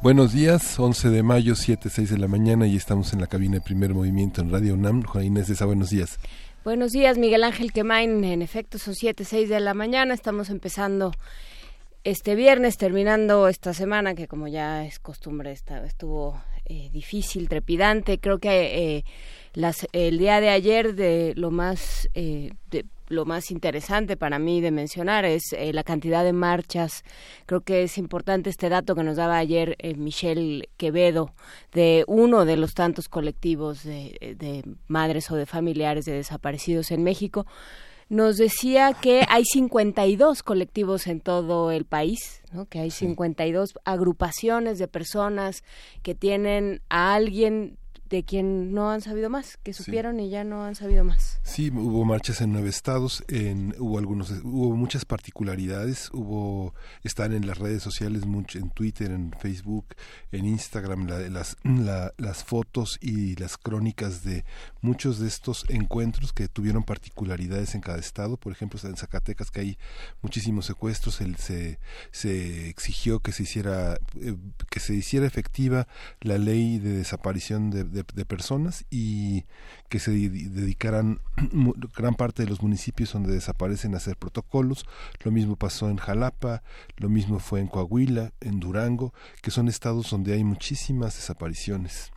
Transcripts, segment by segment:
Buenos días, 11 de mayo, 7, 6 de la mañana y estamos en la cabina de primer movimiento en Radio UNAM. Juan Inés buenos días. Buenos días, Miguel Ángel Quemain. En efecto, son 7, 6 de la mañana. Estamos empezando este viernes, terminando esta semana que como ya es costumbre estuvo eh, difícil, trepidante. Creo que eh, las, el día de ayer de lo más eh, lo más interesante para mí de mencionar es la cantidad de marchas. Creo que es importante este dato que nos daba ayer eh, Michelle Quevedo de uno de los tantos colectivos de, de madres o de familiares de desaparecidos en México nos decía que hay 52 colectivos en todo el país, ¿no? que hay 52 agrupaciones de personas que tienen a alguien de quien no han sabido más, que supieron y ya no han sabido más. Sí, hubo marchas en nueve estados, en, hubo algunos, hubo muchas particularidades, hubo, están en las redes sociales, mucho, en Twitter, en Facebook, en Instagram, las, las fotos y las crónicas de muchos de estos encuentros que tuvieron particularidades en cada estado, por ejemplo, en Zacatecas que hay muchísimos secuestros, el, se, se exigió que se hiciera, eh, que se hiciera efectiva la ley de desaparición de de, personas y que se dedicaran gran parte de los municipios donde desaparecen a hacer protocolos. Lo mismo pasó en Jalapa, lo mismo fue en Coahuila, en Durango, que son estados donde hay muchísimas desapariciones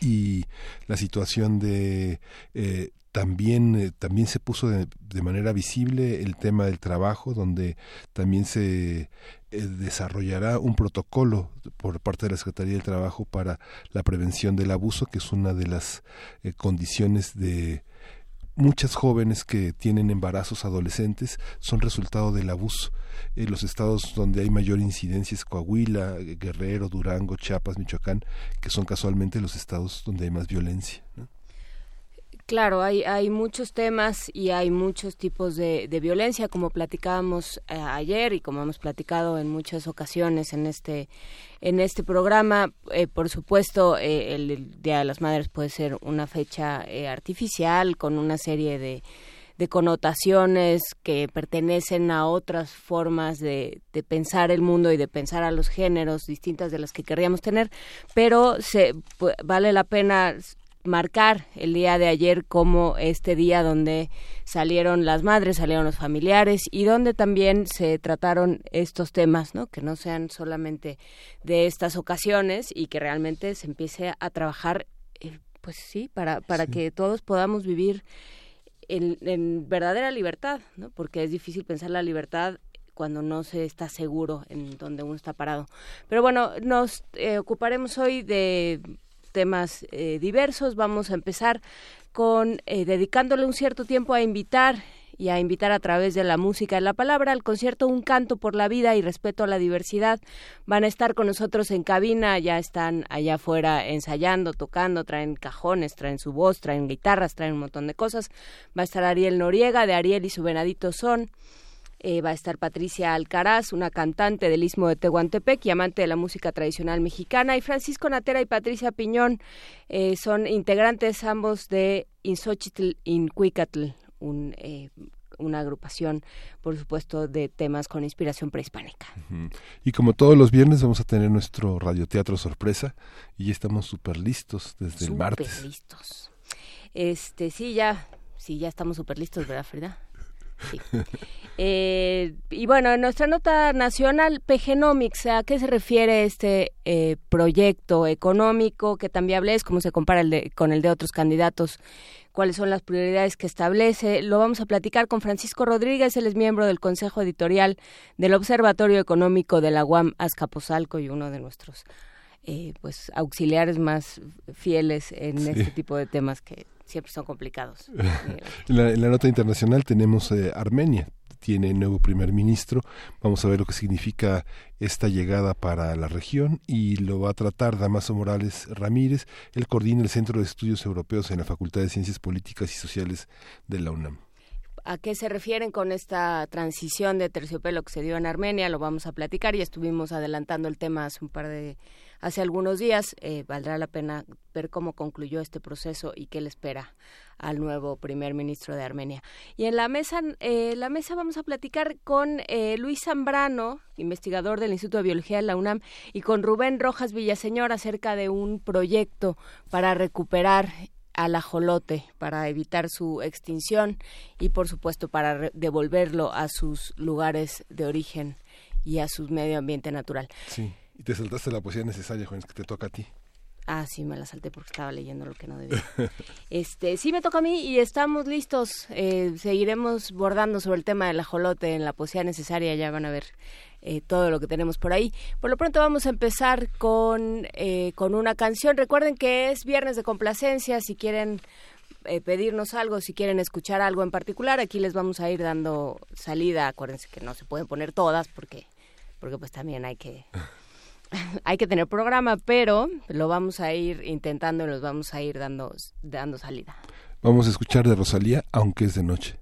y la situación de eh, también, eh, también se puso de, manera visible el tema del trabajo, donde también se desarrollará un protocolo por parte de la Secretaría del Trabajo para la prevención del abuso, que es una de las eh, condiciones de muchas jóvenes que tienen embarazos adolescentes son resultado del abuso. En los estados donde hay mayor incidencia es Coahuila, Guerrero, Durango, Chiapas, Michoacán, que son casualmente los estados donde hay más violencia. Claro, hay, hay muchos temas y hay muchos tipos de, violencia, como platicábamos eh, ayer y como hemos platicado en muchas ocasiones en este en este programa. Eh, por supuesto, eh, el Día de las Madres puede ser una fecha artificial con una serie de, de connotaciones que pertenecen a otras formas de, de, pensar el mundo y de pensar a los géneros distintas de las que querríamos tener, pero se, vale la pena marcar el día de ayer como este día donde salieron las madres, salieron los familiares y donde también se trataron estos temas, ¿no? Que no sean solamente de estas ocasiones y que realmente se empiece a trabajar, eh, pues sí, para, para que todos podamos vivir en, en, verdadera libertad, ¿no? Porque es difícil pensar la libertad cuando no se está seguro en donde uno está parado. Pero bueno, nos eh, ocuparemos hoy de temas eh, diversos. Vamos a empezar con eh, dedicándole un cierto tiempo a invitar y a invitar a través de la música y la palabra al concierto Un canto por la vida y respeto a la diversidad. Van a estar con nosotros en cabina, ya están allá afuera ensayando, tocando, traen cajones, traen su voz, traen guitarras, traen un montón de cosas. Va a estar Ariel Noriega de Ariel y su Venadito Son. Eh, va a estar Patricia Alcaraz, una cantante del Istmo de Tehuantepec y amante de la música tradicional mexicana. Y Francisco Natera y Patricia Piñón eh, son integrantes ambos de Insochitl Incuicatl, un, eh, una agrupación, por supuesto, de temas con inspiración prehispánica. Y como todos los viernes vamos a tener nuestro radioteatro sorpresa y ya estamos súper listos desde el martes. listos. Este, sí, ya, sí, ya estamos súper listos, ¿verdad, Frida? Eh, y bueno, en nuestra nota nacional, PGnomics, ¿a qué se refiere este eh, proyecto económico que también hablé? ¿Cómo se compara el con el de otros candidatos? ¿Cuáles son las prioridades que establece? Lo vamos a platicar con Francisco Rodríguez, él es miembro del Consejo Editorial del Observatorio Económico de la UAM Azcapotzalco y uno de nuestros eh, pues auxiliares más fieles en este tipo de temas que siempre son complicados. en, la, nota internacional tenemos eh, Armenia, tiene nuevo primer ministro. Vamos a ver lo que significa esta llegada para la región y lo va a tratar Damaso Morales Ramírez. Él coordina el Centro de Estudios Europeos en la Facultad de Ciencias Políticas y Sociales de la UNAM. ¿A qué se refieren con esta transición de terciopelo que se dio en Armenia? Lo vamos a platicar y estuvimos adelantando el tema hace un par de hace algunos días. Eh, valdrá la pena ver cómo concluyó este proceso y qué le espera al nuevo primer ministro de Armenia. Y en la mesa, eh, la mesa vamos a platicar con eh, Luis Zambrano, investigador del Instituto de Biología de la UNAM, y con Rubén Rojas Villaseñor acerca de un proyecto para recuperar al ajolote para evitar su extinción y por supuesto para devolverlo a sus lugares de origen y a su medio ambiente natural. Sí. Y te saltaste la poesía necesaria, Juan, que te toca a ti. Ah, sí, me la salté porque estaba leyendo lo que no debía. este, sí me toca a mí y estamos listos. Eh, seguiremos bordando sobre el tema del ajolote en la poesía necesaria. Ya van a ver eh, todo lo que tenemos por ahí. Por lo pronto vamos a empezar con, eh, con una canción. Recuerden que es viernes de complacencia. Si quieren pedirnos algo, si quieren escuchar algo en particular, aquí les vamos a ir dando salida. Acuérdense que no se pueden poner todas porque, porque pues también hay que hay que tener programa, pero lo vamos a ir intentando y los vamos a ir dando, dando salida. Vamos a escuchar de Rosalía, aunque es de noche.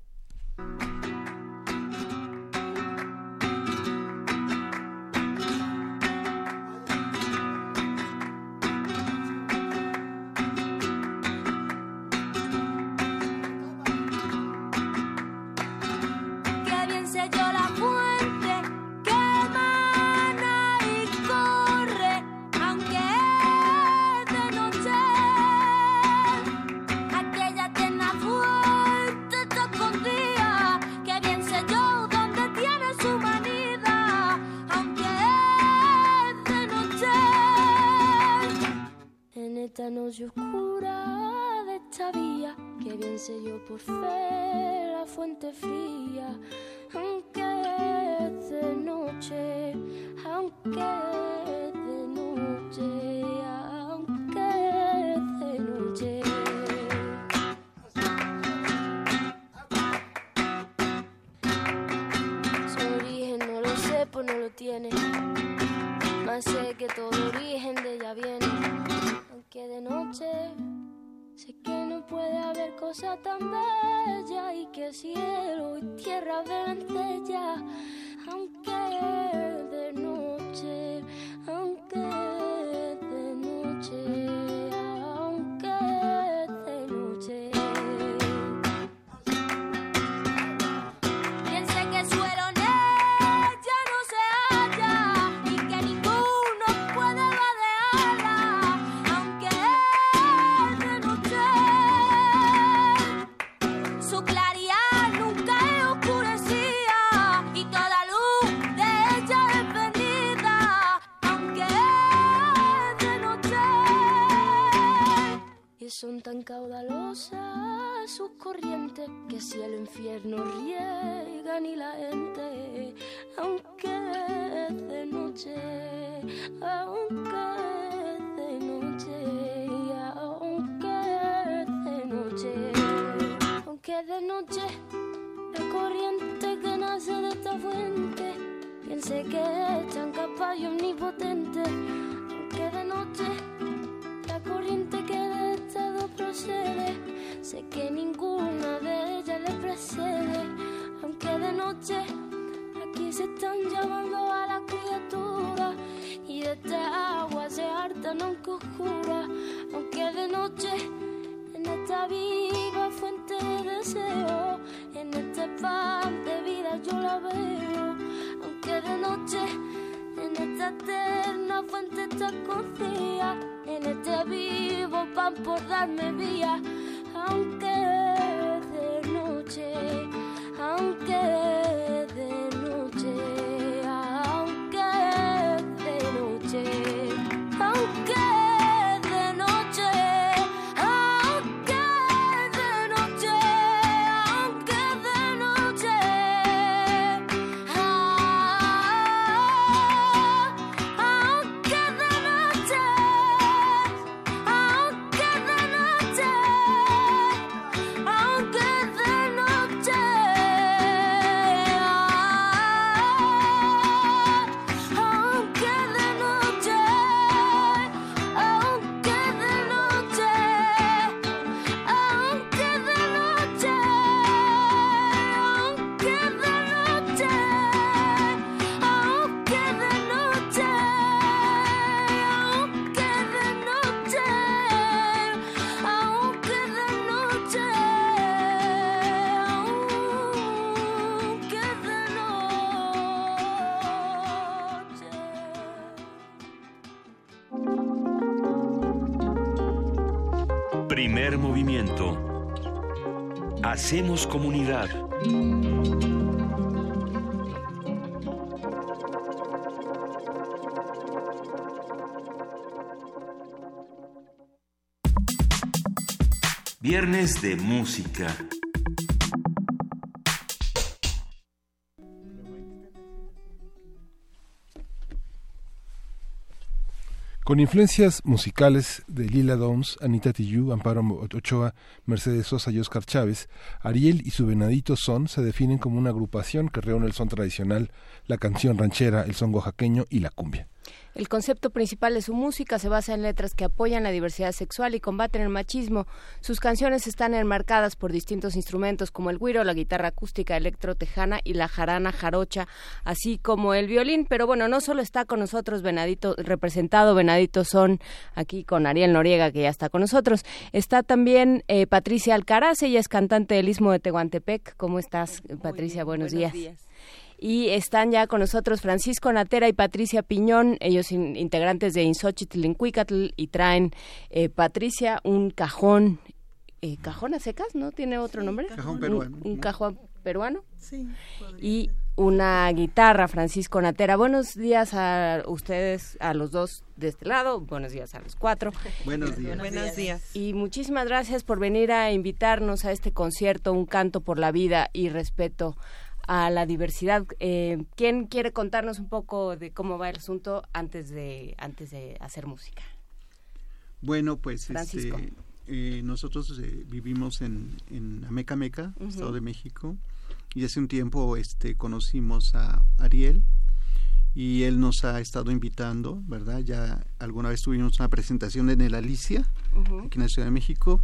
Que si el infierno riega ni la gente, aunque es de noche, aunque es de noche, aunque es de noche, aunque de noche, la corriente que nace de esta fuente, piense que es tan capaz y omnipotente, aunque de noche, la corriente que Sé que ninguna de ellas le precede, aunque de noche aquí se están llamando a la criatura y de esta agua se hartan aunque oscura, aunque de noche en esta viva fuente de deseo, en este pan de vida yo la veo, aunque de noche en esta eterna fuente está cocida, en este vivo pan por darme vía, aunque de noche, aunque de Hacemos comunidad. Viernes de música. Con influencias musicales de Lila Downs, Anita Tijoux, Amparo Ochoa, Mercedes Sosa y Oscar Chávez, Ariel y su Venadito Son se definen como una agrupación que reúne el son tradicional, la canción ranchera, el son oaxaqueño y la cumbia. El concepto principal de su música se basa en letras que apoyan la diversidad sexual y combaten el machismo. Sus canciones están enmarcadas por distintos instrumentos como el güiro, la guitarra acústica electro-tejana y la jarana jarocha, así como el violín. Pero bueno, no solo está con nosotros Venadito, representado Venadito Son, aquí con Ariel Noriega, que ya está con nosotros. Está también eh, Patricia Alcaraz, ella es cantante del Istmo de Tehuantepec. ¿Cómo estás, Patricia? buenos, días. Y están ya con nosotros Francisco Natera y Patricia Piñón, ellos integrantes de Insochitl y traen, eh, Patricia, un cajón, eh, cajón a secas, ¿no? ¿Tiene otro nombre? Cajón peruano. Un, cajón peruano. Sí. Y una guitarra, Francisco Natera. Buenos días a ustedes, a los dos de este lado. Buenos días a los cuatro. Buenos días. Buenos días. Y muchísimas gracias por venir a invitarnos a este concierto, Un canto por la vida y respeto a la diversidad. Eh, ¿Quién quiere contarnos un poco de cómo va el asunto antes de antes de hacer música? Bueno, pues este, eh, nosotros eh, vivimos en, en Ameca Meca, Estado de México, y hace un tiempo este, conocimos a Ariel y él nos ha estado invitando, ¿verdad? Ya alguna vez tuvimos una presentación en el Alicia, aquí en la Ciudad de México,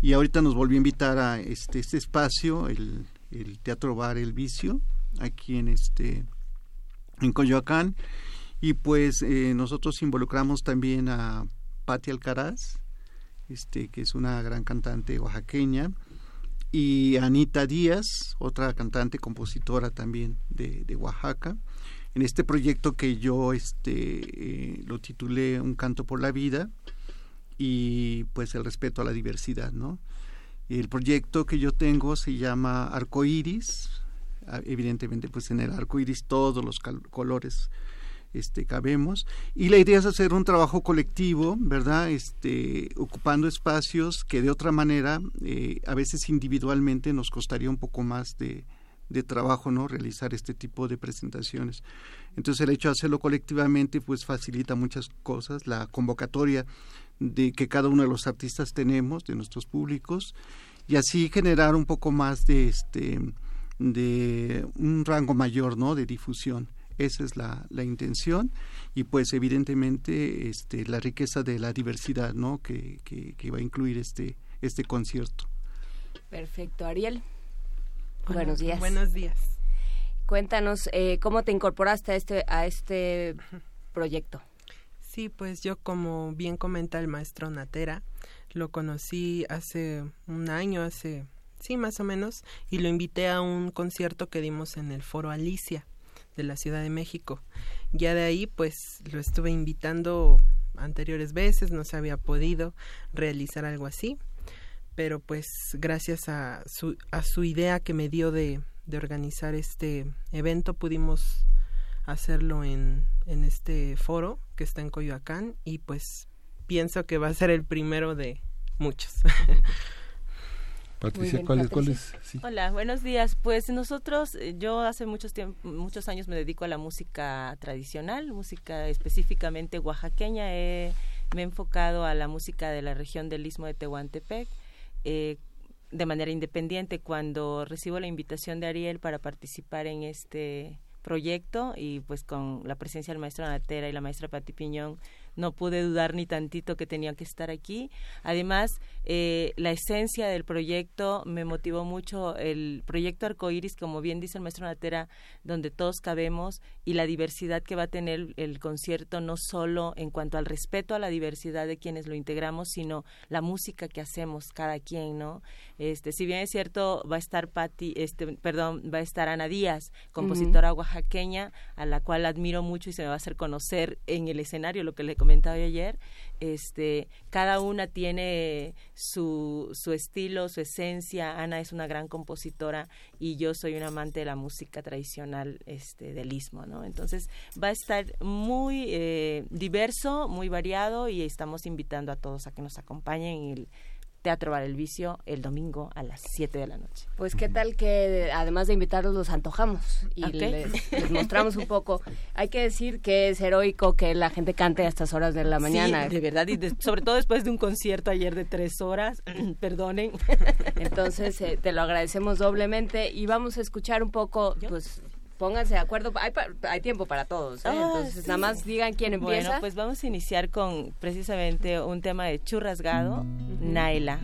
y ahorita nos volvió a invitar a este, este espacio, el el Teatro Bar El Vicio, aquí en este en Coyoacán. Y pues eh, nosotros involucramos también a Patti Alcaraz, este, que es una gran cantante oaxaqueña, y Anita Díaz, otra cantante compositora también de, Oaxaca, en este proyecto que yo este, eh, lo titulé Un canto por la vida y pues el respeto a la diversidad, ¿no? El proyecto que yo tengo se llama Arcoiris. Ah, evidentemente, pues en el arcoiris todos los colores este, cabemos. Y la idea es hacer un trabajo colectivo, ¿verdad? Este, ocupando espacios que de otra manera, eh, a veces individualmente, nos costaría un poco más de, de trabajo, ¿no? Realizar este tipo de presentaciones. Entonces, el hecho de hacerlo colectivamente, pues facilita muchas cosas. La convocatoria de que cada uno de los artistas tenemos, de nuestros públicos, y así generar un poco más de este de un rango mayor no de difusión. Esa es la, la intención y pues evidentemente este la riqueza de la diversidad no que, que, va a incluir este este concierto. Perfecto Ariel. Buenos días. buenos días. Cuéntanos eh, cómo te incorporaste a este a este proyecto Sí, pues yo como bien comenta el maestro Natera, lo conocí hace un año, hace, sí, más o menos, y lo invité a un concierto que dimos en el Foro Alicia de la Ciudad de México. Ya de ahí, pues lo estuve invitando anteriores veces, no se había podido realizar algo así, pero pues gracias a su, a su idea que me dio de, de organizar este evento pudimos hacerlo en, en este foro que está en Coyoacán y pues pienso que va a ser el primero de muchos. Patricia, ¿cuál, es, Hola, buenos días. Pues nosotros, eh, yo hace muchos, muchos años me dedico a la música tradicional, música específicamente oaxaqueña. me he enfocado a la música de la región del Istmo de Tehuantepec. Eh, de manera independiente cuando recibo la invitación de Ariel para participar en este proyecto y pues con la presencia del maestro Natera y la maestra Pati Piñón no pude dudar ni tantito que tenía que estar aquí. Además, eh, la esencia del proyecto me motivó mucho, el proyecto Arcoiris, como bien dice el maestro Natera, donde todos cabemos y la diversidad que va a tener el concierto, no solo en cuanto al respeto a la diversidad de quienes lo integramos, sino la música que hacemos cada quien, ¿no? Este, si bien es cierto, va a estar Patti, este, perdón, va a estar Ana Díaz, compositora oaxaqueña, a la cual admiro mucho y se me va a hacer conocer en el escenario, lo que le comentaba ayer, este, cada una tiene su, su estilo, su esencia. Ana es una gran compositora y yo soy un amante de la música tradicional este, del istmo, ¿no? Entonces va a estar muy eh, diverso, muy variado y estamos invitando a todos a que nos acompañen y Teatro Bar El Vicio el domingo a las 7 de la noche. Pues qué tal que además de invitarlos los antojamos y les, mostramos un poco. Hay que decir que es heroico que la gente cante a estas horas de la mañana. de verdad, y sobre todo después de un concierto ayer de tres horas, perdonen. Entonces eh, te lo agradecemos doblemente y vamos a escuchar un poco, pues pónganse de acuerdo, hay, hay tiempo para todos, ¿eh? ah, entonces nada más digan quién empieza. Bueno, pues vamos a iniciar con precisamente un tema de churrasgado, Naila.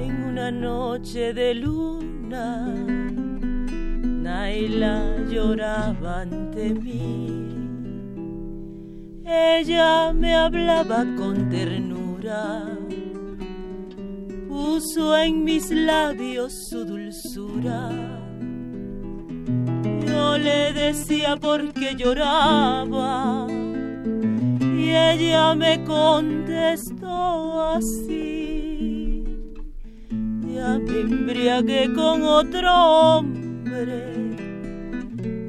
En una noche de luna Naila lloraba ante mí. Ella me hablaba con ternura, puso en mis labios su dulzura. Yo le decía por qué lloraba y ella me contestó así. Ya me embriagué con otro hombre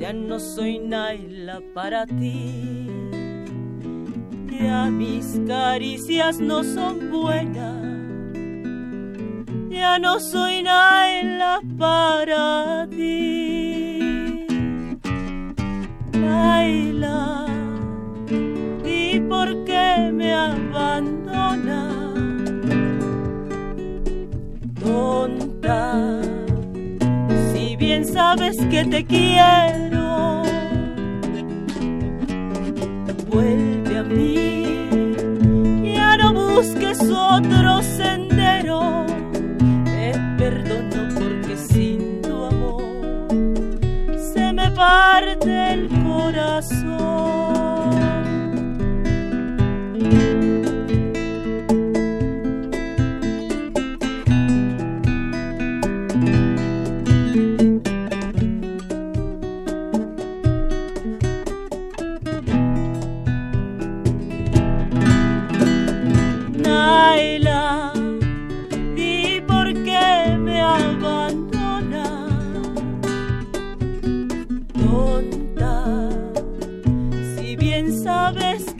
ya no soy Naila para ti. Ya mis caricias no son buenas, ya no soy Naila para ti. Naila, ¿y por qué me abandona? Tonta bien sabes que te quiero. Vuelve a mí, ya no busques otro sendero. Te perdono porque sin tu amor se me parte el corazón.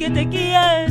Te quiero.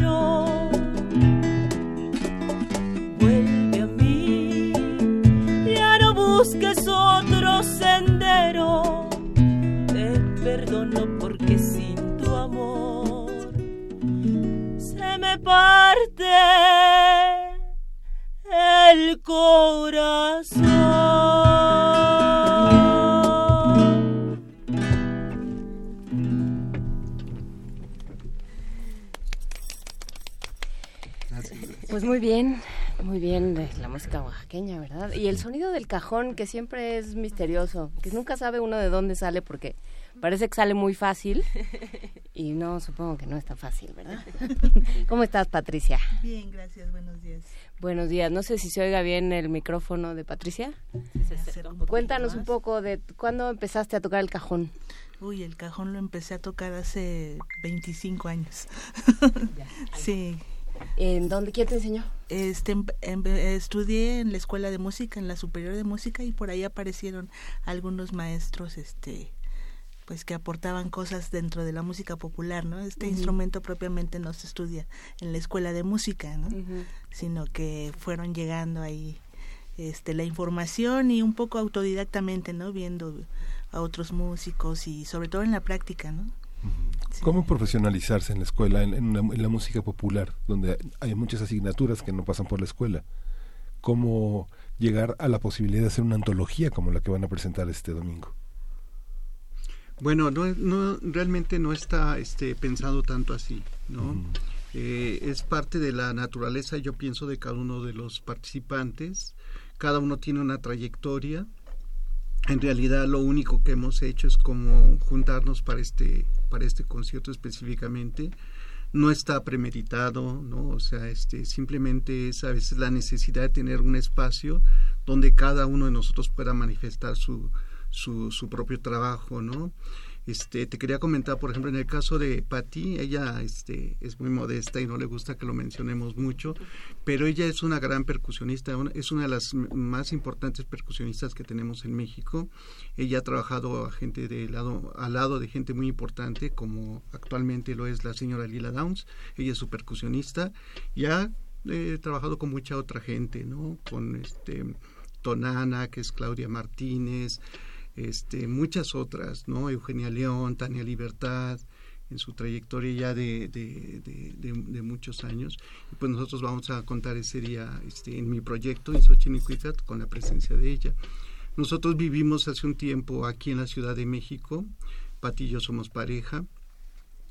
Muy bien, muy bien la música oaxaqueña, ¿verdad? Y el sonido del cajón, que siempre es misterioso, que nunca sabe uno de dónde sale porque parece que sale muy fácil y no, supongo que no es tan fácil, ¿verdad? ¿Cómo estás, Patricia? Bien, gracias, buenos días. Buenos días, no sé si se oiga bien el micrófono de Patricia. Cuéntanos un poco de cuándo empezaste a tocar el cajón. Uy, el cajón lo empecé a tocar hace 25 años. sí. ¿En dónde? ¿Quién te enseñó? Este, estudié en la escuela de música, en la superior de música y por ahí aparecieron algunos maestros, este, pues que aportaban cosas dentro de la música popular, ¿no? Este instrumento propiamente no se estudia en la escuela de música, ¿no? Sino que fueron llegando ahí este la información y un poco autodidactamente, ¿no? Viendo a otros músicos y sobre todo en la práctica, ¿no? ¿Cómo profesionalizarse en la escuela, en, la música popular, donde hay muchas asignaturas que no pasan por la escuela? ¿Cómo llegar a la posibilidad de hacer una antología como la que van a presentar este domingo? Bueno, no, no realmente no está este, pensado tanto así, ¿no? Eh, es parte de la naturaleza, yo pienso, de cada uno de los participantes. Cada uno tiene una trayectoria en realidad lo único que hemos hecho es como juntarnos para este para este concierto específicamente no está premeditado, ¿no? O sea, este, simplemente es a veces la necesidad de tener un espacio donde cada uno de nosotros pueda manifestar su, su, su propio trabajo, ¿no? Este, te quería comentar, por ejemplo, en el caso de Patti, ella este, es muy modesta y no le gusta que lo mencionemos mucho, pero ella es una gran percusionista, es una de las más importantes percusionistas que tenemos en México. Ella ha trabajado a gente de lado, al lado de gente muy importante, como actualmente lo es la señora Lila Downs. Ella es su percusionista y ha eh, trabajado con mucha otra gente, ¿no? Con este Tonana, que es Claudia Martínez, este, muchas otras, ¿no? Eugenia León, Tania Libertad, en su trayectoria ya de, muchos años. Pues nosotros vamos a contar ese día este, en mi proyecto, en Xochinicuitlat, con la presencia de ella. Nosotros vivimos hace un tiempo aquí en la Ciudad de México, Pati y yo somos pareja,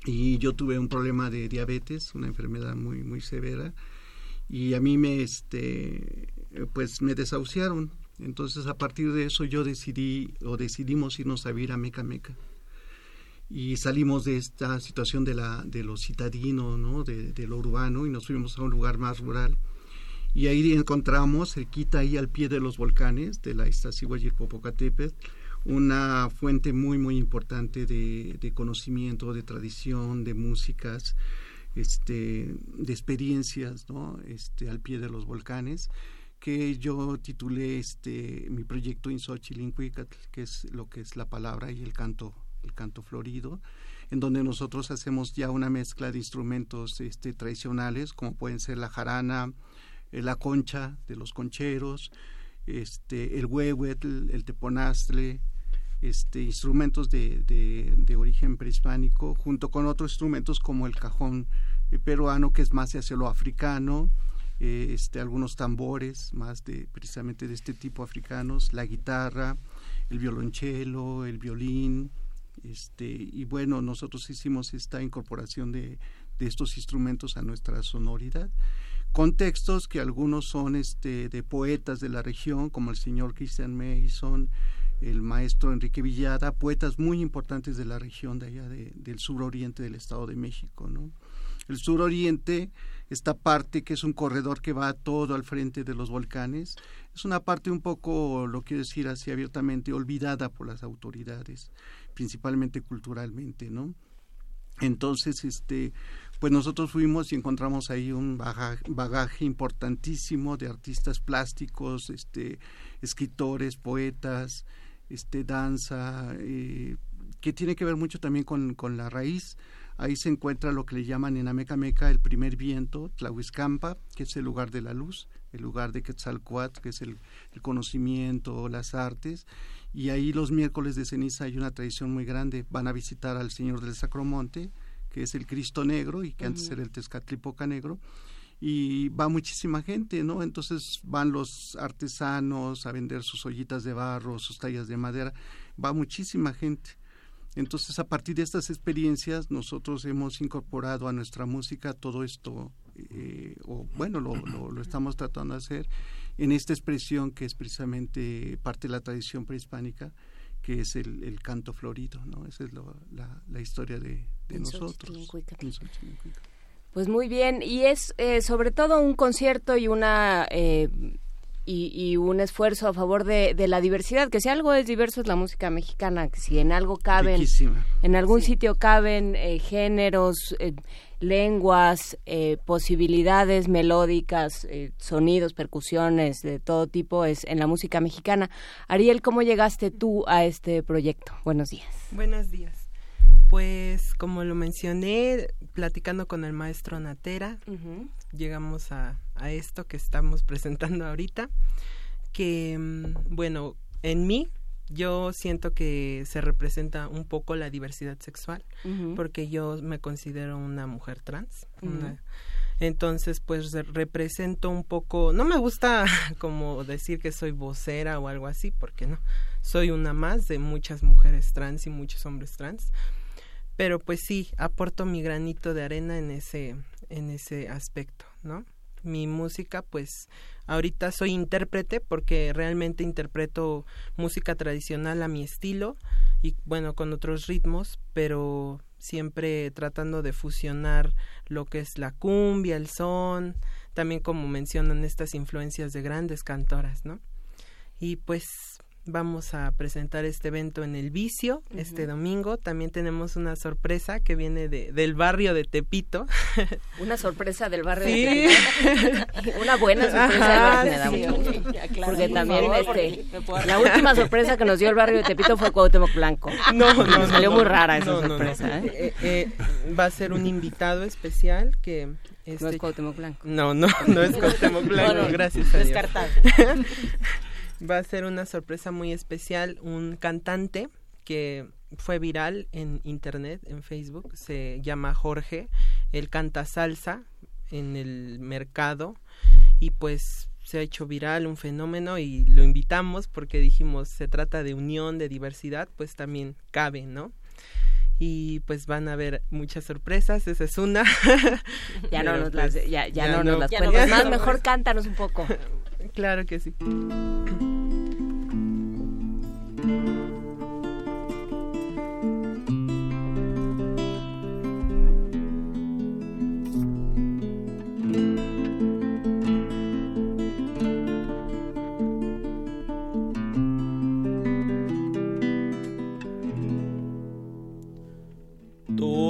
y yo tuve un problema de diabetes, una enfermedad muy, muy severa, y a mí me, este, pues me desahuciaron, entonces a partir de eso yo decidí o decidimos irnos a vivir a Meca Meca. Y salimos de esta situación de, la, de lo citadino, ¿no? de, lo urbano y nos fuimos a un lugar más rural. Y ahí encontramos, cerquita ahí al pie de los volcanes de la Iztaccíhuatl y Popocatépetl, una fuente muy, muy importante de, de conocimiento, de tradición, de músicas, este, de experiencias, ¿no? este, al pie de los volcanes que yo titulé este mi proyecto Insochilincuicatl, que es lo que es la palabra y el canto el canto florido, en donde nosotros hacemos ya una mezcla de instrumentos este, tradicionales, como pueden ser la jarana, eh, la concha de los concheros, este, el huehuetl, el teponastle, este, instrumentos de, de, de, origen prehispánico, junto con otros instrumentos como el cajón eh, peruano, que es más hacia lo africano, eh, este, algunos tambores más de precisamente de este tipo africanos, la guitarra, el violonchelo, el violín, este, y bueno, nosotros hicimos esta incorporación de, de estos instrumentos a nuestra sonoridad contextos que algunos son este, de poetas de la región, como el señor Christian Mason, el maestro Enrique Villada, poetas muy importantes de la región de allá de, del suroriente del Estado de México. ¿no? El suroriente esta parte que es un corredor que va todo al frente de los volcanes, es una parte un poco, lo quiero decir así abiertamente, olvidada por las autoridades, principalmente culturalmente, ¿no? Entonces, este, pues nosotros fuimos y encontramos ahí un bagaje, importantísimo de artistas plásticos, este, escritores, poetas, este, danza, eh, que tiene que ver mucho también con, con la raíz Ahí se encuentra lo que le llaman en Amecameca el primer viento, Tlahuizcampa, que es el lugar de la luz, el lugar de Quetzalcoatl, que es el, conocimiento, las artes. Y ahí los miércoles de ceniza hay una tradición muy grande. Van a visitar al Señor del Sacromonte, que es el Cristo Negro y que antes era el Tezcatlipoca Negro y va muchísima gente, ¿no? Entonces van los artesanos a vender sus ollitas de barro, sus tallas de madera, va muchísima gente. Entonces, a partir de estas experiencias, nosotros hemos incorporado a nuestra música todo esto, eh, o bueno, lo, lo, estamos tratando de hacer en esta expresión que es precisamente parte de la tradición prehispánica, que es el, canto florido, ¿no? Esa es la, la, historia de, de nosotros. Pues muy bien, y es eh, sobre todo un concierto y una eh, y, un esfuerzo a favor de, la diversidad, que si algo es diverso es la música mexicana, que si en algo caben, en algún sitio caben eh, géneros, eh, lenguas, eh, posibilidades melódicas, sonidos, percusiones de todo tipo, es en la música mexicana. Ariel, ¿cómo llegaste tú a este proyecto? Buenos días. Buenos días. Pues como lo mencioné, platicando con el maestro Natera, llegamos a, a, esto que estamos presentando ahorita, que mm, bueno, en mí yo siento que se representa un poco la diversidad sexual, porque yo me considero una mujer trans. entonces, pues represento un poco, no me gusta como decir que soy vocera o algo así, porque no, soy una más de muchas mujeres trans y muchos hombres trans pero pues sí aporto mi granito de arena en ese en ese aspecto no mi música pues ahorita soy intérprete porque realmente interpreto música tradicional a mi estilo y bueno con otros ritmos pero siempre tratando de fusionar lo que es la cumbia, el son, también como mencionan estas influencias de grandes cantoras, ¿no? Y pues vamos a presentar este evento en el Vicio este domingo. También tenemos una sorpresa que viene de, del barrio de Tepito. Una sorpresa del barrio de Tepito. una buena sorpresa del barrio de Tepito. Porque también este, la última sorpresa que nos dio el barrio de Tepito fue Cuauhtémoc Blanco. No, no, nos salió muy rara esa sorpresa. ¿eh? Eh, eh, va a ser un invitado especial que este, no es Cuauhtémoc Blanco. No, no, no es Cuauhtémoc Blanco, gracias a Dios. Descartado. Va a ser una sorpresa muy especial, un cantante que fue viral en internet, en Facebook, se llama Jorge, él canta salsa en el mercado y pues se ha hecho viral, un fenómeno y lo invitamos porque dijimos se trata de unión, de diversidad, pues también cabe, ¿no? Y pues van a haber muchas sorpresas, esa es una. ya no nos las, ya, ya, no, nos las más, mejor cántanos un poco. Claro que sí.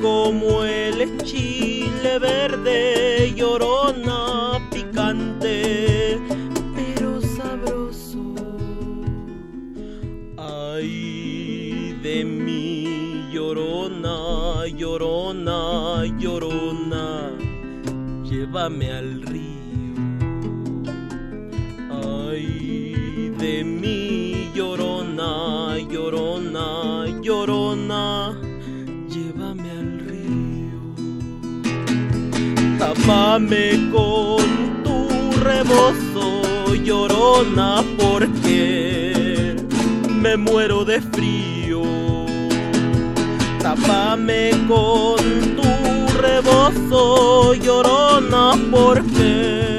como el chile verde, llorona, picante, pero sabroso. Ay de mí, llorona, llorona, llorona, llévame al Tápame con tu rebozo, llorona, porque me muero de frío. Tápame con tu rebozo, llorona, porque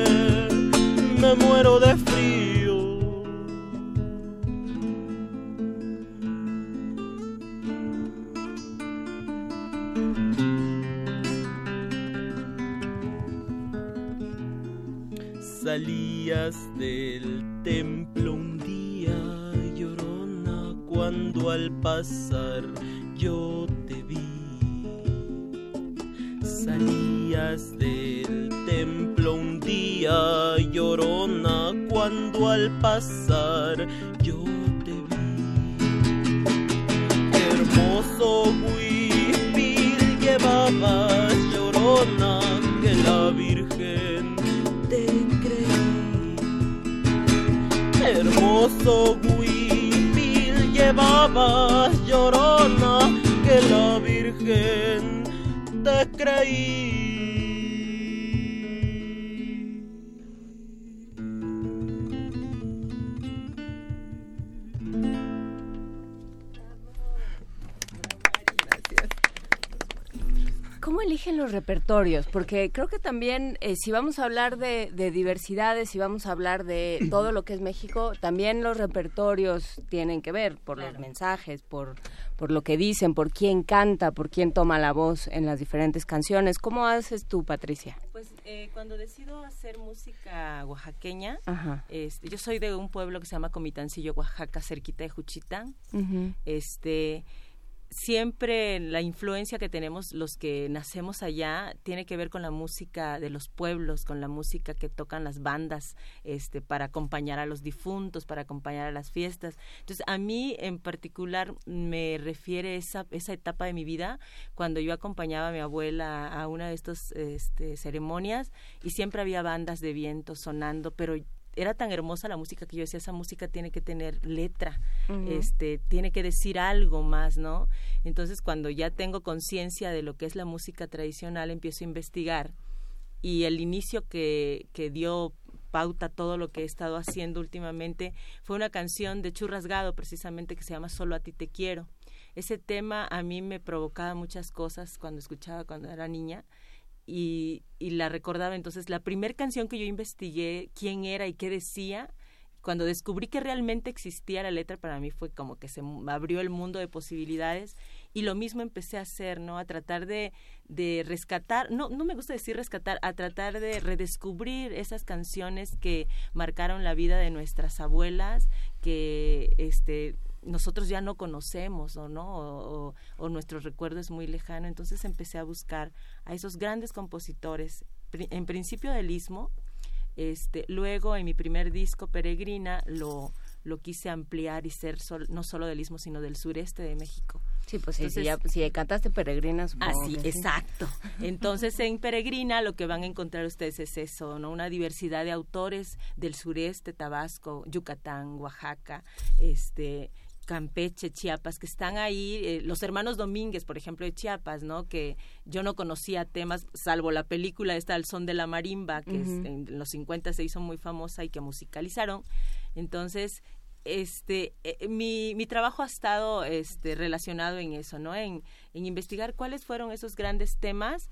yo te vi. Salías del templo un día, llorona, cuando al pasar yo te vi. Hermoso huipil llevabas, llorona, que la Virgen hermoso huipil llevabas llorona que la Virgen te creí. Eligen los repertorios? Porque creo que también, eh, si vamos a hablar de, diversidades, si vamos a hablar de todo lo que es México, también los repertorios tienen que ver por los mensajes, por, por lo que dicen, por quién canta, por quién toma la voz en las diferentes canciones. ¿Cómo haces tú, Patricia? Pues eh, cuando decido hacer música oaxaqueña, este, yo soy de un pueblo que se llama Comitancillo, Oaxaca, cerquita de Juchitán. Este siempre la influencia que tenemos los que nacemos allá tiene que ver con la música de los pueblos, con la música que tocan las bandas este para acompañar a los difuntos, para acompañar a las fiestas. Entonces, a mí en particular me refiere esa esa etapa de mi vida cuando yo acompañaba a mi abuela a una de estas este, ceremonias y siempre había bandas de viento sonando, pero era tan hermosa la música que yo decía, esa música tiene que tener letra, este, tiene que decir algo más, ¿no? Entonces, cuando ya tengo conciencia de lo que es la música tradicional, empiezo a investigar y el inicio que, que dio pauta todo lo que he estado haciendo últimamente fue una canción de Churrasgado precisamente que se llama Solo a ti te quiero. Ese tema a mí me provocaba muchas cosas cuando escuchaba cuando era niña y, la recordaba. Entonces, la primera canción que yo investigué quién era y qué decía, cuando descubrí que realmente existía la letra, para mí fue como que se abrió el mundo de posibilidades y lo mismo empecé a hacer, ¿no? A tratar de, de rescatar, no, no me gusta decir rescatar, a tratar de redescubrir esas canciones que marcaron la vida de nuestras abuelas, que este nosotros ya no conocemos o no o, o, nuestro recuerdo es muy lejano entonces empecé a buscar a esos grandes compositores en principio del istmo este luego en mi primer disco peregrina lo lo quise ampliar y ser no solo del istmo sino del sureste de México Sí, pues si, ya, si cantaste Peregrina, Así, exacto. Entonces, en Peregrina lo que van a encontrar ustedes es eso, ¿no? Una diversidad de autores del sureste, Tabasco, Yucatán, Oaxaca, este, Campeche, Chiapas, que están ahí, eh, los hermanos Domínguez, por ejemplo, de Chiapas, ¿no? Que yo no conocía temas, salvo la película esta El son de la marimba, que en los 50 se hizo muy famosa y que musicalizaron. Entonces, este eh, mi, mi trabajo ha estado este relacionado en eso no en, en investigar cuáles fueron esos grandes temas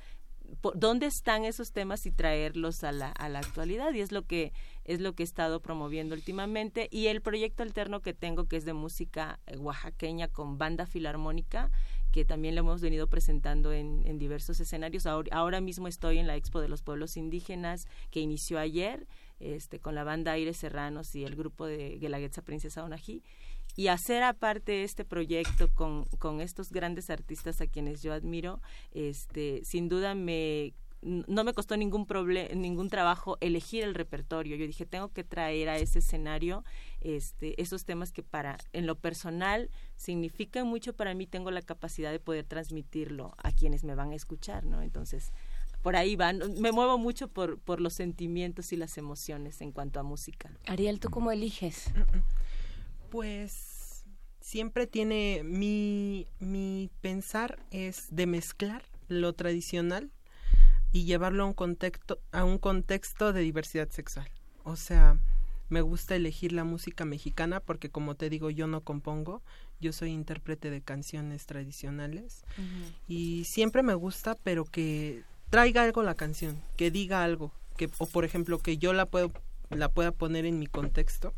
dónde están esos temas y traerlos a la, a la actualidad y es lo que es lo que he estado promoviendo últimamente. Y el proyecto alterno que tengo que es de música eh, oaxaqueña con banda filarmónica que también lo hemos venido presentando en, en diversos escenarios. Ahora, ahora mismo estoy en la Expo de los Pueblos Indígenas que inició ayer este, con la banda Aires Serranos y el grupo de Guelaguetza Princesa Onají. Y hacer aparte este proyecto con, con estos grandes artistas a quienes yo admiro, este, sin duda me no me costó ningún ningún trabajo elegir el repertorio. Yo dije, tengo que traer a ese escenario este, esos temas que para, en lo personal, significan mucho para mí, tengo la capacidad de poder transmitirlo a quienes me van a escuchar, ¿no? Entonces, por ahí van. Me muevo mucho por, por los sentimientos y las emociones en cuanto a música. Ariel, ¿tú cómo eliges? Pues siempre tiene mi, mi pensar es de mezclar lo tradicional y llevarlo a un contexto a un contexto de diversidad sexual. O sea, me gusta elegir la música mexicana porque como te digo yo no compongo, yo soy intérprete de canciones tradicionales y siempre me gusta pero que traiga algo la canción, que diga algo, que o por ejemplo que yo la puedo la pueda poner en mi contexto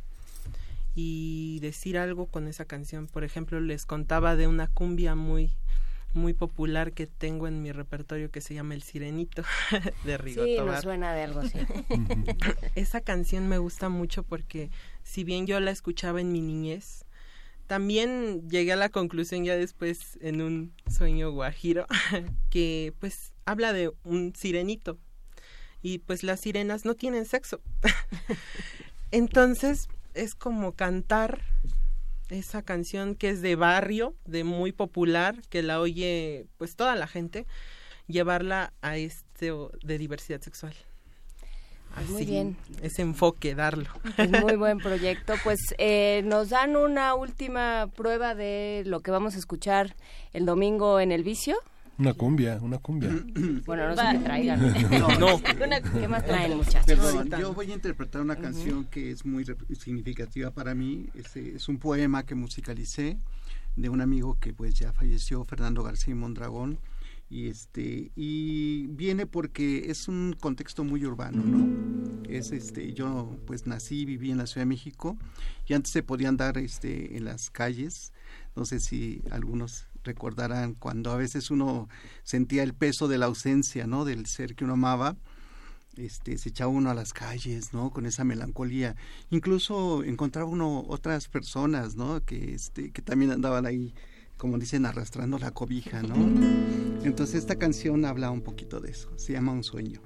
y decir algo con esa canción. Por ejemplo, les contaba de una cumbia muy muy popular que tengo en mi repertorio que se llama El Sirenito de Rigo Sí, nos suena de algo así. Esa canción me gusta mucho porque si bien yo la escuchaba en mi niñez, también llegué a la conclusión ya después en un sueño guajiro que pues habla de un sirenito y pues las sirenas no tienen sexo. Entonces es como cantar esa canción que es de barrio, de muy popular, que la oye pues toda la gente, llevarla a este de diversidad sexual. Así, muy bien. Ese enfoque, darlo. Es muy buen proyecto. Pues eh, nos dan una última prueba de lo que vamos a escuchar el domingo en el vicio. Una cumbia, una cumbia. bueno, no se me traigan. no, ¿Qué más traen, muchachos? Perdón, yo voy a interpretar una canción que es muy significativa para mí. Es, es, un poema que musicalicé de un amigo que pues ya falleció, Fernando García Mondragón. Y este y viene porque es un contexto muy urbano, ¿no? Es este yo pues nací, viví en la Ciudad de México y antes se podía andar este en las calles. No sé si algunos recordarán cuando a veces uno sentía el peso de la ausencia, ¿no? Del ser que uno amaba, este, se echaba uno a las calles, ¿no? Con esa melancolía. Incluso encontraba uno otras personas, ¿no? Que, este, que también andaban ahí, como dicen, arrastrando la cobija, ¿no? Entonces esta canción habla un poquito de eso. Se llama Un sueño.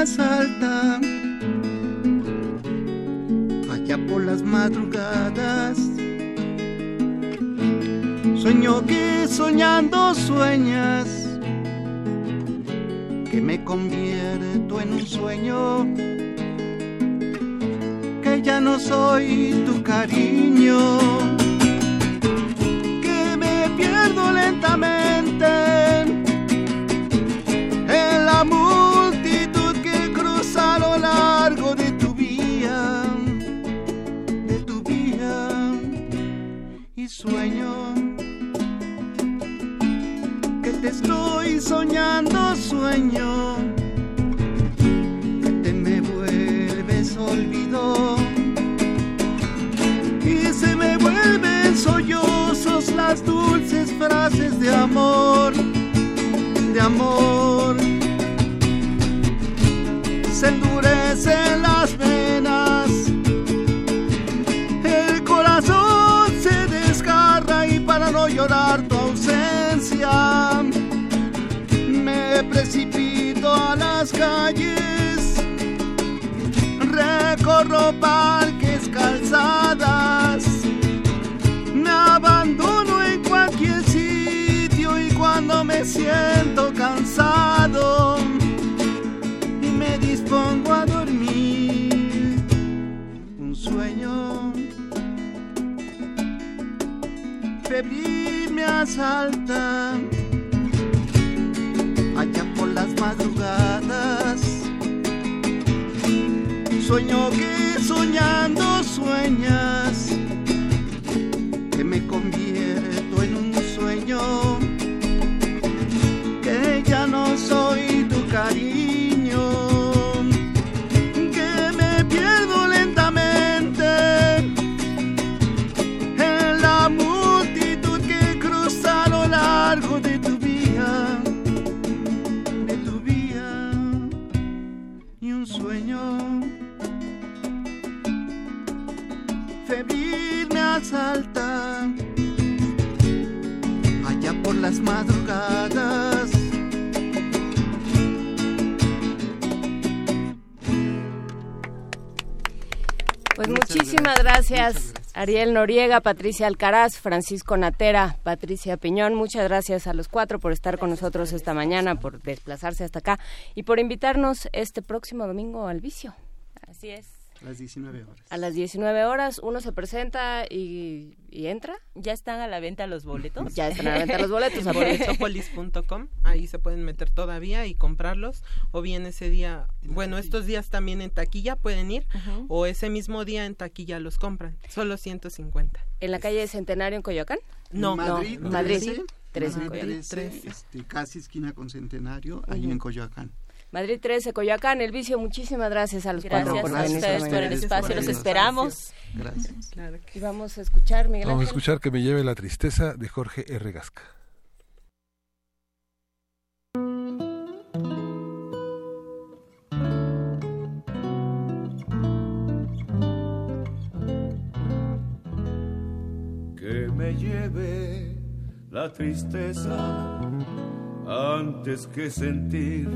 Me asalta allá por las madrugadas. Sueño que soñando sueñas. Que me convierto en un sueño. Que ya no soy tu cariño soñando, sueño que te me vuelves olvido y se me vuelven sollozos las dulces frases de amor, de amor. Se endurecen las parques, calzadas, me abandono en cualquier sitio y cuando me siento cansado y me dispongo a dormir un sueño febril me asalta. Allá por las madrugadas sueño que soñando sueñas Pues muchísimas gracias, Ariel Noriega, Patricia Alcaraz, Francisco Natera, Patricia Piñón. Muchas gracias a los cuatro por estar con nosotros esta mañana, por desplazarse hasta acá y por invitarnos este próximo domingo al vicio. Así es. A las 19 horas. A las 19 horas uno se presenta y, y entra. Ya están a la venta los boletos. Ya están a la venta los boletos. En boletropolis.com, ahí se pueden meter todavía y comprarlos. O bien ese día, bueno, estos días también en taquilla pueden ir, o ese mismo día en taquilla los compran. Solo 150. ¿En la calle Centenario en Coyoacán? No, Madrid, no, Madrid. 13, Trece en Madrid Coyoacán. 13, este, casi esquina con Centenario, ahí Ujú. en Coyoacán. Madrid 13, Coyoacán, El Vicio. Muchísimas gracias a los cuatro Gracias por a ustedes por el espacio, los esperamos. Gracias. Y vamos a escuchar, Miguel Vamos a escuchar que me lleve la tristeza de Jorge R. Gasca. que me lleve la tristeza antes que sentir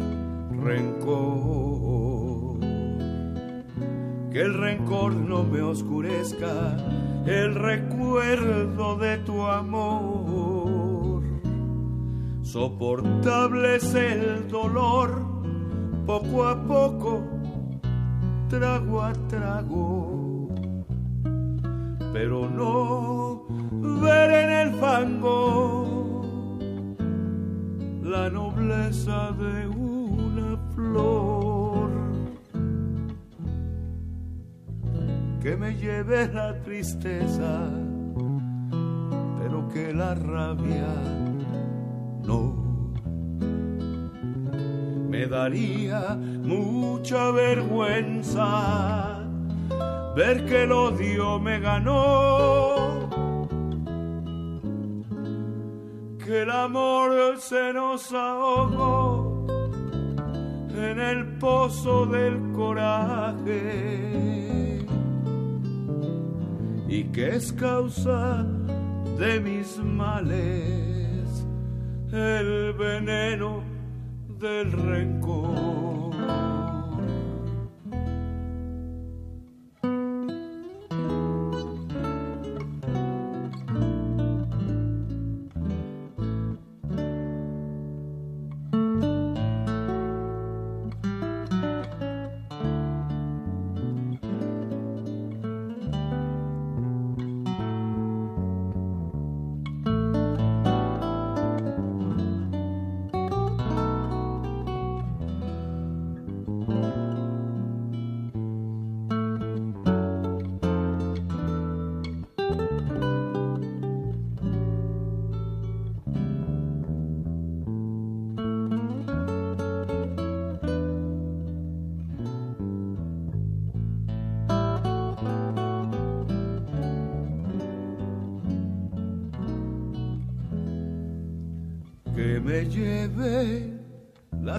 rencor. Que el rencor no me oscurezca el recuerdo de tu amor. Soportable es el dolor, poco a poco, trago a trago pero no ver en el fango la nobleza de una que me lleve la tristeza, pero que la rabia no. Me daría mucha vergüenza ver que el odio me ganó, que el amor se nos ahogó en el pozo del coraje y que es causa de mis males el veneno del rencor.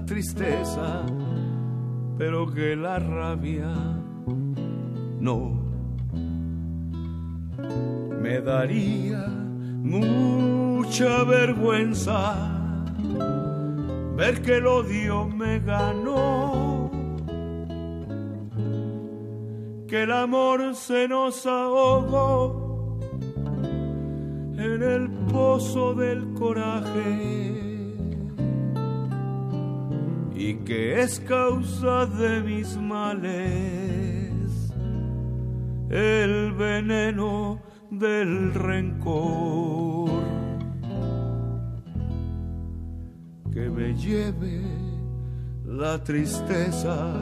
Tristeza, pero que la rabia no. Me daría mucha vergüenza ver que el odio me ganó, que el amor se nos ahogó en el pozo del coraje y que es causa de mis males el veneno del rencor que me lleve la tristeza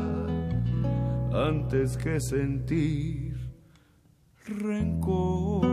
antes que sentir rencor.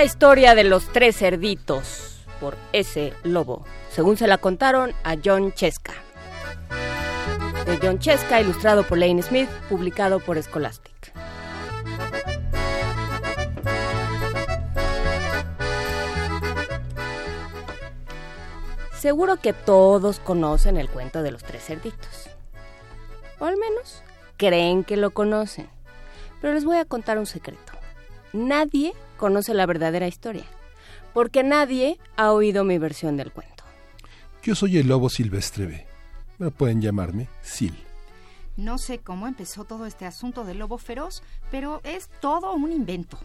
La historia de los tres cerditos por ese lobo, según se la contaron a John Cheska. De John Cheska, ilustrado por Lane Smith, publicado por Scholastic. Seguro que todos conocen el cuento de los tres cerditos. O al menos creen que lo conocen. Pero les voy a contar un secreto. Nadie conoce la verdadera historia, porque nadie ha oído mi versión del cuento. Yo soy el lobo silvestre B. Me pueden llamarme Sil. No sé cómo empezó todo este asunto del lobo feroz, pero es todo un invento.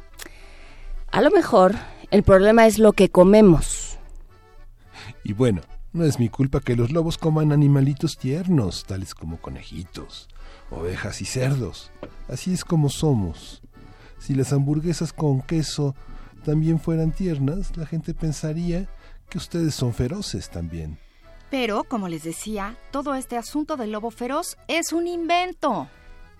A lo mejor el problema es lo que comemos. Y bueno, no es mi culpa que los lobos coman animalitos tiernos, tales como conejitos, ovejas y cerdos. Así es como somos. Si las hamburguesas con queso también fueran tiernas, la gente pensaría que ustedes son feroces también. Pero, como les decía, todo este asunto del lobo feroz es un invento.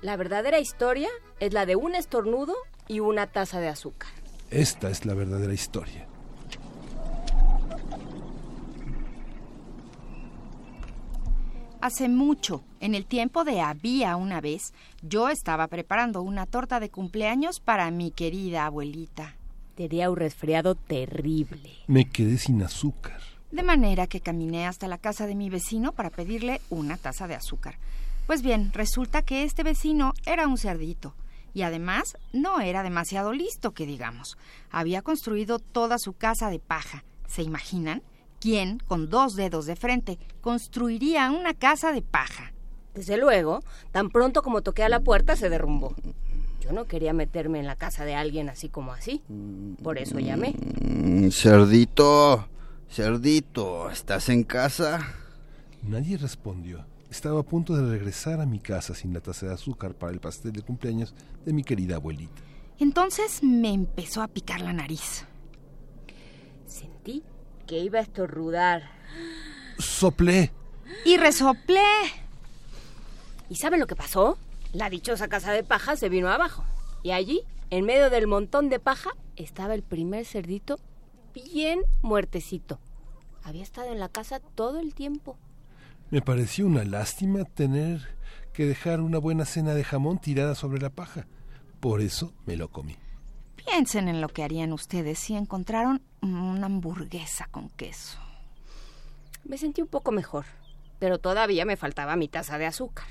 La verdadera historia es la de un estornudo y una taza de azúcar. Esta es la verdadera historia. Hace mucho, en el tiempo de había una vez, yo estaba preparando una torta de cumpleaños para mi querida abuelita. Tenía un resfriado terrible. Me quedé sin azúcar. De manera que caminé hasta la casa de mi vecino para pedirle una taza de azúcar. Pues bien, resulta que este vecino era un cerdito. Y además no era demasiado listo, que digamos. Había construido toda su casa de paja. ¿Se imaginan? ¿Quién, con dos dedos de frente, construiría una casa de paja? Desde luego, tan pronto como toqué a la puerta se derrumbó. Yo no quería meterme en la casa de alguien así como así. Por eso llamé. Mm, cerdito, cerdito, ¿estás en casa? Nadie respondió. Estaba a punto de regresar a mi casa sin la taza de azúcar para el pastel de cumpleaños de mi querida abuelita. Entonces me empezó a picar la nariz. Sentí que iba a estornudar. Soplé. Y resoplé. ¿Y saben lo que pasó? La dichosa casa de paja se vino abajo. Y allí, en medio del montón de paja, estaba el primer cerdito bien muertecito. Había estado en la casa todo el tiempo. Me pareció una lástima tener que dejar una buena cena de jamón tirada sobre la paja. Por eso me lo comí. Piensen en lo que harían ustedes si encontraron una hamburguesa con queso. Me sentí un poco mejor, pero todavía me faltaba mi taza de azúcar.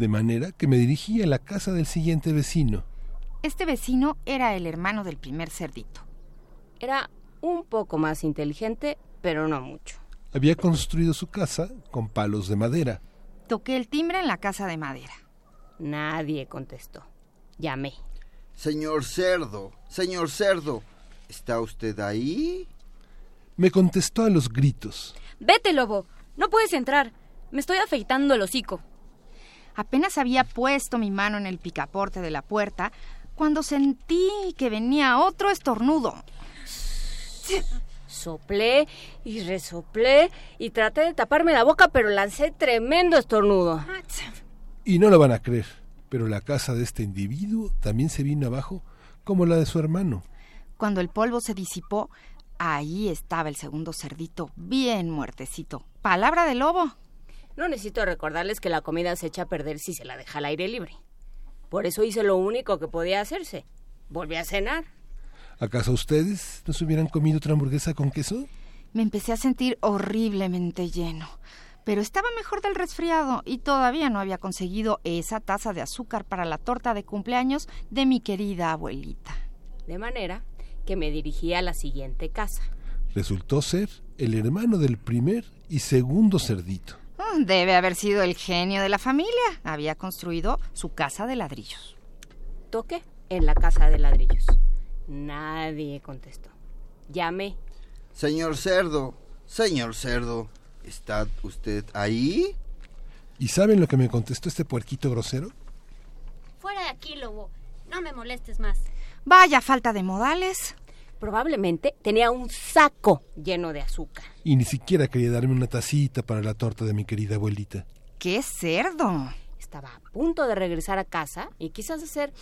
De manera que me dirigí a la casa del siguiente vecino. Este vecino era el hermano del primer cerdito. Era un poco más inteligente, pero no mucho. Había construido su casa con palos de madera. Toqué el timbre en la casa de madera. Nadie contestó. Llamé. Señor cerdo, señor cerdo, ¿está usted ahí? Me contestó a los gritos. Vete, lobo. No puedes entrar. Me estoy afeitando el hocico. Apenas había puesto mi mano en el picaporte de la puerta cuando sentí que venía otro estornudo. Soplé y resoplé y traté de taparme la boca, pero lancé tremendo estornudo. Y no lo van a creer, pero la casa de este individuo también se vino abajo como la de su hermano. Cuando el polvo se disipó, ahí estaba el segundo cerdito, bien muertecito. Palabra de lobo. No necesito recordarles que la comida se echa a perder si se la deja al aire libre. Por eso hice lo único que podía hacerse. Volví a cenar. ¿Acaso ustedes no se hubieran comido otra hamburguesa con queso? Me empecé a sentir horriblemente lleno, pero estaba mejor del resfriado y todavía no había conseguido esa taza de azúcar para la torta de cumpleaños de mi querida abuelita. De manera que me dirigí a la siguiente casa. Resultó ser el hermano del primer y segundo cerdito. Debe haber sido el genio de la familia. Había construido su casa de ladrillos. Toqué en la casa de ladrillos. Nadie contestó. Llamé. Señor cerdo, señor cerdo, ¿está usted ahí? ¿Y saben lo que me contestó este puerquito grosero? Fuera de aquí, lobo. No me molestes más. Vaya falta de modales. Probablemente tenía un saco lleno de azúcar. Y ni siquiera quería darme una tacita para la torta de mi querida abuelita. ¡Qué cerdo! Estaba a punto de regresar a casa y quizás hacer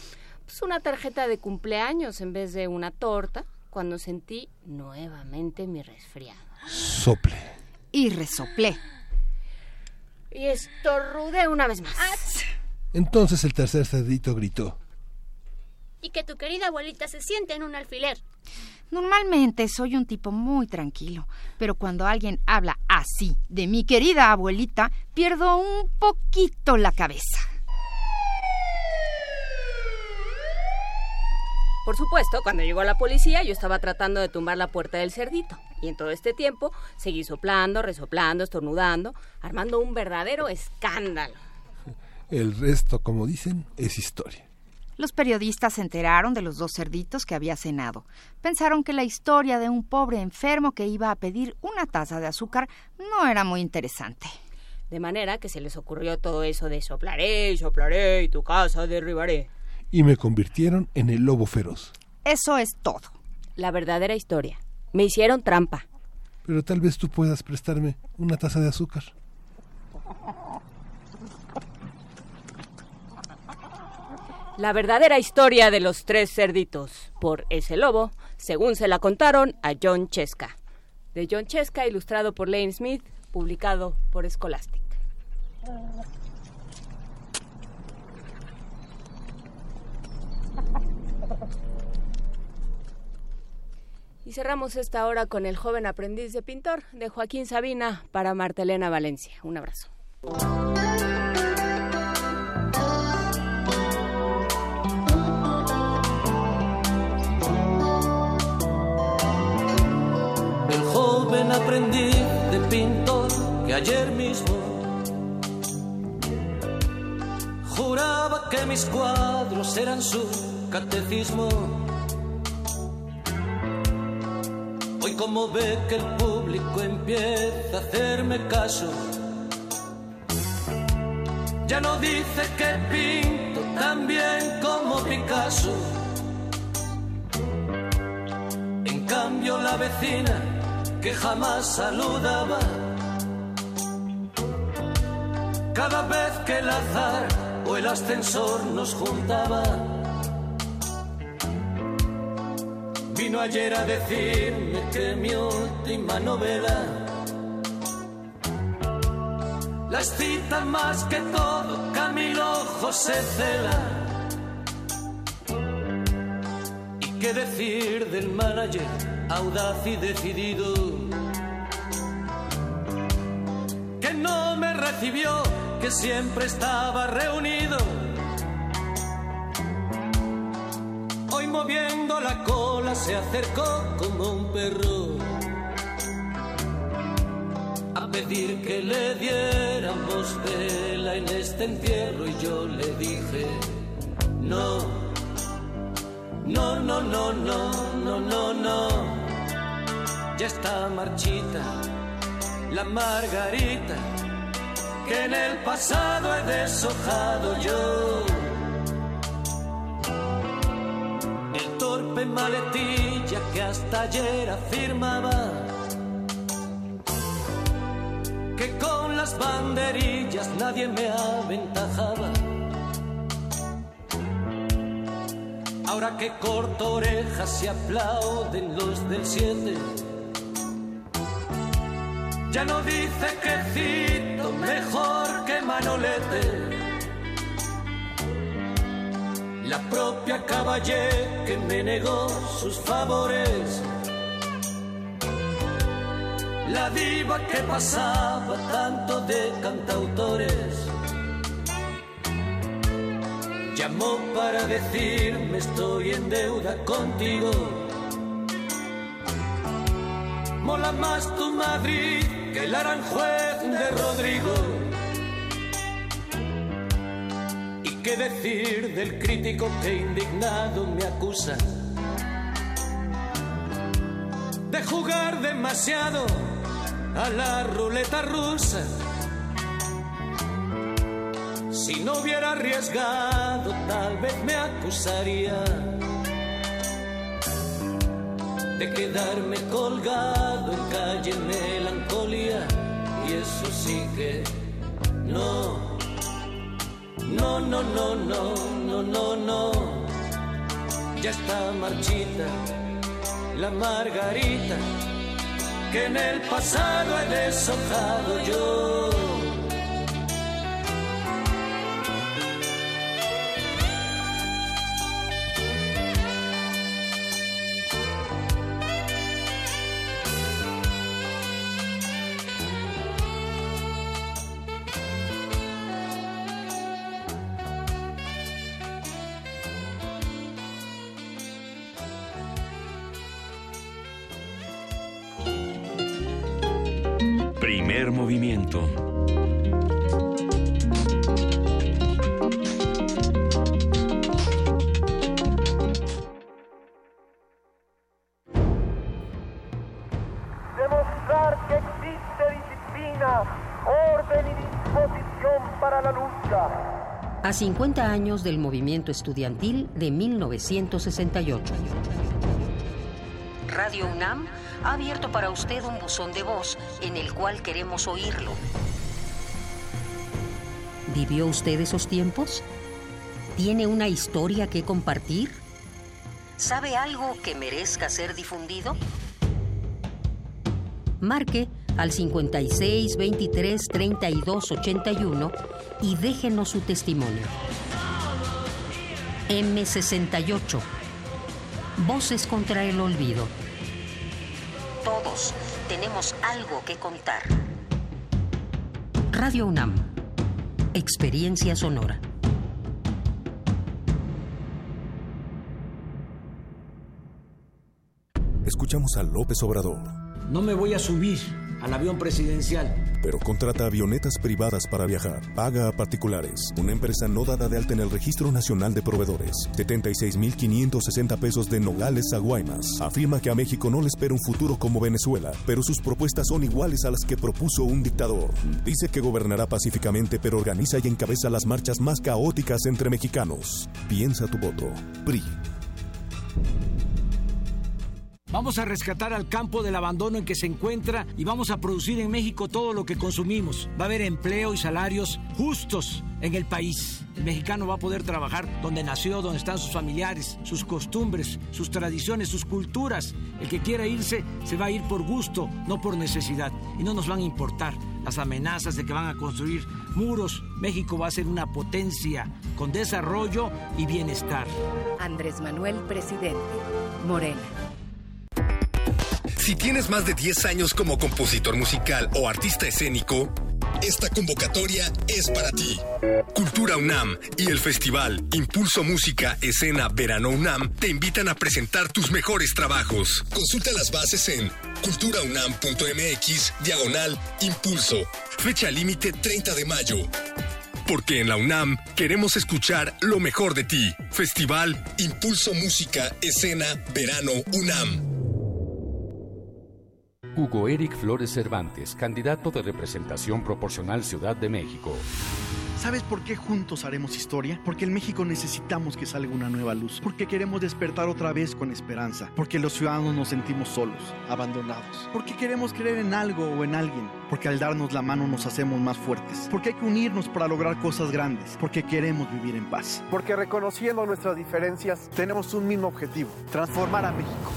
pues, una tarjeta de cumpleaños en vez de una torta cuando sentí nuevamente mi resfriado. Sople. Y resoplé. Y estorrudé una vez más. Entonces el tercer cerdito gritó. Y que tu querida abuelita se siente en un alfiler. Normalmente soy un tipo muy tranquilo, pero cuando alguien habla así de mi querida abuelita, pierdo un poquito la cabeza. Por supuesto, cuando llegó la policía, yo estaba tratando de tumbar la puerta del cerdito. Y en todo este tiempo seguí soplando, resoplando, estornudando, armando un verdadero escándalo. El resto, como dicen, es historia. Los periodistas se enteraron de los dos cerditos que había cenado. Pensaron que la historia de un pobre enfermo que iba a pedir una taza de azúcar no era muy interesante. De manera que se les ocurrió todo eso de soplaré y soplaré y tu casa derribaré. Y me convirtieron en el lobo feroz. Eso es todo. La verdadera historia. Me hicieron trampa. Pero tal vez tú puedas prestarme una taza de azúcar. La verdadera historia de los tres cerditos, por ese lobo, según se la contaron a John Cheska. De John Cheska, ilustrado por Lane Smith, publicado por Scholastic. Y cerramos esta hora con El joven aprendiz de pintor de Joaquín Sabina para Martelena Valencia. Un abrazo. aprendí de pintor que ayer mismo juraba que mis cuadros eran su catecismo. Hoy como ve que el público empieza a hacerme caso, ya no dice que pinto tan bien como Picasso. En cambio la vecina que jamás saludaba. Cada vez que el azar o el ascensor nos juntaba. Vino ayer a decirme que mi última novela las citas más que todo Camilo José Cela. Qué decir del manager audaz y decidido? Que no me recibió, que siempre estaba reunido. Hoy moviendo la cola se acercó como un perro pedir que le diéramos vela en este entierro y yo le dije, no, no, no, no, no, no, no, no, ya está marchita la margarita que en el pasado he deshojado yo. El torpe maletilla que hasta ayer afirmaba que con las banderillas nadie me aventajaba. Ahora que corto orejas se aplauden los del siete. Ya no dice que cito mejor que Manolete. La propia caballé que me negó sus favores la diva que pasaba tanto de cantautores. Llamó para decirme estoy en deuda contigo. Mola más tu Madrid que el Aranjuez de Rodrigo. ¿Y qué decir del crítico que indignado me acusa? De jugar demasiado a la ruleta rusa. Si no hubiera arriesgado, tal vez me acusaría de quedarme colgado en calle melancolía. Y eso sí que no, no, no, no, no, no, no, no. Ya está marchita la margarita que en el pasado he deshojado yo. Movimiento. Demostrar que existe disciplina, orden y disposición para la lucha. A 50 años del movimiento estudiantil de 1968. Radio UNAM ha abierto para usted un buzón de voz en el cual queremos oírlo. ¿Vivió usted esos tiempos? ¿Tiene una historia que compartir? ¿Sabe algo que merezca ser difundido? Marque al 56 23 32 81 y déjenos su testimonio. M68. Voces contra el olvido todos tenemos algo que contar. Radio UNAM. Experiencia sonora. Escuchamos a López Obrador. No me voy a subir al avión presidencial. Pero contrata avionetas privadas para viajar. Paga a particulares. Una empresa no dada de alta en el Registro Nacional de Proveedores. 76.560 pesos de Nogales a Guaymas. Afirma que a México no le espera un futuro como Venezuela, pero sus propuestas son iguales a las que propuso un dictador. Dice que gobernará pacíficamente, pero organiza y encabeza las marchas más caóticas entre mexicanos. Piensa tu voto. PRI. Vamos a rescatar al campo del abandono en que se encuentra y vamos a producir en México todo lo que consumimos. Va a haber empleo y salarios justos en el país. El mexicano va a poder trabajar donde nació, donde están sus familiares, sus costumbres, sus tradiciones, sus culturas. El que quiera irse se va a ir por gusto, no por necesidad. Y no nos van a importar las amenazas de que van a construir muros. México va a ser una potencia con desarrollo y bienestar. Andrés Manuel, presidente. Morena. Si tienes más de 10 años como compositor musical o artista escénico, esta convocatoria es para ti. Cultura UNAM y el festival Impulso Música Escena Verano UNAM te invitan a presentar tus mejores trabajos. Consulta las bases en culturaunam.mx diagonal impulso. Fecha límite 30 de mayo. Porque en la UNAM queremos escuchar lo mejor de ti. Festival Impulso Música Escena Verano UNAM. Hugo Eric Flores Cervantes, candidato de representación proporcional Ciudad de México. ¿Sabes por qué juntos haremos historia? Porque en México necesitamos que salga una nueva luz, porque queremos despertar otra vez con esperanza, porque los ciudadanos nos sentimos solos, abandonados, porque queremos creer en algo o en alguien, porque al darnos la mano nos hacemos más fuertes, porque hay que unirnos para lograr cosas grandes, porque queremos vivir en paz. Porque reconociendo nuestras diferencias tenemos un mismo objetivo, transformar a México.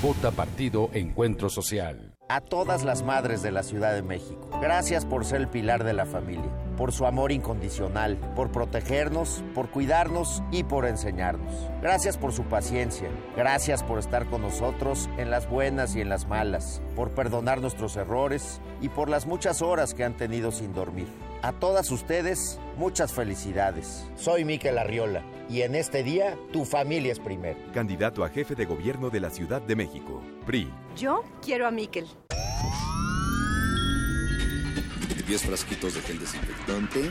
Vota Partido Encuentro Social. A todas las madres de la Ciudad de México, gracias por ser el pilar de la familia, por su amor incondicional, por protegernos, por cuidarnos y por enseñarnos. Gracias por su paciencia, gracias por estar con nosotros en las buenas y en las malas, por perdonar nuestros errores y por las muchas horas que han tenido sin dormir. A todas ustedes, muchas felicidades. Soy Miquel Arriola y en este día tu familia es primero. Candidato a jefe de gobierno de la Ciudad de México. PRI. Yo quiero a Miquel. 10 frasquitos de gel desinfectante,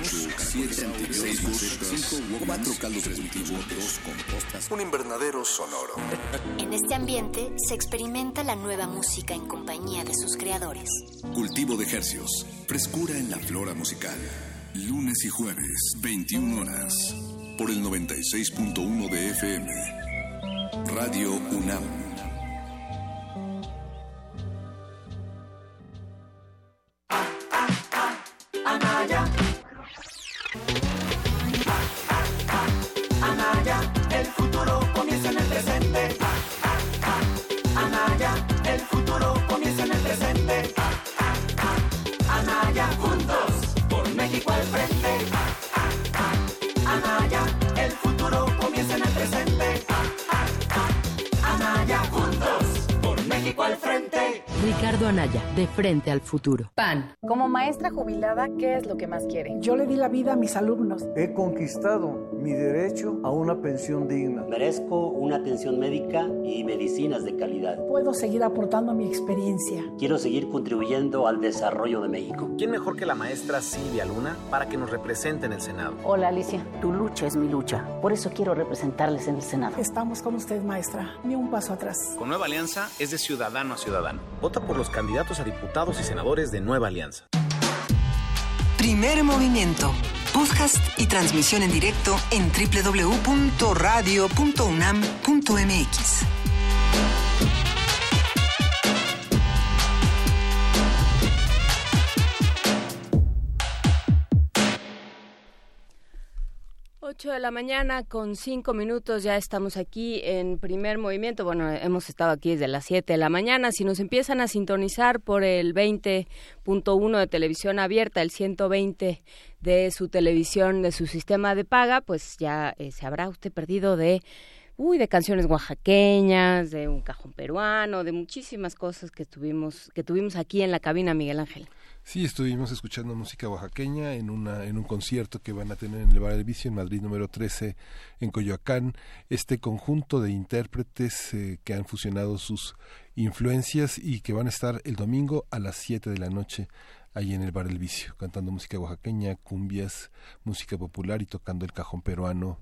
8, 7, 6 4 caldos primitivos, 2 compostas, un invernadero sonoro. En este ambiente se experimenta la nueva música en compañía de sus creadores. Cultivo de hercios, frescura en la flora musical. Lunes y jueves, 21 horas, por el 96.1 de FM. Radio UNAM. Ricardo Anaya, de frente al futuro. PAN. Como maestra jubilada, ¿qué es lo que más quiere? Yo le di la vida a mis alumnos. He conquistado mi derecho a una pensión digna. Merezco una atención médica y medicinas de calidad. Puedo seguir aportando mi experiencia. Quiero seguir contribuyendo al desarrollo de México. ¿Quién mejor que la maestra Silvia Luna para que nos represente en el Senado? Hola Alicia, tu lucha es mi lucha. Por eso quiero representarles en el Senado. Estamos con usted, maestra. Ni un paso atrás. Con Nueva Alianza es de ciudadano a ciudadano. Vota por los candidatos a diputados y senadores de Nueva Alianza. Primer movimiento. Podcast y transmisión en directo en www.radio.unam.mx. Ocho de la mañana con cinco minutos ya estamos aquí en primer movimiento. Bueno, hemos estado aquí desde las siete de la mañana. Si nos empiezan a sintonizar por el 20.1 de televisión abierta, el 120 de su televisión, de su sistema de paga, pues ya eh, se habrá usted perdido de uy, de canciones oaxaqueñas, de un cajón peruano, de muchísimas cosas que tuvimos que tuvimos aquí en la cabina Miguel Ángel. Sí, estuvimos escuchando música oaxaqueña en una en un concierto que van a tener en el Bar del Vicio en Madrid número 13 en Coyoacán. Este conjunto de intérpretes eh, que han fusionado sus influencias y que van a estar el domingo a las 7 de la noche ahí en el Bar del Vicio, cantando música oaxaqueña, cumbias, música popular y tocando el cajón peruano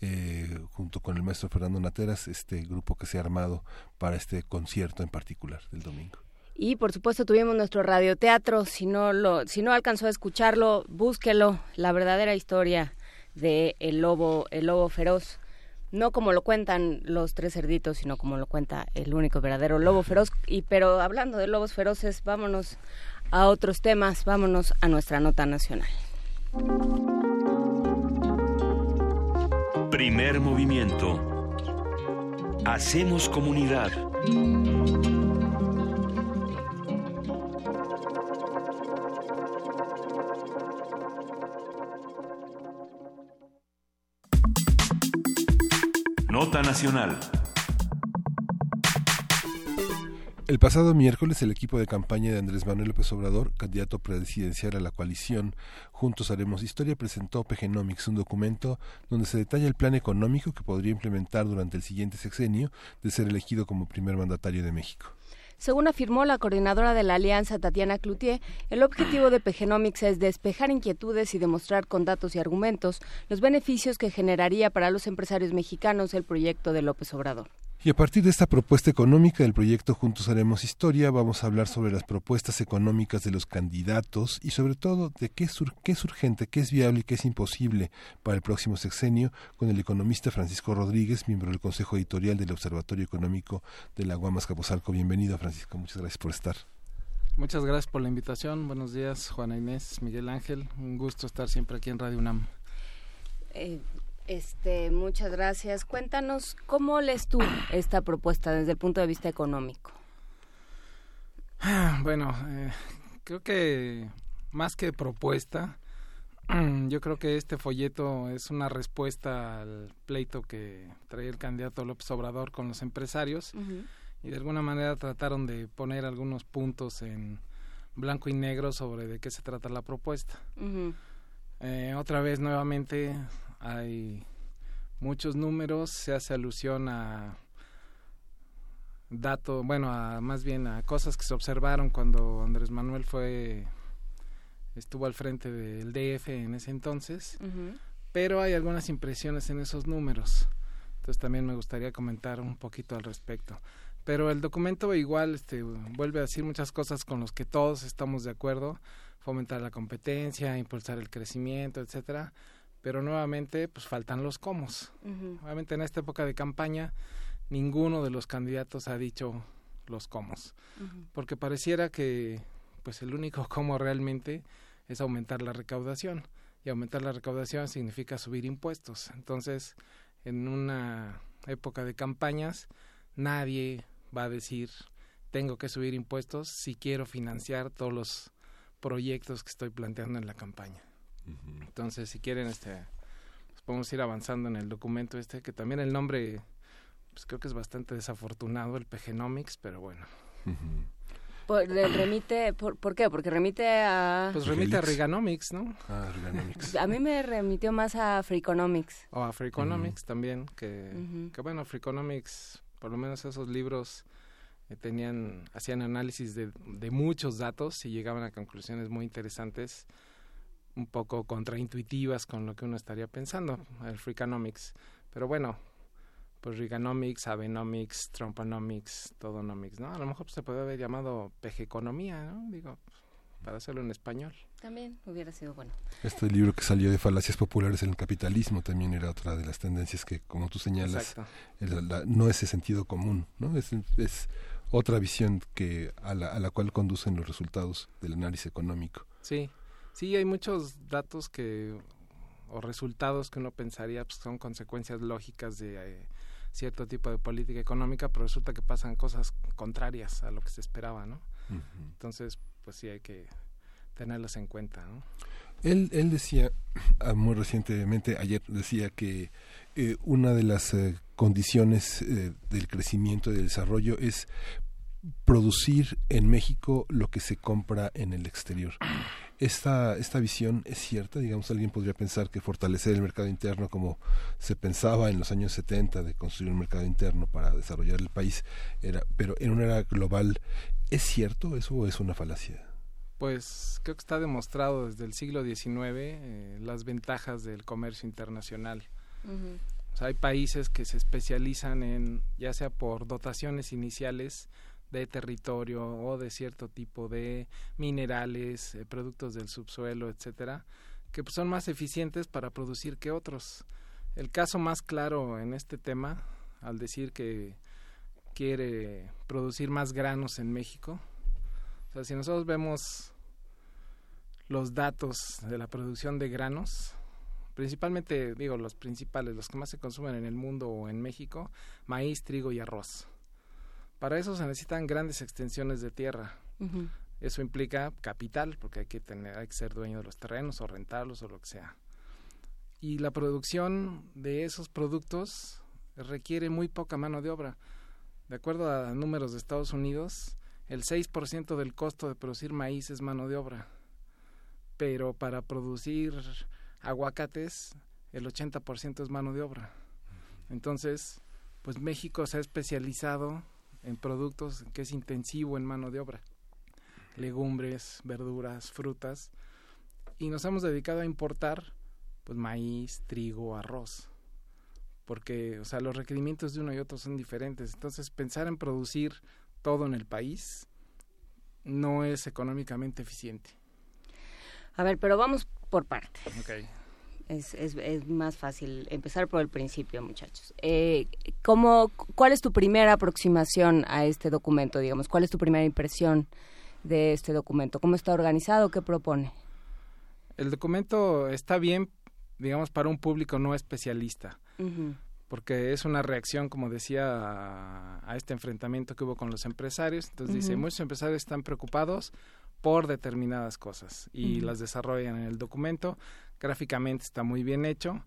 eh, junto con el maestro Fernando Nateras, este grupo que se ha armado para este concierto en particular del domingo. Y por supuesto tuvimos nuestro radioteatro, si no lo si no alcanzó a escucharlo, búsquelo, la verdadera historia de el lobo el lobo feroz no como lo cuentan los tres cerditos, sino como lo cuenta el único verdadero lobo feroz. Y pero hablando de lobos feroces, vámonos a otros temas, vámonos a nuestra nota nacional. Primer movimiento. Hacemos comunidad. Nota Nacional. El pasado miércoles el equipo de campaña de Andrés Manuel López Obrador, candidato presidencial a la coalición Juntos Haremos Historia, presentó PGnomics, un documento donde se detalla el plan económico que podría implementar durante el siguiente sexenio de ser elegido como primer mandatario de México. Según afirmó la coordinadora de la alianza, Tatiana Cloutier, el objetivo de PGnomics es despejar inquietudes y demostrar con datos y argumentos los beneficios que generaría para los empresarios mexicanos el proyecto de López Obrador. Y a partir de esta propuesta económica del proyecto Juntos Haremos Historia, vamos a hablar sobre las propuestas económicas de los candidatos y sobre todo de qué, qué es urgente, qué es viable y qué es imposible para el próximo sexenio con el economista Francisco Rodríguez, miembro del Consejo Editorial del Observatorio Económico de la Guamas Capozalco. Bienvenido, Francisco. Muchas gracias por estar. Muchas gracias por la invitación. Buenos días, Juana Inés, Miguel Ángel. Un gusto estar siempre aquí en Radio UNAM. Eh, este, muchas gracias. Cuéntanos cómo lees tú esta propuesta desde el punto de vista económico. Bueno, eh, creo que más que propuesta, yo creo que este folleto es una respuesta al pleito que traía el candidato López Obrador con los empresarios y de alguna manera trataron de poner algunos puntos en blanco y negro sobre de qué se trata la propuesta. eh, otra vez nuevamente hay muchos números, se hace alusión a datos, bueno, a, más bien a cosas que se observaron cuando Andrés Manuel fue estuvo al frente del DF en ese entonces, pero hay algunas impresiones en esos números. Entonces también me gustaría comentar un poquito al respecto. Pero el documento igual este, vuelve a decir muchas cosas con las que todos estamos de acuerdo, fomentar la competencia, impulsar el crecimiento, etcétera pero nuevamente pues faltan los comos. Obviamente en esta época de campaña ninguno de los candidatos ha dicho los comos, porque pareciera que pues el único como realmente es aumentar la recaudación y aumentar la recaudación significa subir impuestos. Entonces, en una época de campañas nadie va a decir tengo que subir impuestos si quiero financiar todos los proyectos que estoy planteando en la campaña. Entonces, si quieren, este, pues podemos ir avanzando en el documento este, que también el nombre, pues creo que es bastante desafortunado, el PGnomics, pero bueno. Por, remite, por, qué? Porque remite a... Pues remite a Reaganomics, ¿no? Ah, Reaganomics. A mí me remitió más a Freakonomics. O a Freakonomics también, que, que bueno, Freakonomics, por lo menos esos libros eh, tenían, hacían análisis de, de muchos datos y llegaban a conclusiones muy interesantes un poco contraintuitivas con lo que uno estaría pensando, el Freakonomics. Pero bueno, pues Reaganomics, Abenomics, Trumponomics, Todonomics, ¿no? A lo mejor pues, se puede haber llamado Pejeconomía, ¿no? Digo, para hacerlo en español. También hubiera sido bueno. Este libro que salió de Falacias Populares en el Capitalismo también era otra de las tendencias que, como tú señalas, no es ese sentido común, ¿no? Es, es otra visión que a la, a la cual conducen los resultados del análisis económico. Sí, Sí, hay muchos datos que o resultados que uno pensaría pues, son consecuencias lógicas de eh, cierto tipo de política económica, pero resulta que pasan cosas contrarias a lo que se esperaba, ¿no? Entonces, pues sí hay que tenerlas en cuenta, ¿no? Él, él decía, ah, muy recientemente, ayer decía que eh, una de las eh, condiciones del crecimiento y del desarrollo es producir en México lo que se compra en el exterior. Esta, esta visión es cierta, digamos, alguien podría pensar que fortalecer el mercado interno como se pensaba en los años 70 de construir un mercado interno para desarrollar el país, era, pero en una era global, ¿es cierto eso o es una falacia? Pues creo que está demostrado desde el siglo XIX eh, las ventajas del comercio internacional. hay países que se especializan en, ya sea por dotaciones iniciales, de territorio o de cierto tipo de minerales, eh, productos del subsuelo, etcétera, que pues, son más eficientes para producir que otros. El caso más claro en este tema, al decir que quiere producir más granos en México, o sea, si nosotros vemos los datos de la producción de granos, principalmente, digo, los principales, los que más se consumen en el mundo o en México, maíz, trigo y arroz. Para eso se necesitan grandes extensiones de tierra. Eso implica capital, porque hay que tener, hay que ser dueño de los terrenos o rentarlos o lo que sea. Y la producción de esos productos requiere muy poca mano de obra. De acuerdo a números de Estados Unidos, el 6% del costo de producir maíz es mano de obra. Pero para producir aguacates, el 80% es mano de obra. Entonces, pues México se ha especializado en productos que es intensivo en mano de obra. Legumbres, verduras, frutas, y nos hemos dedicado a importar pues maíz, trigo, arroz, porque o sea, los requerimientos de uno y otro son diferentes, entonces pensar en producir todo en el país no es económicamente eficiente. A ver, pero vamos por partes. Es, es, es, más fácil empezar por el principio, muchachos. Eh, ¿cómo, ¿Cuál es tu primera aproximación a este documento, digamos? ¿Cuál es tu primera impresión de este documento? ¿Cómo está organizado? ¿Qué propone? El documento está bien, digamos, para un público no especialista, porque es una reacción, como decía, a, este enfrentamiento que hubo con los empresarios. Entonces dice, muchos empresarios están preocupados por determinadas cosas y las desarrollan en el documento. Gráficamente está muy bien hecho,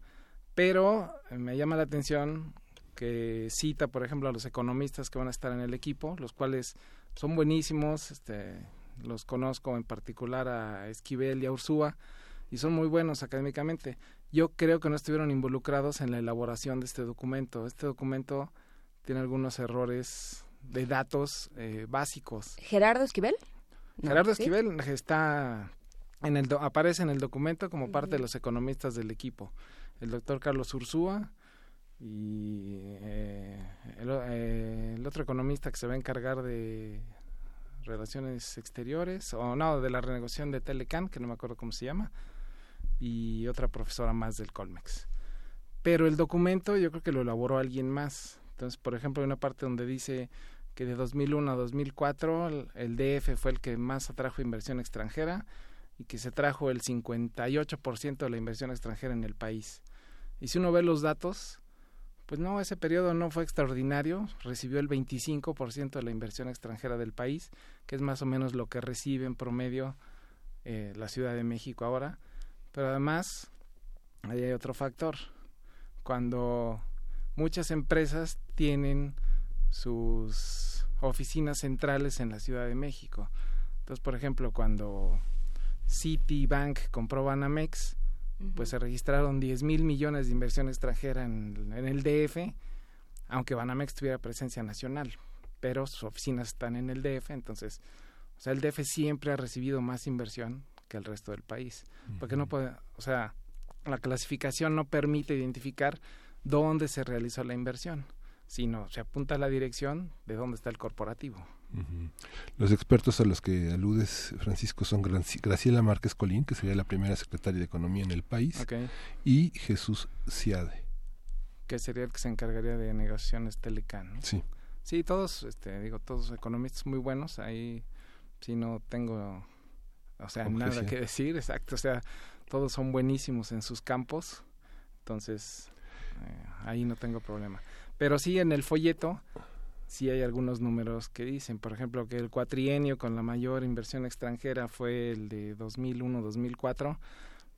pero eh, me llama la atención que cita, por ejemplo, a los economistas que van a estar en el equipo, los cuales son buenísimos, este, los conozco en particular a Esquivel y a Ursúa, y son muy buenos académicamente. Yo creo que no estuvieron involucrados en la elaboración de este documento. Este documento tiene algunos errores de datos eh, básicos. ¿Gerardo Esquivel? Gerardo Esquivel está en el aparece en el documento como parte de los economistas del equipo. El doctor Carlos Ursúa, y eh, eh, el, otro economista que se va a encargar de relaciones exteriores o no de la renegociación de Telecan que no me acuerdo cómo se llama y otra profesora más del Colmex. Pero el documento yo creo que lo elaboró alguien más. Entonces por ejemplo hay una parte donde dice que de 2001 a 2004 el, el DF fue el que más atrajo inversión extranjera y que se trajo el 58% de la inversión extranjera en el país. Y si uno ve los datos pues no, ese periodo no fue extraordinario, recibió el 25% de la inversión extranjera del país, que es más o menos lo que recibe en promedio eh, la Ciudad de México ahora, pero además ahí hay otro factor, cuando muchas empresas tienen sus oficinas centrales en la Ciudad de México. Entonces, por ejemplo, cuando Citibank compró Banamex, pues se registraron 10 mil millones de inversión extranjera en, el DF, aunque Banamex tuviera presencia nacional, pero sus oficinas están en el DF, entonces, o sea, el DF siempre ha recibido más inversión que el resto del país, porque no puede, o sea, la clasificación no permite identificar dónde se realizó la inversión, sino se apunta a la dirección de dónde está el corporativo. Los expertos a los que aludes, Francisco, son Graciela Márquez Colín, que sería la primera secretaria de Economía en el país, y Jesús Ciade. Que sería el que se encargaría de negociaciones Telecan. Sí. Sí, todos, este, digo, todos economistas muy buenos. Ahí sí no tengo, o sea, nada que decir, exacto. O sea, todos son buenísimos en sus campos. Entonces, eh, ahí no tengo problema. Pero sí, en el folleto sí hay algunos números que dicen, por ejemplo, que el cuatrienio con la mayor inversión extranjera fue el de 2001-2004,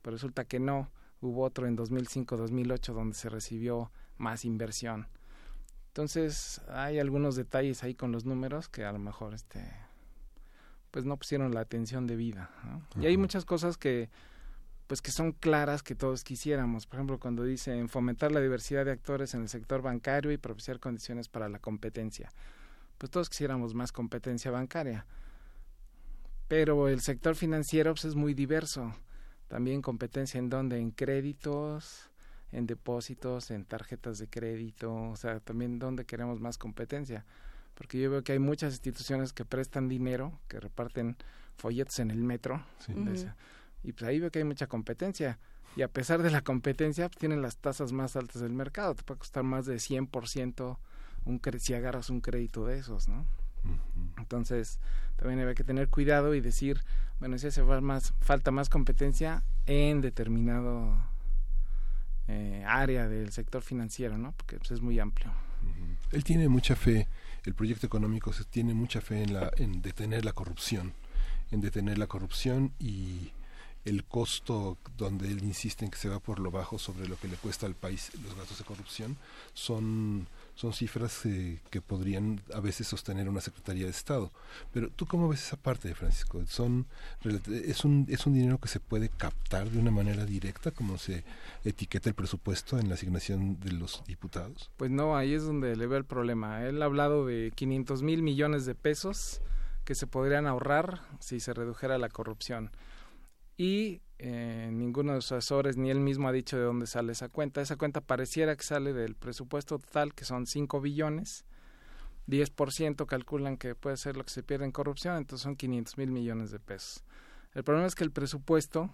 pero resulta que no, hubo otro en 2005-2008 donde se recibió más inversión. Entonces, hay algunos detalles ahí con los números que a lo mejor este pues no pusieron la atención debida, Y hay muchas cosas que pues que son claras que todos quisiéramos. Por ejemplo, cuando dicen fomentar la diversidad de actores en el sector bancario y propiciar condiciones para la competencia. Pues todos quisiéramos más competencia bancaria. Pero el sector financiero pues, es muy diverso. También competencia en donde, en créditos, en depósitos, en tarjetas de crédito, o sea, también donde queremos más competencia. Porque yo veo que hay muchas instituciones que prestan dinero, que reparten folletos en el metro. Y pues ahí veo que hay mucha competencia. y a pesar de la competencia pues, tienen las tasas más altas del mercado. Te puede costar más de 100% un si agarras un crédito de esos, ¿no? Entonces, también hay que tener cuidado y decir, bueno, si hace más, falta más competencia en determinado eh, área del sector financiero, ¿no? Porque pues, es muy amplio. Él tiene mucha fe, el proyecto económico tiene mucha fe en, la, en detener la corrupción, en detener la corrupción y el costo donde él insiste en que se va por lo bajo sobre lo que le cuesta al país los gastos de corrupción son son cifras eh, que podrían a veces sostener una Secretaría de Estado. Pero tú cómo ves esa parte, Francisco? Son es un es un dinero que se puede captar de una manera directa como se etiqueta el presupuesto en la asignación de los diputados. Pues no, ahí es donde le veo el problema. Él ha hablado de 500 mil millones de pesos que se podrían ahorrar si se redujera la corrupción. Y eh, ninguno de sus asesores ni él mismo ha dicho de dónde sale esa cuenta. Esa cuenta pareciera que sale del presupuesto total, que son 5 billones. 10% calculan que puede ser lo que se pierde en corrupción, entonces son 500 mil millones de pesos. El problema es que el presupuesto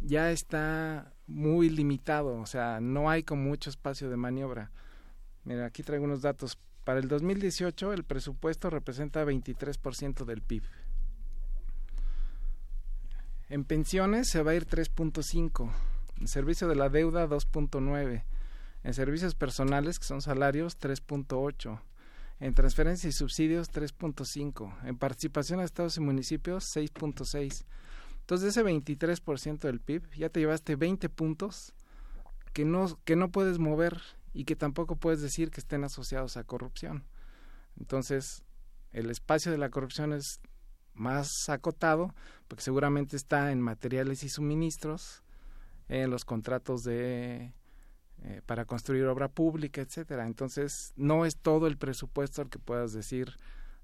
ya está muy limitado, o sea, no hay con mucho espacio de maniobra. Mira, aquí traigo unos datos. Para el 2018 el presupuesto representa 23% del PIB. En pensiones se va a ir 3.5, en servicio de la deuda 2.9, en servicios personales, que son salarios, 3.8, en transferencias y subsidios 3.5, en participación a estados y municipios 6.6. Entonces, ese 23% del PIB ya te llevaste 20 puntos que no, que no puedes mover y que tampoco puedes decir que estén asociados a corrupción. Entonces, el espacio de la corrupción es más acotado, porque seguramente está en materiales y suministros, en los contratos de eh, para construir obra pública, etcétera. Entonces, no es todo el presupuesto al que puedas decir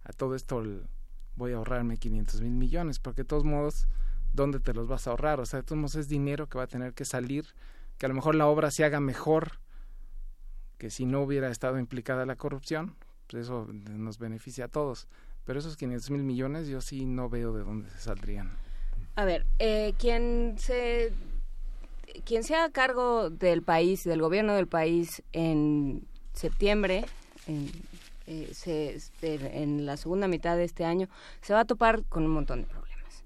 a todo esto voy a ahorrarme 500 mil millones, porque de todos modos, ¿dónde te los vas a ahorrar? O sea, de todos modos es dinero que va a tener que salir, que a lo mejor la obra se haga mejor que si no hubiera estado implicada la corrupción, pues eso nos beneficia a todos. Pero esos 500 mil millones yo sí no veo de dónde se saldrían. A ver, eh, quien se quien sea a cargo del país, del gobierno del país en septiembre, en, eh, este, la segunda mitad de este año, se va a topar con un montón de problemas.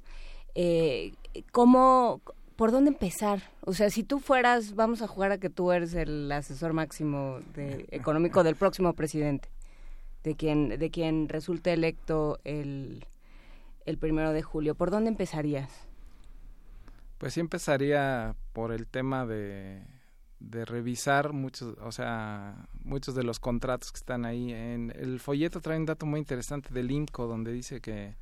Eh, ¿Cómo, por dónde empezar? O sea, si tú fueras, vamos a jugar a que tú eres el asesor máximo de, económico del próximo presidente de quien, de quien resulte electo el, el primero de julio, ¿por dónde empezarías? Pues sí empezaría por el tema de, de revisar muchos, o sea, muchos de los contratos que están ahí. En el folleto trae un dato muy interesante del INCO donde dice que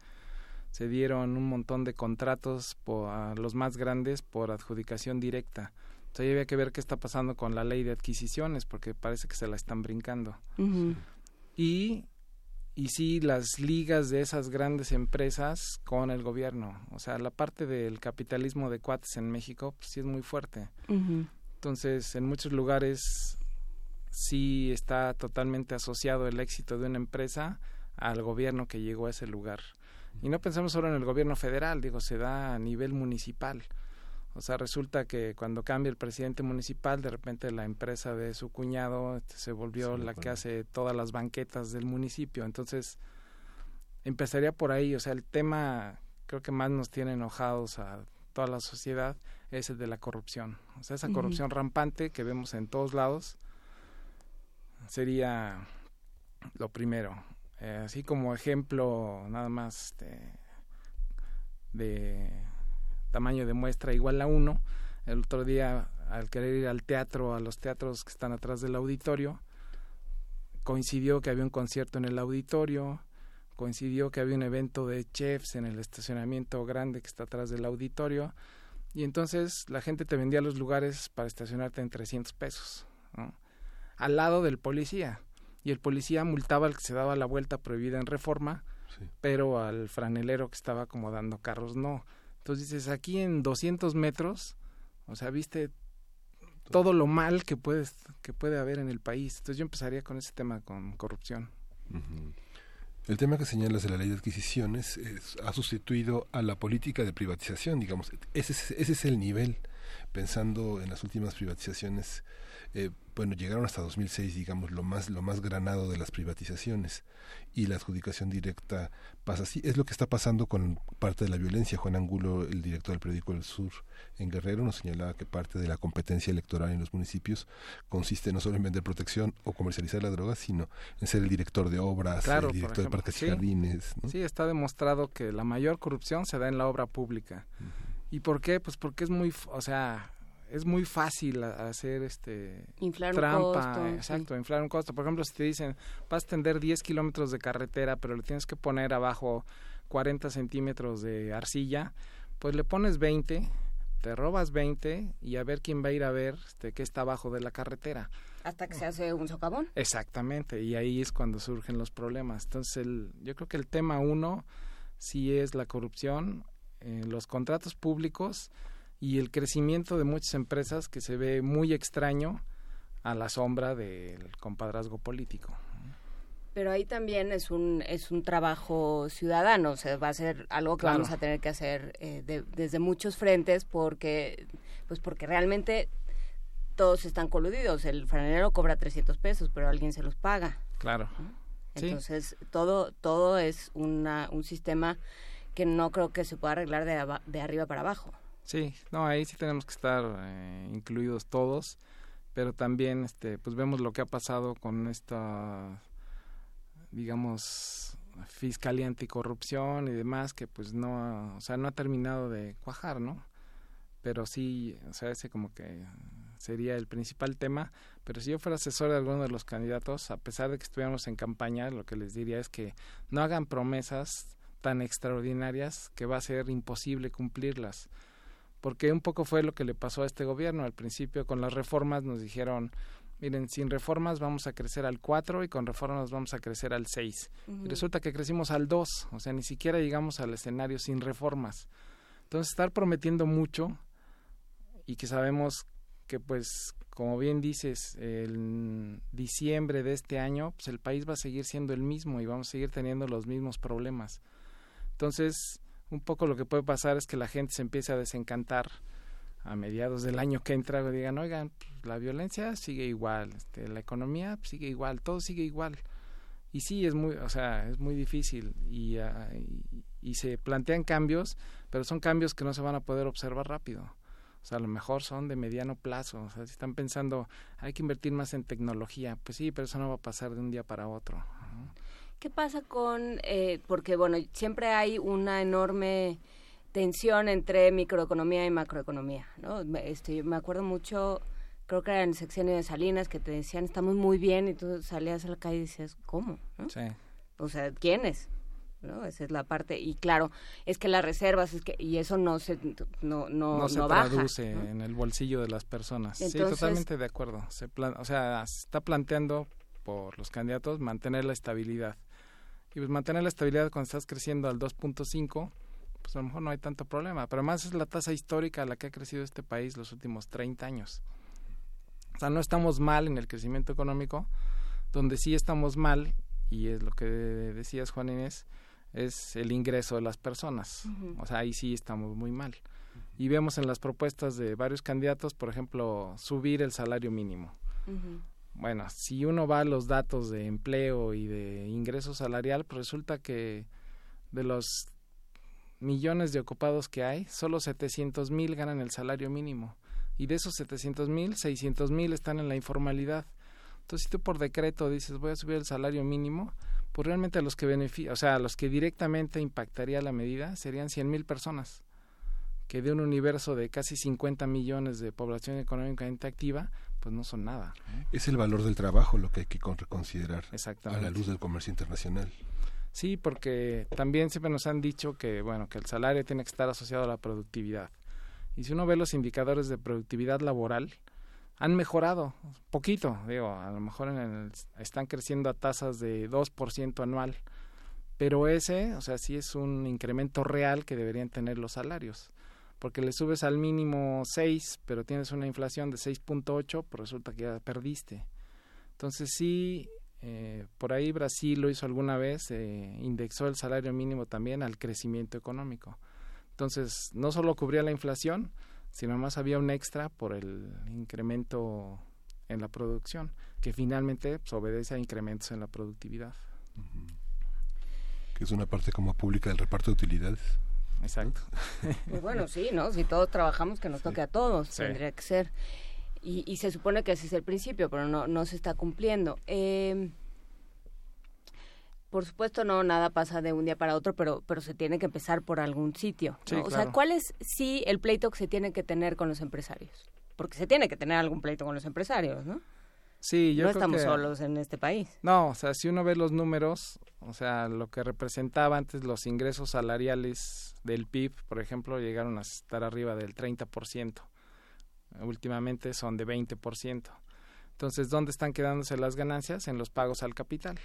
se dieron un montón de contratos a los más grandes por adjudicación directa. Entonces había que ver qué está pasando con la ley de adquisiciones porque parece que se la están brincando y, y sí las ligas de esas grandes empresas con el gobierno. O sea, la parte del capitalismo de cuates en México pues, sí es muy fuerte. Entonces, en muchos lugares sí está totalmente asociado el éxito de una empresa al gobierno que llegó a ese lugar. Y no pensamos solo en el gobierno federal, digo, se da a nivel municipal. O sea, resulta que cuando cambia el presidente municipal, de repente la empresa de su cuñado este, se volvió la que hace todas las banquetas del municipio. Entonces, empezaría por ahí. O sea, el tema creo que más nos tiene enojados a toda la sociedad es el de la corrupción. O sea, esa corrupción rampante que vemos en todos lados sería lo primero. Eh, así como ejemplo nada más este, de tamaño de muestra igual a uno. El otro día, al querer ir al teatro, a los teatros que están atrás del auditorio, coincidió que había un concierto en el auditorio, coincidió que había un evento de chefs en el estacionamiento grande que está atrás del auditorio, y entonces la gente te vendía los lugares para estacionarte en 300 pesos, al lado del policía. Y el policía multaba al que se daba la vuelta prohibida en reforma, pero al franelero que estaba acomodando carros no. Entonces dices, aquí en 200 metros, o sea, viste todo lo mal que, puedes, que puede haber en el país. Entonces yo empezaría con ese tema, con corrupción. El tema que señalas de la ley de adquisiciones ha sustituido a la política de privatización, digamos. Ese es, ese es el nivel, pensando en las últimas privatizaciones eh, bueno, llegaron hasta 2006, digamos, lo más, lo más granado de las privatizaciones y la adjudicación directa pasa así. Es lo que está pasando con parte de la violencia. Juan Angulo, el director del periódico El Sur en Guerrero, nos señalaba que parte de la competencia electoral en los municipios consiste no solo en vender protección o comercializar la droga, sino en ser el director de obras, el director de parques y jardines. Sí, está demostrado que la mayor corrupción se da en la obra pública. ¿Y por qué? Pues porque es muy, o sea, es muy fácil hacer este inflar trampa, un costo, exacto, inflar un costo. Por ejemplo, si te dicen vas a tender 10 kilómetros de carretera, pero le tienes que poner abajo 40 centímetros de arcilla, pues le pones 20, te robas 20 y a ver quién va a ir a ver este, qué está abajo de la carretera. Hasta que se hace un socavón. Exactamente, y ahí es cuando surgen los problemas. Entonces, el, yo creo que el tema uno sí es la corrupción, en los contratos públicos, y el crecimiento de muchas empresas que se ve muy extraño a la sombra del compadrazgo político. Pero ahí también es un es un trabajo ciudadano, o sea, va a ser algo que vamos a tener que hacer eh, desde muchos frentes porque pues porque realmente todos están coludidos. El franelero cobra 300 pesos, pero alguien se los paga. Claro. Entonces, todo todo es una, un sistema que no creo que se pueda arreglar de, de arriba para abajo. Sí, no, ahí sí tenemos que estar eh, incluidos todos, pero también este pues vemos lo que ha pasado con esta digamos fiscalía anticorrupción y demás que pues no, o sea, no ha terminado de cuajar, ¿no? Pero sí, o sea, ese como que sería el principal tema, pero si yo fuera asesor de alguno de los candidatos, a pesar de que estuviéramos en campaña, lo que les diría es que no hagan promesas tan extraordinarias que va a ser imposible cumplirlas porque un poco fue lo que le pasó a este gobierno. Al principio con las reformas nos dijeron, miren, sin reformas vamos a crecer al 4 y con reformas vamos a crecer al 6. Y resulta que crecimos al 2, o sea, ni siquiera llegamos al escenario sin reformas. Entonces, estar prometiendo mucho y que sabemos que pues como bien dices, el diciembre de este año, pues el país va a seguir siendo el mismo y vamos a seguir teniendo los mismos problemas. Entonces, un poco lo que puede pasar es que la gente se empiece a desencantar a mediados del año que entra y digan, oigan, pues, la violencia sigue igual, este, la economía sigue igual, todo sigue igual. Y sí, es muy, o sea, es muy difícil y, ah, y, se plantean cambios, pero son cambios que no se van a poder observar rápido. O sea, a lo mejor son de mediano plazo. O sea, si están pensando, hay que invertir más en tecnología, pues sí, pero eso no va a pasar de un día para otro. ¿Qué pasa con, eh, porque bueno, siempre hay una enorme tensión entre microeconomía y macroeconomía, ¿no? Este, me acuerdo mucho, creo que era en el sexenio de Salinas, que te decían, estamos muy bien, y tú salías a la calle y decías, ¿cómo? Sí. O sea, ¿quiénes? ¿no? Esa es la parte y claro, es que las reservas es que y eso no se no no, no se traduce en el bolsillo de las personas. sí, totalmente de acuerdo. Se o sea, se está planteando por los candidatos mantener la estabilidad y pues mantener la estabilidad cuando estás creciendo al 2.5, pues a lo mejor no hay tanto problema. Pero además es la tasa histórica a la que ha crecido este país los últimos 30 años. O sea, no estamos mal en el crecimiento económico, donde sí estamos mal, y es lo que decías Juan Inés, es el ingreso de las personas. O sea, ahí sí estamos muy mal. Y vemos en las propuestas de varios candidatos, por ejemplo, subir el salario mínimo bueno, si uno va a los datos de empleo y de ingreso salarial, pues resulta que de los millones de ocupados que hay, solo 700 mil ganan el salario mínimo. Y de esos 700 mil, 600 mil están en la informalidad. Entonces, si tú por decreto dices voy a subir el salario mínimo, pues realmente a los que beneficia, o sea, a los que directamente impactaría la medida serían 100 mil personas, que de un universo de casi 50 millones de población económicamente activa, pues no son nada. Es el valor del trabajo lo que hay que reconsiderar a la luz del comercio internacional. Sí, porque también siempre nos han dicho que bueno que el salario tiene que estar asociado a la productividad. Y si uno ve los indicadores de productividad laboral, han mejorado poquito, digo, a lo mejor están creciendo a tasas de 2% anual, pero ese, o sea, sí es un incremento real que deberían tener los salarios porque le subes al mínimo 6, pero tienes una inflación de 6.8, pues resulta que ya perdiste. Entonces sí, eh, por ahí Brasil lo hizo alguna vez, eh, indexó el salario mínimo también al crecimiento económico. Entonces, no solo cubría la inflación, sino más había un extra por el incremento en la producción, que finalmente pues, obedece a incrementos en la productividad. Que es una parte como pública del reparto de utilidades. Exacto. Pues bueno, sí, ¿no? Si todos trabajamos, que nos toque a todos, tendría que ser. Y, y, se supone que ese es el principio, pero no, no se está cumpliendo. Eh, por supuesto no nada pasa de un día para otro, pero pero se tiene que empezar por algún sitio. O sea, ¿cuál es sí el pleito que se tiene que tener con los empresarios? Porque se tiene que tener algún pleito con los empresarios, ¿no? Sí, yo no creo estamos que... solos en este país. No, o sea, si uno ve los números, o sea, lo que representaba antes los ingresos salariales del PIB, por ejemplo, llegaron a estar arriba del 30%. Últimamente son de 20%. Entonces, ¿dónde están quedándose las ganancias? En los pagos al capital.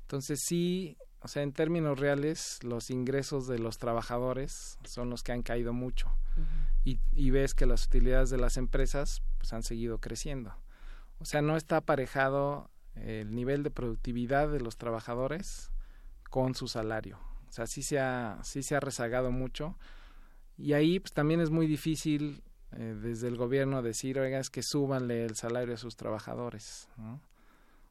Entonces sí, o sea, en términos reales, los ingresos de los trabajadores son los que han caído mucho. Uh -huh. y, y, ves que las utilidades de las empresas pues, han seguido creciendo. O sea, no está aparejado el nivel de productividad de los trabajadores con su salario. O sea, sí se ha, sí se ha rezagado mucho. Y ahí pues, también es muy difícil eh, desde el gobierno decir, oiga, es que súbanle el salario a sus trabajadores. ¿no?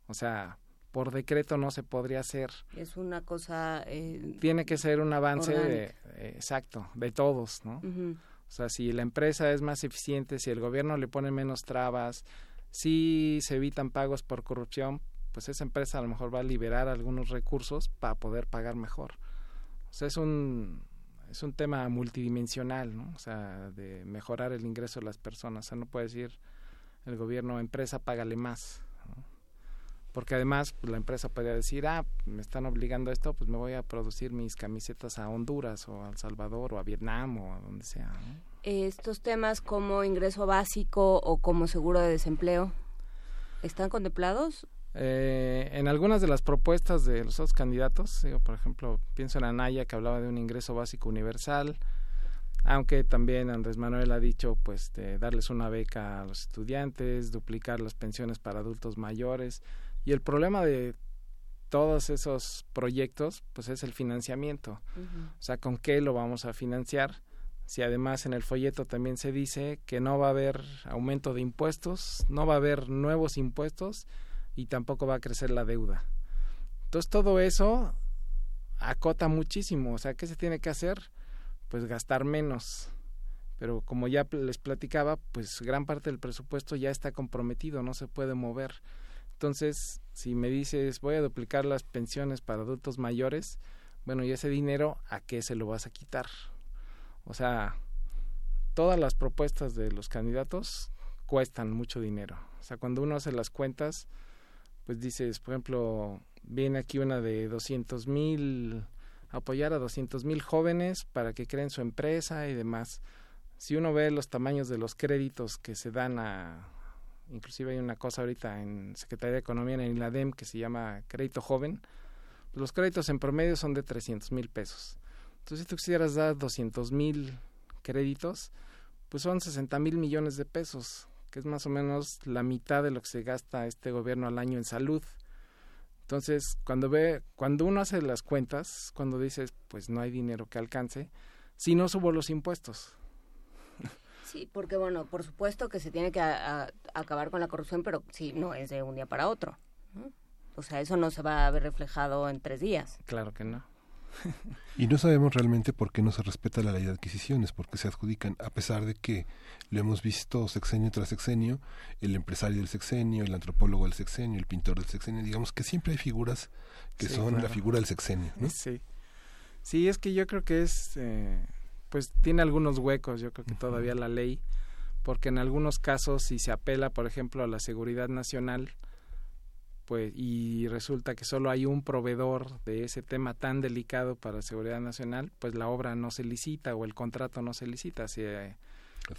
O sea, por decreto no se podría hacer. Es una cosa... Eh, Tiene que ser un avance de, eh, exacto, de todos, ¿no? Uh -huh. O sea, si la empresa es más eficiente, si el gobierno le pone menos trabas, si se evitan pagos por corrupción, pues esa empresa a lo mejor va a liberar algunos recursos para poder pagar mejor. O sea, es un, es un tema multidimensional, ¿no? O sea, de mejorar el ingreso de las personas. O sea, no puede decir el gobierno, empresa, págale más porque además pues, la empresa podría decir, ah, me están obligando a esto, pues me voy a producir mis camisetas a Honduras o a El Salvador o a Vietnam o a donde sea. ¿no? Estos temas como ingreso básico o como seguro de desempleo, ¿están contemplados? Eh, en algunas de las propuestas de los otros candidatos, digo, por ejemplo, pienso en Anaya que hablaba de un ingreso básico universal, aunque también Andrés Manuel ha dicho pues de darles una beca a los estudiantes, duplicar las pensiones para adultos mayores, y el problema de todos esos proyectos, pues es el financiamiento. Uh -huh. O sea, ¿con qué lo vamos a financiar? Si además en el folleto también se dice que no va a haber aumento de impuestos, no va a haber nuevos impuestos y tampoco va a crecer la deuda. Entonces todo eso acota muchísimo. O sea, ¿qué se tiene que hacer? Pues gastar menos. Pero como ya les platicaba, pues gran parte del presupuesto ya está comprometido, no se puede mover. Entonces, si me dices, voy a duplicar las pensiones para adultos mayores, bueno, y ese dinero, ¿a qué se lo vas a quitar? O sea, todas las propuestas de los candidatos cuestan mucho dinero. O sea, cuando uno hace las cuentas, pues dices, por ejemplo, viene aquí una de 200 mil, apoyar a 200 mil jóvenes para que creen su empresa y demás. Si uno ve los tamaños de los créditos que se dan a inclusive hay una cosa ahorita en Secretaría de Economía en el INADEM que se llama crédito joven, los créditos en promedio son de 300 mil pesos. Entonces, si tú quisieras dar 200 mil créditos, pues son 60 mil millones de pesos, que es más o menos la mitad de lo que se gasta este gobierno al año en salud. Entonces, cuando ve, cuando uno hace las cuentas, cuando dices, pues no hay dinero que alcance, si no subo los impuestos, Sí, porque bueno, por supuesto que se tiene que a, a, acabar con la corrupción, pero sí, no es de un día para otro. ¿no? O sea, eso no se va a ver reflejado en tres días. Claro que no. Y no sabemos realmente por qué no se respeta la ley de adquisiciones, porque se adjudican, a pesar de que lo hemos visto sexenio tras sexenio, el empresario del sexenio, el antropólogo del sexenio, el pintor del sexenio, digamos que siempre hay figuras que sí, son claro. la figura del sexenio. ¿no? Sí. sí, es que yo creo que es... Eh pues tiene algunos huecos, yo creo que todavía la ley, porque en algunos casos si se apela, por ejemplo, a la seguridad nacional, pues y resulta que solo hay un proveedor de ese tema tan delicado para seguridad nacional, pues la obra no se licita o el contrato no se licita, se,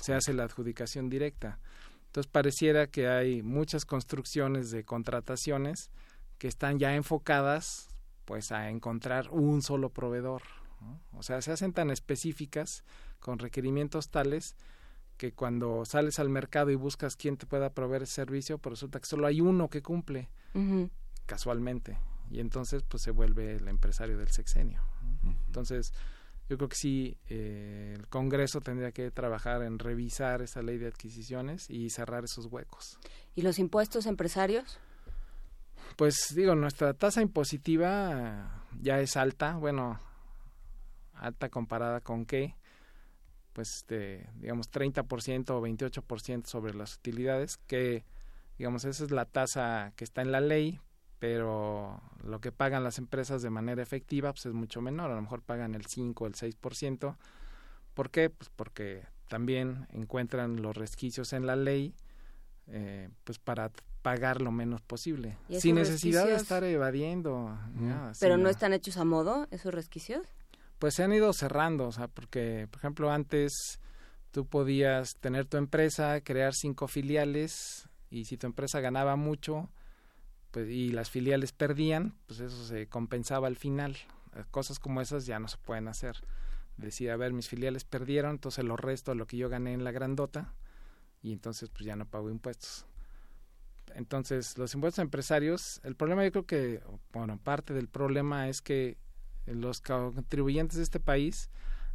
se hace la adjudicación directa. Entonces pareciera que hay muchas construcciones de contrataciones que están ya enfocadas pues a encontrar un solo proveedor. ¿no? O sea, se hacen tan específicas con requerimientos tales que cuando sales al mercado y buscas quién te pueda proveer ese servicio, pues resulta que solo hay uno que cumple. Uh -huh. casualmente y entonces pues se vuelve el empresario del sexenio. Entonces yo creo que sí, eh, el Congreso tendría que trabajar en revisar esa ley de adquisiciones y cerrar esos huecos. ¿Y los impuestos empresarios? Pues digo, nuestra tasa impositiva ya es alta, bueno, alta comparada con qué, pues de, digamos 30% o 28% sobre las utilidades, que digamos esa es la tasa que está en la ley, pero lo que pagan las empresas de manera efectiva pues es mucho menor, a lo mejor pagan el 5 o el 6%. ¿Por qué? Pues porque también encuentran los resquicios en la ley eh, pues para pagar lo menos posible, sin necesidad de estar evadiendo. ¿Pero no están hechos a modo esos resquicios? Pues se han ido cerrando, o sea, porque, por ejemplo, antes tú podías tener tu empresa, crear cinco filiales y si tu empresa ganaba mucho pues, y las filiales perdían, pues eso se compensaba al final. Cosas como esas ya no se pueden hacer. Decía, a ver, mis filiales perdieron, entonces lo resto lo que yo gané en la grandota y entonces pues ya no pago impuestos. Entonces, los impuestos empresarios, el problema yo creo que, bueno, parte del problema es que los contribuyentes de este país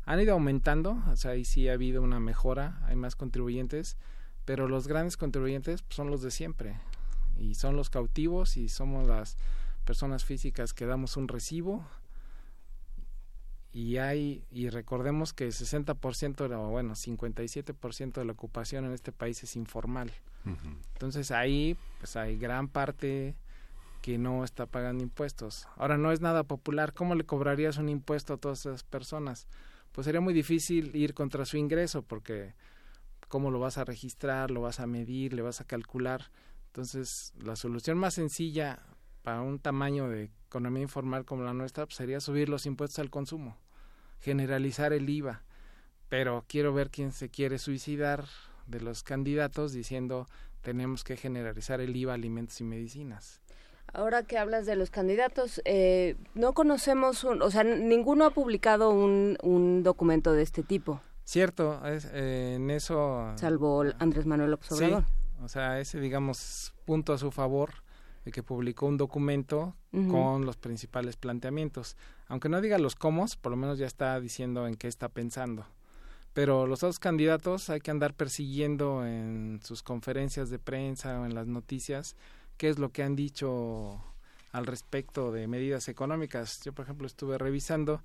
han ido aumentando, o sea, ahí sí ha habido una mejora, hay más contribuyentes, pero los grandes contribuyentes pues, son los de siempre y son los cautivos y somos las personas físicas que damos un recibo y hay y recordemos que el 60% o bueno, 57% de la ocupación en este país es informal. Entonces ahí pues hay gran parte que no está pagando impuestos. Ahora no es nada popular, ¿cómo le cobrarías un impuesto a todas esas personas? Pues sería muy difícil ir contra su ingreso porque cómo lo vas a registrar, lo vas a medir, le vas a calcular. Entonces, la solución más sencilla para un tamaño de economía informal como la nuestra pues, sería subir los impuestos al consumo, generalizar el IVA. Pero quiero ver quién se quiere suicidar de los candidatos diciendo tenemos que generalizar el IVA alimentos y medicinas. Ahora que hablas de los candidatos, eh, no conocemos, un, o sea, ninguno ha publicado un, un documento de este tipo. Cierto, es, eh, en eso... Salvo Andrés Manuel López Obrador. o sea, ese, digamos, punto a su favor de que publicó un documento con los principales planteamientos. Aunque no diga los cómo, por lo menos ya está diciendo en qué está pensando pero los otros candidatos hay que andar persiguiendo en sus conferencias de prensa o en las noticias qué es lo que han dicho al respecto de medidas económicas. Yo, por ejemplo, estuve revisando,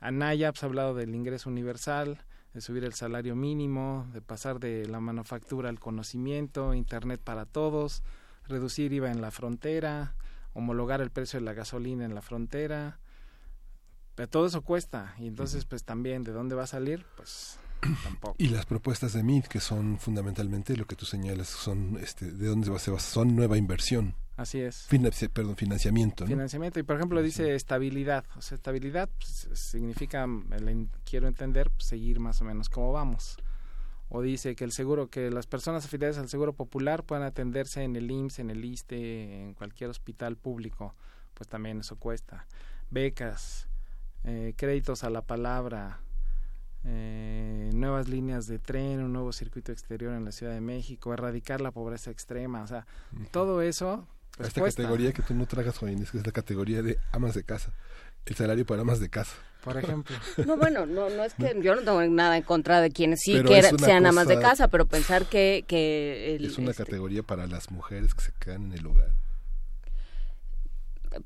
Anaya pues, ha hablado del ingreso universal, de subir el salario mínimo, de pasar de la manufactura al conocimiento, Internet para todos, reducir IVA en la frontera, homologar el precio de la gasolina en la frontera. Pero todo eso cuesta y entonces pues también de dónde va a salir, pues y las propuestas de MIT, que son fundamentalmente lo que tú señalas, son este, de dónde se basa, son nueva inversión. Así es. perdón, financiamiento. Financiamiento. Y por ejemplo dice estabilidad. O sea, estabilidad pues, significa, quiero entender, pues, seguir más o menos como vamos. O dice que el seguro, que las personas afiliadas al seguro popular puedan atenderse en el IMSS, en el ISTE, en cualquier hospital público. Pues también eso cuesta. Becas, eh, créditos a la palabra, eh, nuevas líneas de tren, un nuevo circuito exterior en la Ciudad de México, erradicar la pobreza extrema, o sea, todo eso. Pues, Esta categoría que tú no tragas, Juan es que es la categoría de amas de casa, el salario para amas de casa. Por ejemplo. No, bueno, no, no es que yo no tengo nada en contra de quienes sí que sean amas de casa, pero pensar que... que es una este categoría para las mujeres que se quedan en el hogar.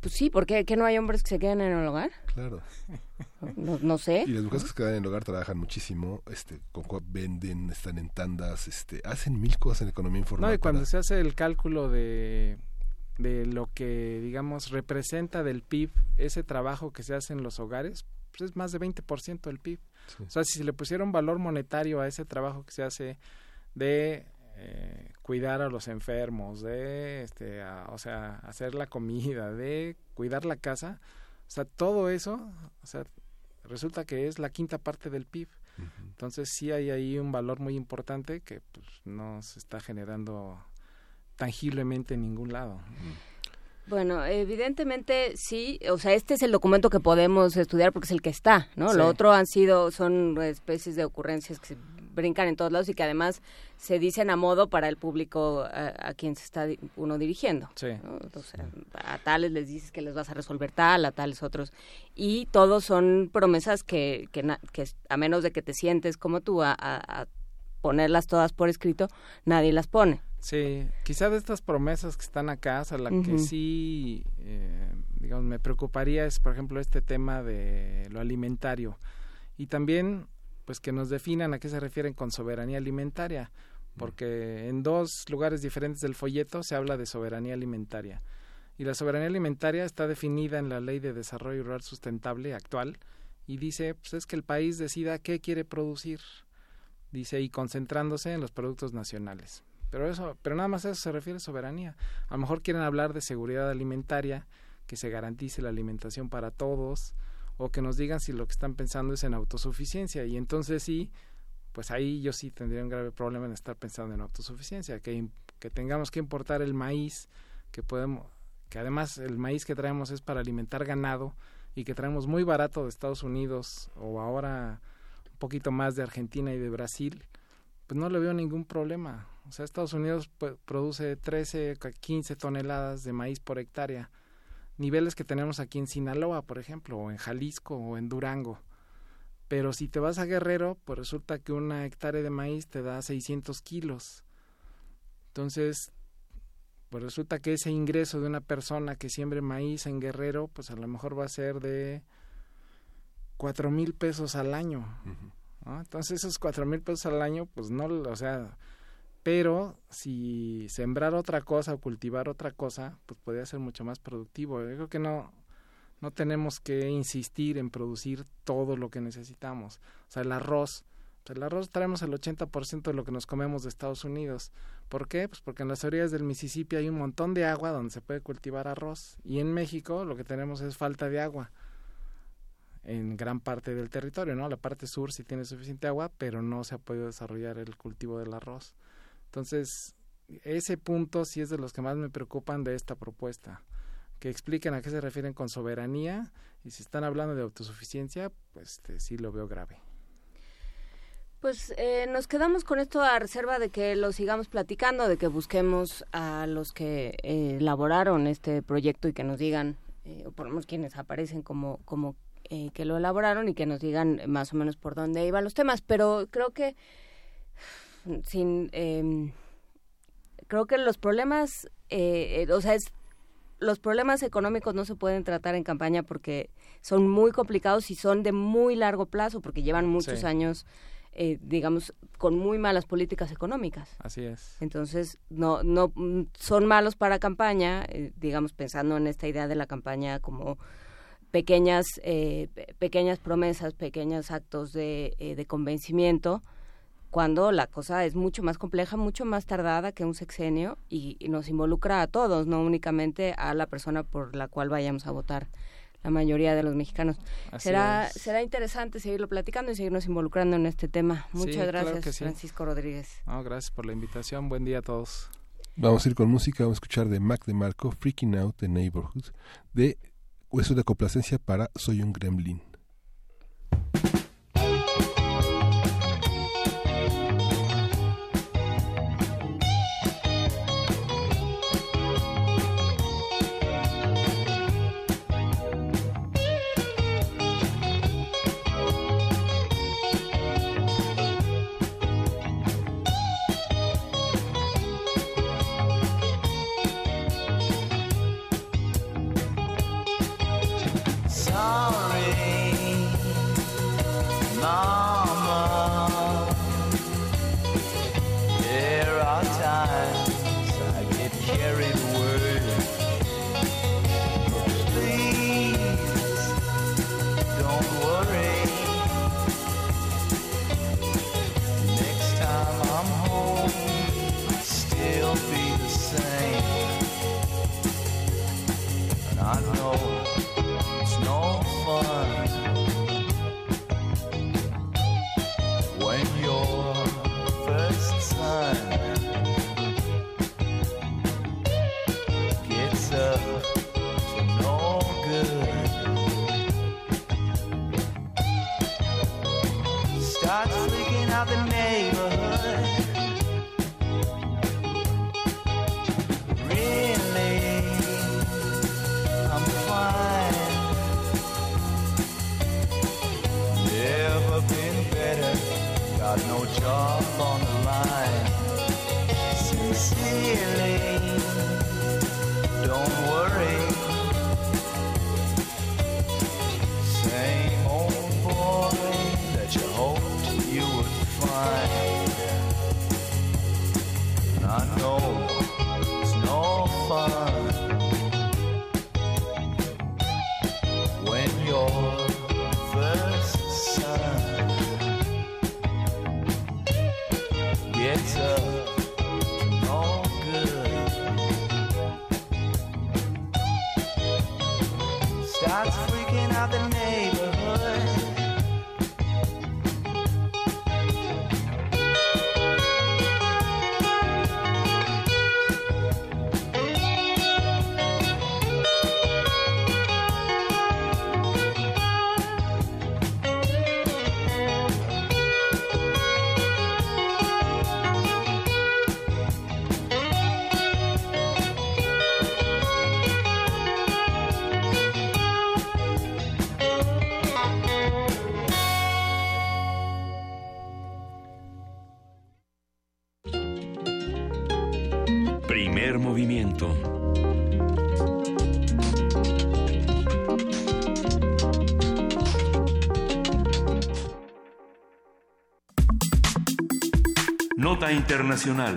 Pues sí, porque ¿que no hay hombres que se quedan en el hogar? Claro. No, sé. Y las mujeres que se quedan en el hogar trabajan muchísimo, este, con venden, están en tandas, este, hacen mil cosas en la economía informal. No, y cuando se hace el cálculo de, de lo que, digamos, representa del PIB ese trabajo que se hace en los hogares, pues es más de 20% del PIB. O sea, si se le pusiera un valor monetario a ese trabajo que se hace de eh, cuidar a los enfermos, de, este, o sea, hacer la comida, de cuidar la casa, o sea, todo eso, o sea, resulta que es la quinta parte del PIB. Entonces sí hay ahí un valor muy importante que pues, no se está generando tangiblemente en ningún lado. Bueno, evidentemente sí, o sea, este es el documento que podemos estudiar porque es el que está, ¿no? Lo otro han sido, son especies de ocurrencias que brincan en todos lados y que además se dicen a modo para el público a, quien se está uno dirigiendo. a tales les dices que les vas a resolver tal, a tales otros. Y todos son promesas que, que, a menos de que te sientes como tú a, ponerlas todas por escrito, nadie las pone. Sí, quizá de estas promesas que están acá, o la que sí, eh, digamos, me preocuparía es, por ejemplo, este tema de lo alimentario. Y también pues que nos definan a qué se refieren con soberanía alimentaria, porque en dos lugares diferentes del folleto se habla de soberanía alimentaria. Y la soberanía alimentaria está definida en la Ley de Desarrollo Rural Sustentable actual y dice, pues es que el país decida qué quiere producir. Dice, y concentrándose en los productos nacionales. Pero eso, pero nada más eso se refiere a soberanía. A lo mejor quieren hablar de seguridad alimentaria, que se garantice la alimentación para todos, o que nos digan si lo que están pensando es en autosuficiencia y entonces sí, pues ahí yo sí tendría un grave problema en estar pensando en autosuficiencia, que, que tengamos que importar el maíz, que podemos, que además el maíz que traemos es para alimentar ganado y que traemos muy barato de Estados Unidos o ahora un poquito más de Argentina y de Brasil, pues no le veo ningún problema. O sea, Estados Unidos pues, produce 13, 15 toneladas de maíz por hectárea niveles que tenemos aquí en Sinaloa, por ejemplo, o en Jalisco o en Durango. Pero si te vas a Guerrero, pues resulta que una hectárea de maíz te da 600 kilos. Entonces, pues resulta que ese ingreso de una persona que siembre maíz en Guerrero, pues a lo mejor va a ser de cuatro mil pesos al año. Entonces esos cuatro mil pesos al año, pues no, o sea, pero si sembrar otra cosa o cultivar otra cosa, pues podría ser mucho más productivo. Yo creo que no, no tenemos que insistir en producir todo lo que necesitamos. O sea, el arroz, pues el arroz traemos el 80% de lo que nos comemos de Estados Unidos. ¿Por qué? Pues porque en las orillas del Mississippi hay un montón de agua donde se puede cultivar arroz. Y en México lo que tenemos es falta de agua en gran parte del territorio, ¿no? La parte sur sí tiene suficiente agua, pero no se ha podido desarrollar el cultivo del arroz. Entonces, ese punto sí es de los que más me preocupan de esta propuesta. Que expliquen a qué se refieren con soberanía y si están hablando de autosuficiencia, pues este, sí lo veo grave. Pues eh, nos quedamos con esto a reserva de que lo sigamos platicando, de que busquemos a los que eh, elaboraron este proyecto y que nos digan, eh, o por lo menos quienes aparecen como, como que lo elaboraron y que nos digan más o menos por dónde iban los temas. Pero creo que sin em, creo que los problemas eh, eh, o sea es los problemas económicos no se pueden tratar en campaña porque son muy complicados y son de muy largo plazo porque llevan muchos años eh, digamos con muy malas políticas económicas. Así es. Entonces no no son malos para campaña digamos pensando en esta idea de la campaña como pequeñas pequeñas promesas pequeños actos de, de convencimiento cuando la cosa es mucho más compleja, mucho más tardada que un sexenio y, nos involucra a todos, no únicamente a la persona por la cual vayamos a votar la mayoría de los mexicanos. será será interesante seguirlo platicando y seguirnos involucrando en este tema. Muchas gracias, Francisco Rodríguez. gracias por la invitación. Buen día a todos. Vamos a ir con música, vamos a escuchar de Mac de Marco, Freaking Out the Neighborhood, de Hueso de Complacencia para Soy un Gremlin. Internacional.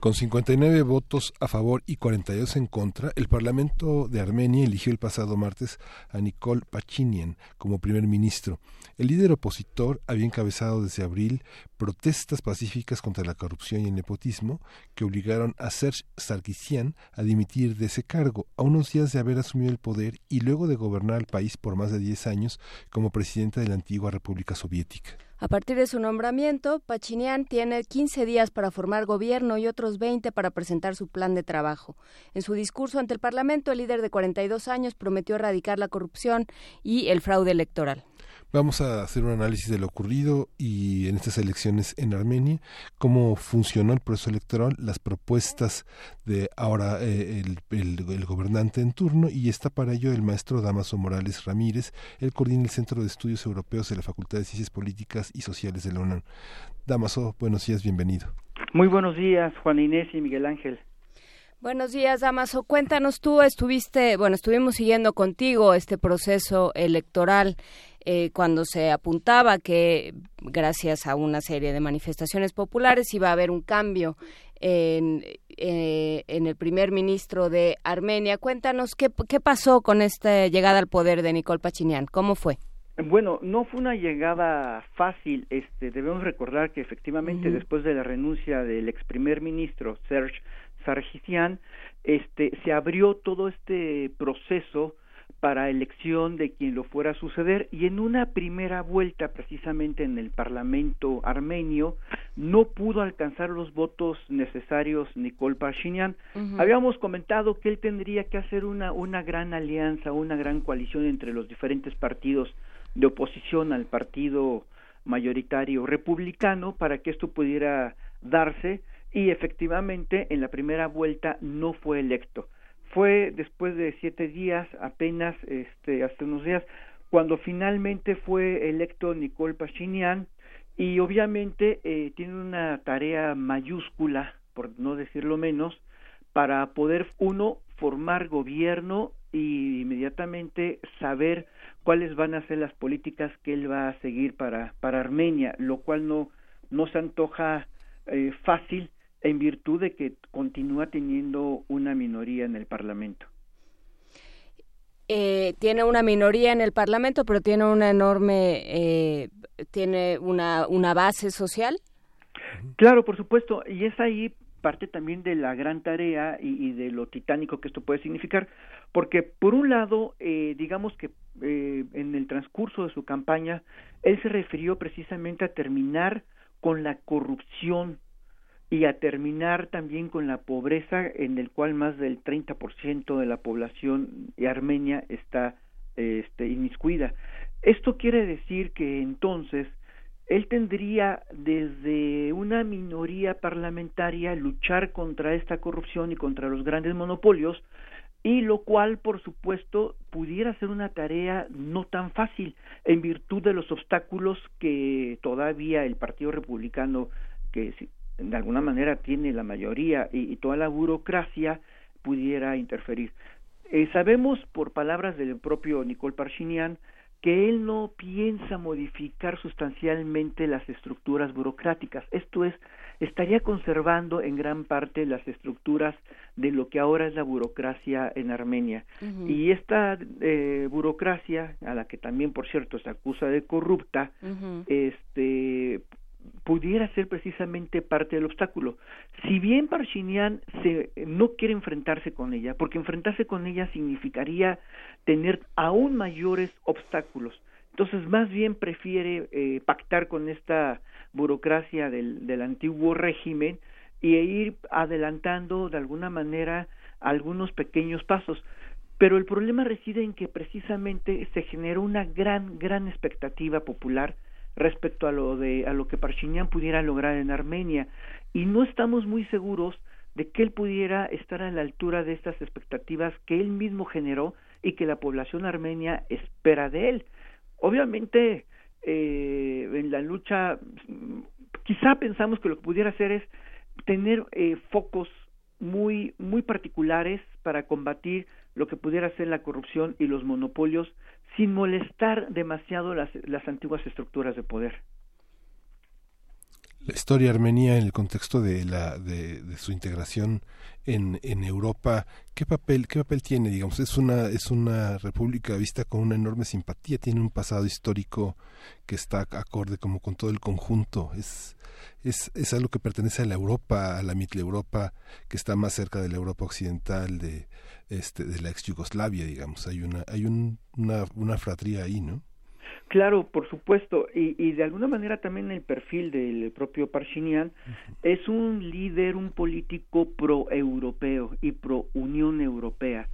Con 59 votos a favor y 42 en contra, el Parlamento de Armenia eligió el pasado martes a Nikol Pachinian como primer ministro. El líder opositor había encabezado desde abril protestas pacíficas contra la corrupción y el nepotismo que obligaron a Serge Sarkisian a dimitir de ese cargo a unos días de haber asumido el poder y luego de gobernar el país por más de 10 años como presidente de la antigua República Soviética. A partir de su nombramiento, Pachinian tiene 15 días para formar gobierno y otros 20 para presentar su plan de trabajo. En su discurso ante el Parlamento, el líder de 42 años prometió erradicar la corrupción y el fraude electoral. Vamos a hacer un análisis de lo ocurrido y en estas elecciones en Armenia, cómo funcionó el proceso electoral, las propuestas de ahora eh, el, el, el, gobernante en turno y está para ello el maestro Damaso Morales Ramírez, él coordina el Centro de Estudios Europeos de la Facultad de Ciencias Políticas y Sociales de la UNAM. Damaso, buenos días, bienvenido. Muy buenos días, Juan Inés y Miguel Ángel. Buenos días, Damaso. Cuéntanos tú, estuviste, bueno, estuvimos siguiendo contigo este proceso electoral eh, cuando se apuntaba que gracias a una serie de manifestaciones populares iba a haber un cambio en, eh, en el primer ministro de Armenia. Cuéntanos qué, qué pasó con esta llegada al poder de Nicole Pachinian. ¿Cómo fue? Bueno, no fue una llegada fácil. Este, debemos recordar que efectivamente uh -huh. después de la renuncia del ex primer ministro Serge Sargisian, este, se abrió todo este proceso para elección de quien lo fuera a suceder y en una primera vuelta precisamente en el Parlamento armenio no pudo alcanzar los votos necesarios Nicole Pashinyan. Uh -huh. Habíamos comentado que él tendría que hacer una, una gran alianza, una gran coalición entre los diferentes partidos de oposición al partido mayoritario republicano para que esto pudiera darse y efectivamente en la primera vuelta no fue electo fue después de siete días, apenas este, hasta unos días, cuando finalmente fue electo Nicole Pachinian y obviamente eh, tiene una tarea mayúscula, por no decirlo menos, para poder uno formar gobierno y inmediatamente saber cuáles van a ser las políticas que él va a seguir para, para Armenia, lo cual no, no se antoja eh, fácil en virtud de que continúa teniendo una minoría en el Parlamento. Eh, tiene una minoría en el Parlamento, pero tiene una enorme, eh, tiene una, una base social. Claro, por supuesto, y es ahí parte también de la gran tarea y, y de lo titánico que esto puede significar, porque por un lado, eh, digamos que eh, en el transcurso de su campaña, él se refirió precisamente a terminar con la corrupción y a terminar también con la pobreza en el cual más del 30% de la población armenia está este, inmiscuida. Esto quiere decir que entonces él tendría desde una minoría parlamentaria luchar contra esta corrupción y contra los grandes monopolios y lo cual, por supuesto, pudiera ser una tarea no tan fácil en virtud de los obstáculos que todavía el Partido Republicano, que de alguna manera tiene la mayoría y, toda la burocracia, pudiera interferir. Eh, sabemos por palabras del propio Nicole Parchinian que él no piensa modificar sustancialmente las estructuras burocráticas. Esto es, estaría conservando en gran parte las estructuras de lo que ahora es la burocracia en Armenia. Y esta eh, burocracia, a la que también, por cierto, se acusa de corrupta, este pudiera ser precisamente parte del obstáculo. Si bien Parchinian se, no quiere enfrentarse con ella, porque enfrentarse con ella significaría tener aún mayores obstáculos, entonces más bien prefiere eh, pactar con esta burocracia del, del antiguo régimen y ir adelantando de alguna manera algunos pequeños pasos. Pero el problema reside en que precisamente se generó una gran, gran expectativa popular respecto a lo de a lo que Parchinian pudiera lograr en Armenia y no estamos muy seguros de que él pudiera estar a la altura de estas expectativas que él mismo generó y que la población armenia espera de él. Obviamente, eh, en la lucha, quizá pensamos que lo que pudiera hacer es tener eh, focos muy, muy particulares para combatir lo que pudiera ser la corrupción y los monopolios sin molestar demasiado las, las antiguas estructuras de poder. La historia armenia en el contexto de, la, de, su integración en, en, Europa, ¿qué papel, ¿qué papel tiene? Digamos, es una, es una república vista con una enorme simpatía, tiene un pasado histórico que está acorde como con todo el conjunto, es, es, es algo que pertenece a la Europa, a la Europa que está más cerca de la Europa occidental, de, este, de la ex Yugoslavia, digamos. Hay una, hay un, una, una fratría ahí, ¿no? Claro, por supuesto, y, y, de alguna manera también el perfil del propio Parchinian es un líder, un político pro-europeo y pro-Unión Europea.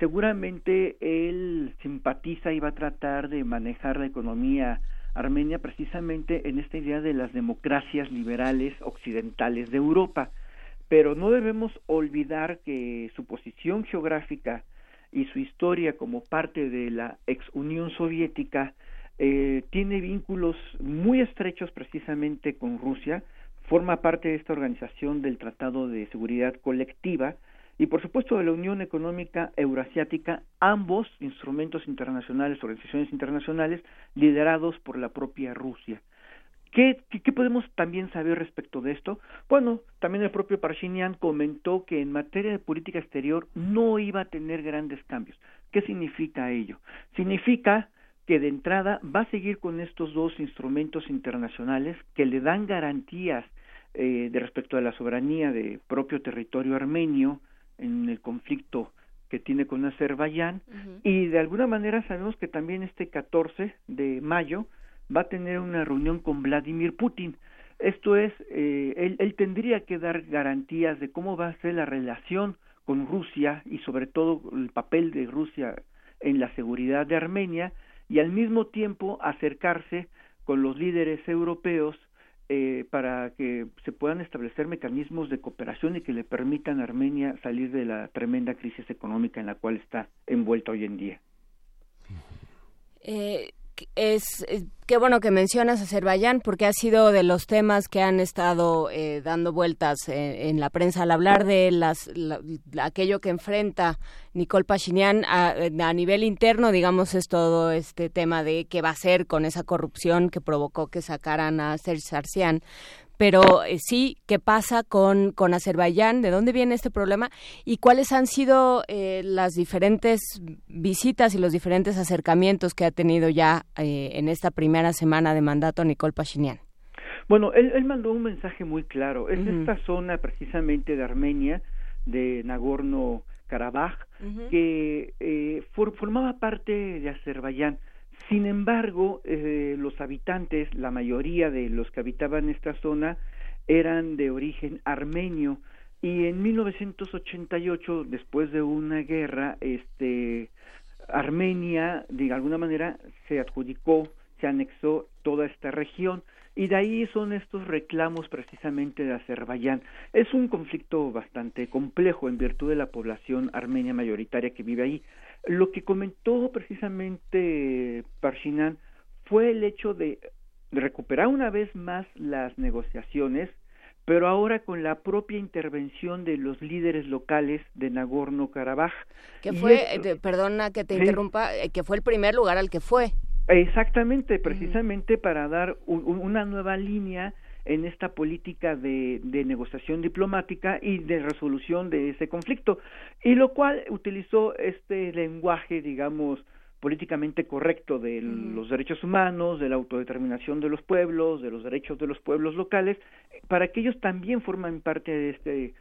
Seguramente él simpatiza y va a tratar de manejar la economía armenia precisamente en esta idea de las democracias liberales occidentales de Europa. Pero no debemos olvidar que su posición geográfica y su historia como parte de la ex Unión Soviética eh, tiene vínculos muy estrechos precisamente con Rusia, forma parte de esta organización del Tratado de Seguridad Colectiva y por supuesto de la Unión Económica Euroasiática, ambos instrumentos internacionales, organizaciones internacionales liderados por la propia Rusia. ¿Qué, ¿Qué, podemos también saber respecto de esto? Bueno, también el propio Parshinian comentó que en materia de política exterior no iba a tener grandes cambios. ¿Qué significa ello? Significa que de entrada va a seguir con estos dos instrumentos internacionales que le dan garantías eh, de respecto a la soberanía de propio territorio armenio en el conflicto que tiene con Azerbaiyán y de alguna manera sabemos que también este 14 de mayo va a tener una reunión con Vladimir Putin. Esto es, eh, él, él tendría que dar garantías de cómo va a ser la relación con Rusia y sobre todo el papel de Rusia en la seguridad de Armenia y al mismo tiempo acercarse con los líderes europeos eh, para que se puedan establecer mecanismos de cooperación y que le permitan a Armenia salir de la tremenda crisis económica en la cual está envuelta hoy en día. Eh, es, qué bueno que mencionas Azerbaiyán porque ha sido de los temas que han estado eh, dando vueltas en, la prensa al hablar de las aquello que enfrenta Nicole Pashinyan a, a, nivel interno digamos es todo este tema de qué va a hacer con esa corrupción que provocó que sacaran a Serge Sarcian pero eh, sí, ¿qué pasa con, con Azerbaiyán? ¿De dónde viene este problema? ¿Y cuáles han sido eh, las diferentes visitas y los diferentes acercamientos que ha tenido ya eh, en esta primera semana de mandato Nicole Pashinyan? Bueno, él, él mandó un mensaje muy claro. Es esta zona precisamente de Armenia, de Nagorno-Karabaj, que formaba parte de Azerbaiyán sin embargo, eh, los habitantes, la mayoría de los que habitaban esta zona, eran de origen armenio y en 1988, después de una guerra, este, Armenia, de alguna manera, se adjudicó, se anexó toda esta región y de ahí son estos reclamos precisamente de Azerbaiyán. Es un conflicto bastante complejo en virtud de la población armenia mayoritaria que vive ahí. Lo que comentó precisamente Parshinan fue el hecho de recuperar una vez más las negociaciones, pero ahora con la propia intervención de los líderes locales de Nagorno-Karabaj. Que fue, eh, perdona que te interrumpa, eh, que fue el primer lugar al que fue. Exactamente, precisamente para dar una nueva línea en esta política de, negociación diplomática y de resolución de ese conflicto, y lo cual utilizó este lenguaje, digamos, políticamente correcto de los derechos humanos, de la autodeterminación de los pueblos, de los derechos de los pueblos locales, para que ellos también formen parte de este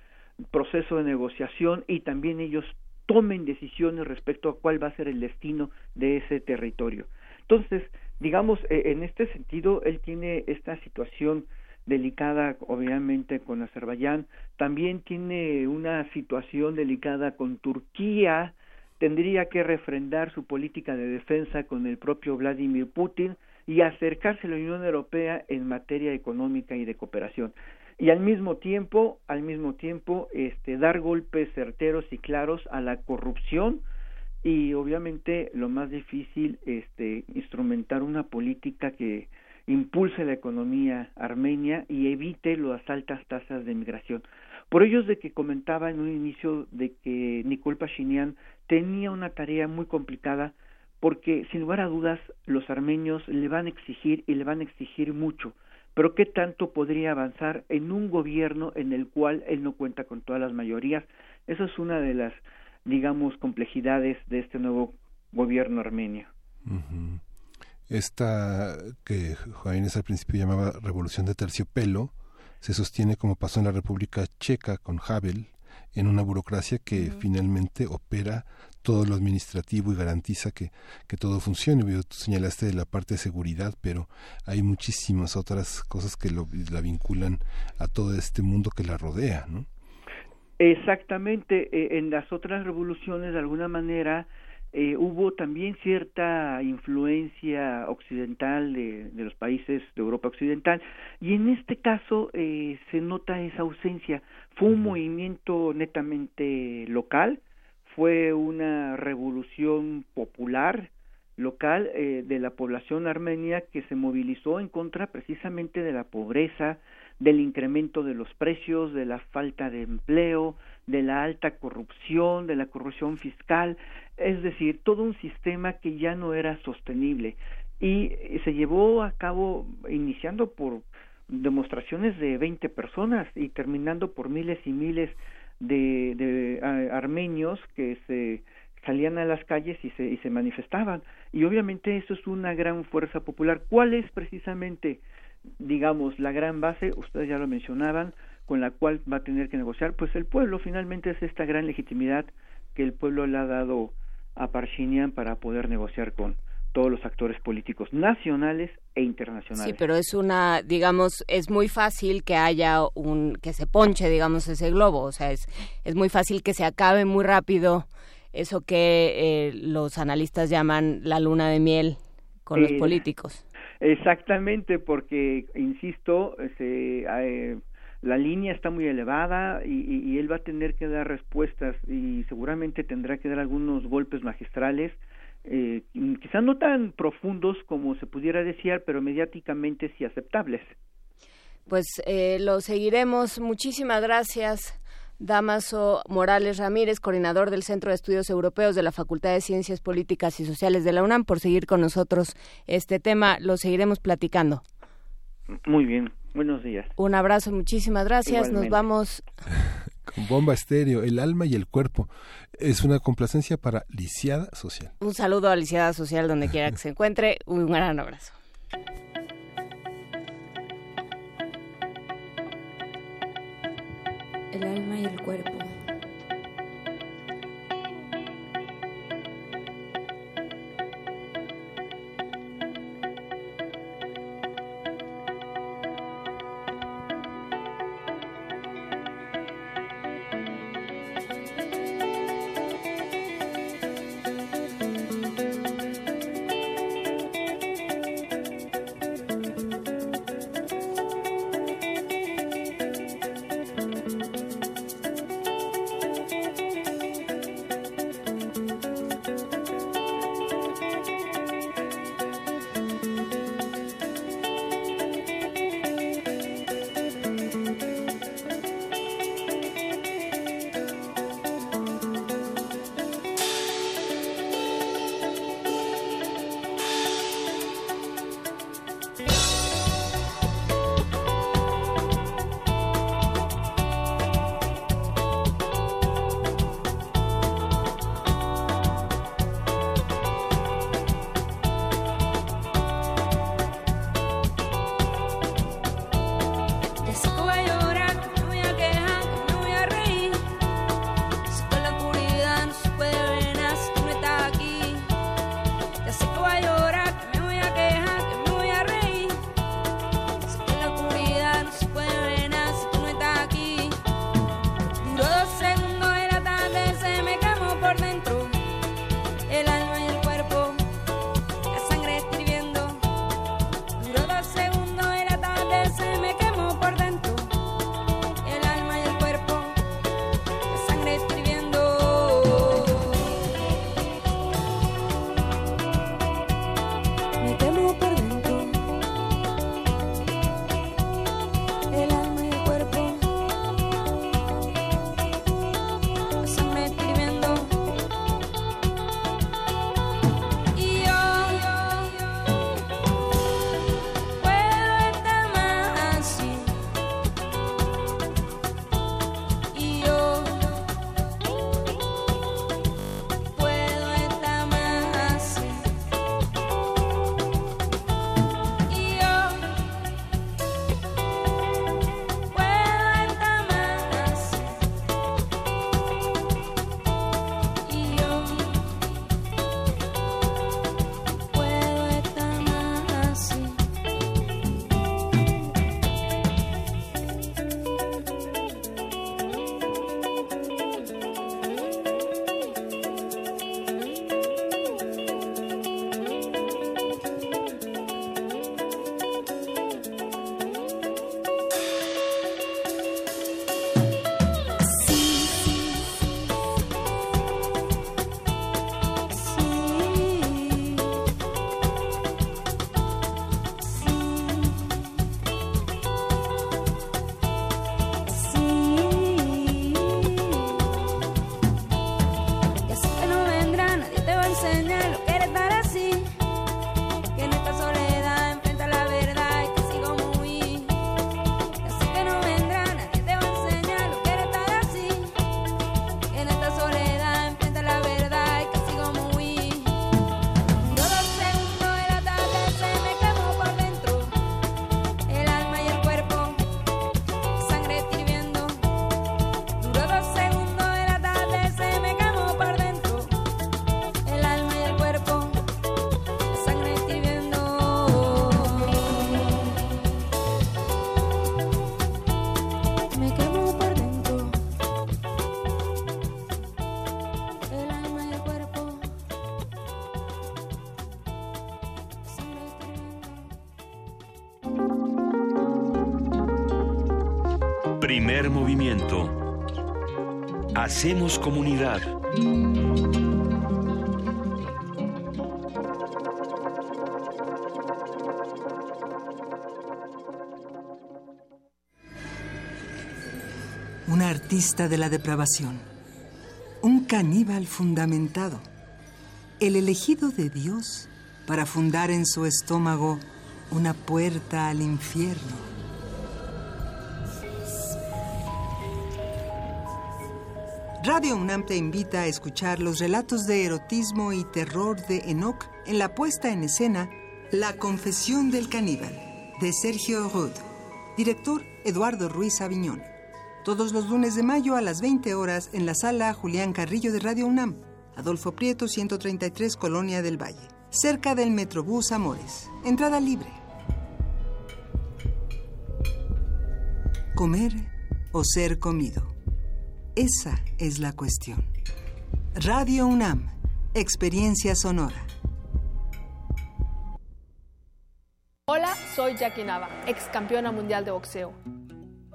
proceso de negociación y también ellos tomen decisiones respecto a cuál va a ser el destino de ese territorio. Entonces, digamos, e, en este sentido, él tiene esta situación delicada, obviamente, con Azerbaiyán, también tiene una situación delicada con Turquía, tendría que refrendar su política de defensa con el propio Vladimir Putin y acercarse a la Unión Europea en materia económica y de cooperación. Y al mismo tiempo, al mismo tiempo, este, dar golpes certeros y claros a la corrupción, y obviamente lo más difícil este instrumentar una política que impulse la economía armenia y evite las altas tasas de migración. Por ello es de que comentaba en un inicio de que Nicole Pashinyan tenía una tarea muy complicada porque sin lugar a dudas los armenios le van a exigir y le van a exigir mucho, pero qué tanto podría avanzar en un gobierno en el cual él no cuenta con todas las mayorías. Eso es una de las digamos, complejidades de este nuevo gobierno armenio. Esta que Juan al principio llamaba revolución de terciopelo se sostiene como pasó en la República Checa con Havel en una burocracia que finalmente opera todo lo administrativo y garantiza que, que todo funcione. Tú señalaste de la parte de seguridad, pero hay muchísimas otras cosas que lo, la vinculan a todo este mundo que la rodea, ¿no? Exactamente, eh, en las otras revoluciones de alguna manera eh, hubo también cierta influencia occidental de, los países de Europa occidental y en este caso eh, se nota esa ausencia. Fue un movimiento netamente local, fue una revolución popular local de la población armenia que se movilizó en contra precisamente de la pobreza, del incremento de los precios, de la falta de empleo, de la alta corrupción, de la corrupción fiscal, es decir, todo un sistema que ya no era sostenible y se llevó a cabo iniciando por demostraciones de 20 personas y terminando por miles y miles de, de armenios que se salían a las calles y se, y se manifestaban. Y obviamente eso es una gran fuerza popular. ¿Cuál es precisamente digamos, la gran base, ustedes ya lo mencionaban, con la cual va a tener que negociar, pues el pueblo finalmente es esta gran legitimidad que el pueblo le ha dado a Parshinian para poder negociar con todos los actores políticos nacionales e internacionales. Sí, pero es una, digamos, es muy fácil que haya un, que se ponche, digamos, ese globo, o sea, es, es muy fácil que se acabe muy rápido eso que eh, los analistas llaman la luna de miel con los políticos. Exactamente, porque, insisto, eh, la línea está muy elevada y, él va a tener que dar respuestas y seguramente tendrá que dar algunos golpes magistrales, eh, quizás no tan profundos como se pudiera desear, pero mediáticamente sí aceptables. Pues eh, lo seguiremos. Muchísimas gracias. Damaso Morales Ramírez, coordinador del Centro de Estudios Europeos de la Facultad de Ciencias Políticas y Sociales de la UNAM, por seguir con nosotros este tema. Lo seguiremos platicando. Muy bien, buenos días. Un abrazo, muchísimas gracias. Nos vamos. con bomba estéreo, el alma y el cuerpo. Es una complacencia para Lisiada Social. Un saludo a Lisiada Social donde quiera que se encuentre. Un gran abrazo. el alma y el cuerpo. Primer movimiento. Hacemos comunidad. Un artista de la depravación. Un caníbal fundamentado. El elegido de Dios para fundar en su estómago una puerta al infierno. Radio UNAM te invita a escuchar los relatos de erotismo y terror de Enoch en la puesta en escena La Confesión del Caníbal, de Sergio Rud. Director Eduardo Ruiz Aviñón. Todos los lunes de mayo a las 20 horas en la sala Julián Carrillo de Radio UNAM, Adolfo Prieto 133, Colonia del Valle, cerca del Metrobús Amores. Entrada libre. Comer o ser comido. Esa es la cuestión. Radio UNAM, Experiencia Sonora. Hola, soy Jackie Nava, ex campeona mundial de boxeo.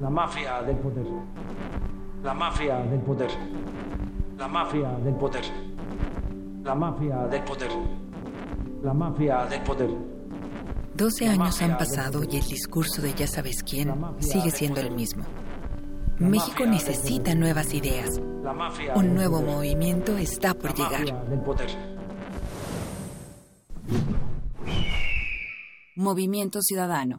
La mafia del poder. La mafia del poder. La mafia del poder. La mafia del poder. La mafia del poder. 12 años han pasado y el discurso de ya sabes quién sigue siendo el mismo. México necesita nuevas ideas. Un nuevo movimiento está por llegar. Movimiento Ciudadano.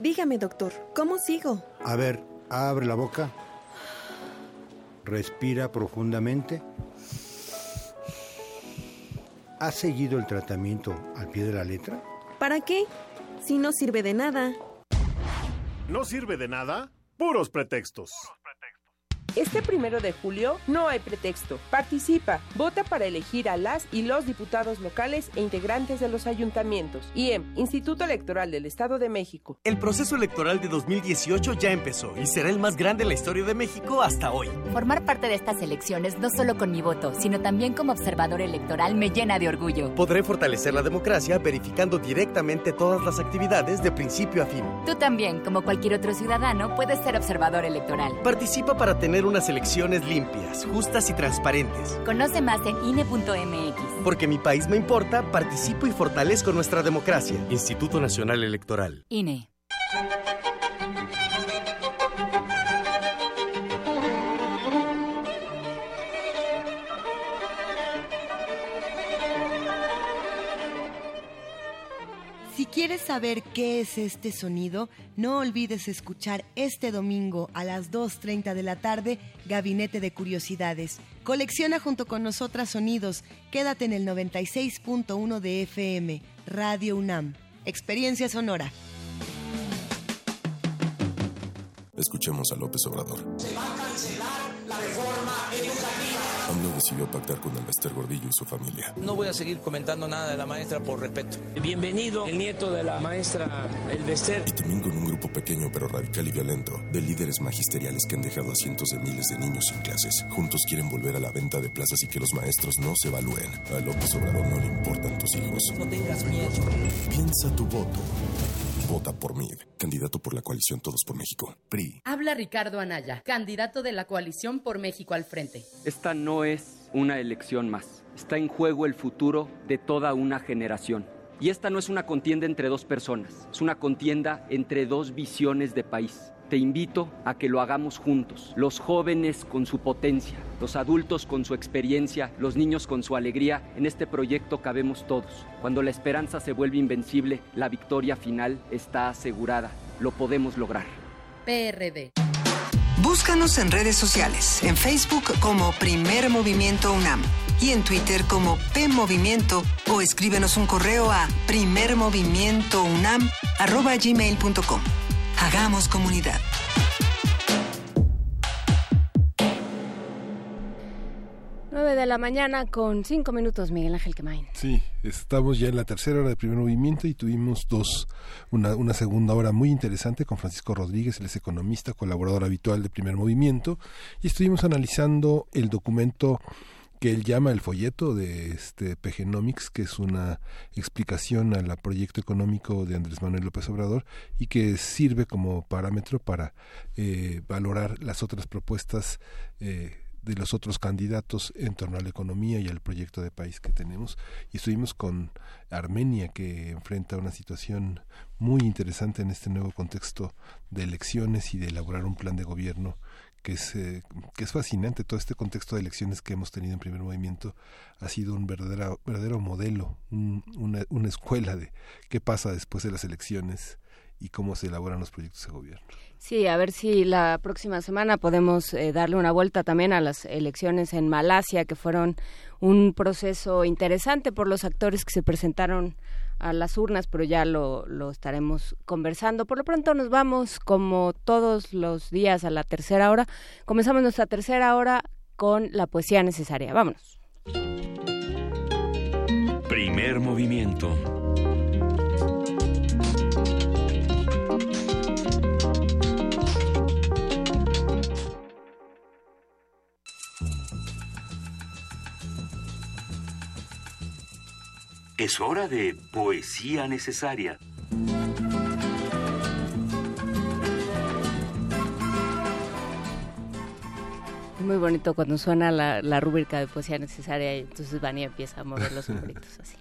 Dígame, doctor, ¿cómo sigo? A ver, abre la boca. Respira profundamente. ¿Has seguido el tratamiento al pie de la letra? ¿Para qué? Si no sirve de nada. ¿No sirve de nada? Puros pretextos. Este primero de julio no hay pretexto. Participa, vota para elegir a las y los diputados locales e integrantes de los ayuntamientos. IEM, Instituto Electoral del Estado de México. El proceso electoral de 2018 ya empezó y será el más grande en la historia de México hasta hoy. Formar parte de estas elecciones no solo con mi voto, sino también como observador electoral me llena de orgullo. Podré fortalecer la democracia verificando directamente todas las actividades de principio a fin. Tú también, como cualquier otro ciudadano, puedes ser observador electoral. Participa para tener unas elecciones limpias, justas y transparentes. Conoce más en INE.mx. Porque mi país me importa, participo y fortalezco nuestra democracia. Instituto Nacional Electoral. INE. Quieres saber qué es este sonido, no olvides escuchar este domingo a las 2.30 de la tarde Gabinete de Curiosidades. Colecciona junto con nosotras sonidos. Quédate en el 96.1 de FM, Radio UNAM. Experiencia sonora. Escuchemos a López Obrador. Se va a cancelar la reforma educativa. Decidió pactar con el Bester Gordillo y su familia. No voy a seguir comentando nada de la maestra por respeto. Bienvenido, el nieto de la maestra El Bester. Y también con un grupo pequeño pero radical y violento de líderes magisteriales que han dejado a cientos de miles de niños sin clases. Juntos quieren volver a la venta de plazas y que los maestros no se evalúen. A López Obrador no le importan tus hijos. No tengas miedo. Piensa tu voto. Vota por mí, candidato por la coalición Todos por México. PRI. Habla Ricardo Anaya, candidato de la coalición por México al frente. Esta no es una elección más. Está en juego el futuro de toda una generación. Y esta no es una contienda entre dos personas, es una contienda entre dos visiones de país. Te invito a que lo hagamos juntos, los jóvenes con su potencia, los adultos con su experiencia, los niños con su alegría. En este proyecto cabemos todos. Cuando la esperanza se vuelve invencible, la victoria final está asegurada. Lo podemos lograr. PRD. Búscanos en redes sociales, en Facebook como Primer Movimiento UNAM y en Twitter como P Movimiento o escríbenos un correo a primermovimientounam@gmail.com. Hagamos comunidad. Nueve de la mañana con cinco minutos, Miguel Ángel Quemain. Sí, estamos ya en la tercera hora de primer movimiento y tuvimos dos, una, una segunda hora muy interesante con Francisco Rodríguez, él es economista, colaborador habitual de primer movimiento, y estuvimos analizando el documento que él llama el folleto de este PGnomics, que es una explicación al proyecto económico de Andrés Manuel López Obrador y que sirve como parámetro para eh, valorar las otras propuestas eh, de los otros candidatos en torno a la economía y al proyecto de país que tenemos. Y estuvimos con Armenia, que enfrenta una situación muy interesante en este nuevo contexto de elecciones y de elaborar un plan de gobierno que es, eh, que es fascinante. Todo este contexto de elecciones que hemos tenido en primer movimiento ha sido un verdadero, verdadero modelo, una, una escuela de qué pasa después de las elecciones y cómo se elaboran los proyectos de gobierno. Sí, a ver si la próxima semana podemos eh, darle una vuelta también a las elecciones en Malasia, que fueron un proceso interesante por los actores que se presentaron a las urnas, pero ya lo, lo estaremos conversando. Por lo pronto nos vamos, como todos los días, a la tercera hora. Comenzamos nuestra tercera hora con la poesía necesaria. Vámonos. Primer movimiento. Es hora de poesía necesaria. Muy bonito cuando suena la, la rúbrica de poesía necesaria y entonces Vania empieza a mover los sombritos así.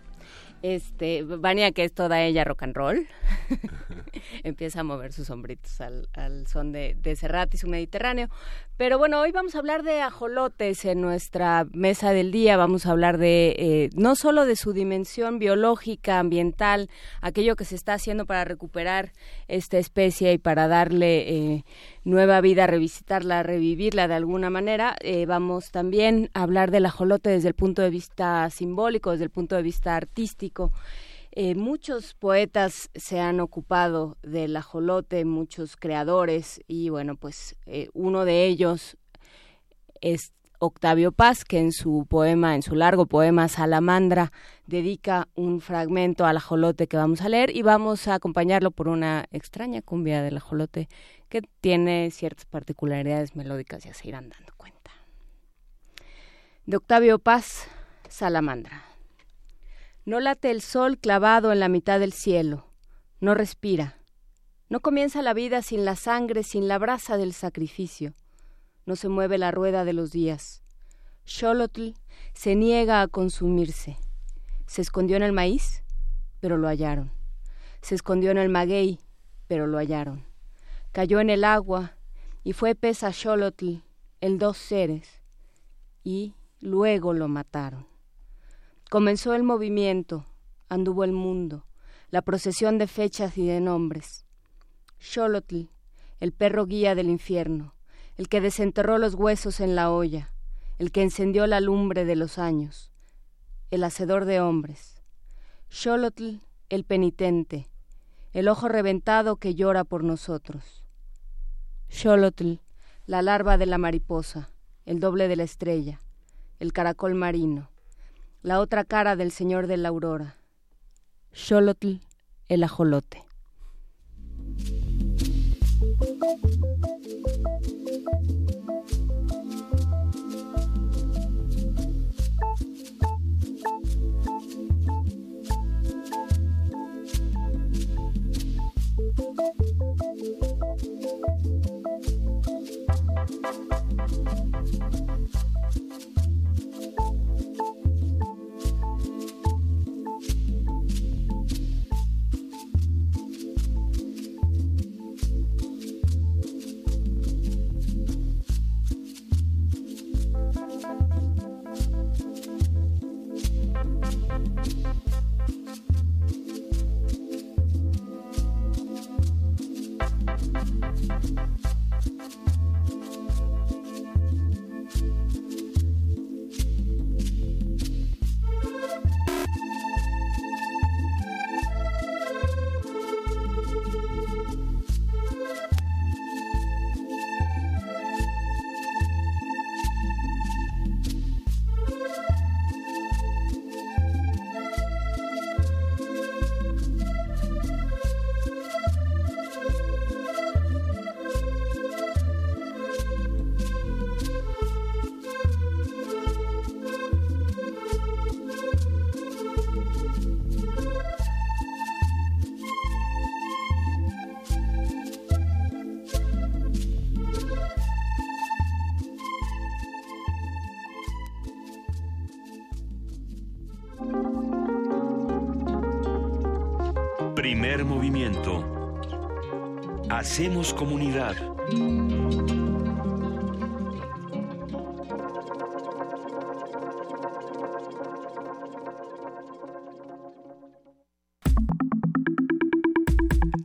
Este, Vania, que es toda ella rock and roll, empieza a mover sus sombritos al, al son de, de Serrat y su Mediterráneo. Pero bueno, hoy vamos a hablar de ajolotes en nuestra mesa del día. Vamos a hablar de eh, no solo de su dimensión biológica, ambiental, aquello que se está haciendo para recuperar esta especie y para darle eh, nueva vida, revisitarla, revivirla de alguna manera. Eh, vamos también a hablar del ajolote desde el punto de vista simbólico, desde el punto de vista artístico. Eh, muchos poetas se han ocupado del ajolote, muchos creadores, y bueno, pues eh, uno de ellos es Octavio Paz, que en su poema, en su largo poema Salamandra, dedica un fragmento al ajolote que vamos a leer y vamos a acompañarlo por una extraña cumbia del ajolote que tiene ciertas particularidades melódicas, ya se irán dando cuenta. De Octavio Paz, Salamandra. No late el sol clavado en la mitad del cielo, no respira. No comienza la vida sin la sangre, sin la brasa del sacrificio. No se mueve la rueda de los días. Xolotl se niega a consumirse. Se escondió en el maíz, pero lo hallaron. Se escondió en el maguey, pero lo hallaron. Cayó en el agua y fue pesa Xolotl, el dos seres, y luego lo mataron. Comenzó el movimiento, anduvo el mundo, la procesión de fechas y de nombres. Xolotl, el perro guía del infierno, el que desenterró los huesos en la olla, el que encendió la lumbre de los años, el hacedor de hombres. Xolotl, el penitente, el ojo reventado que llora por nosotros. Xolotl, la larva de la mariposa, el doble de la estrella, el caracol marino la otra cara del señor de la aurora. Xolotl, el ajolote.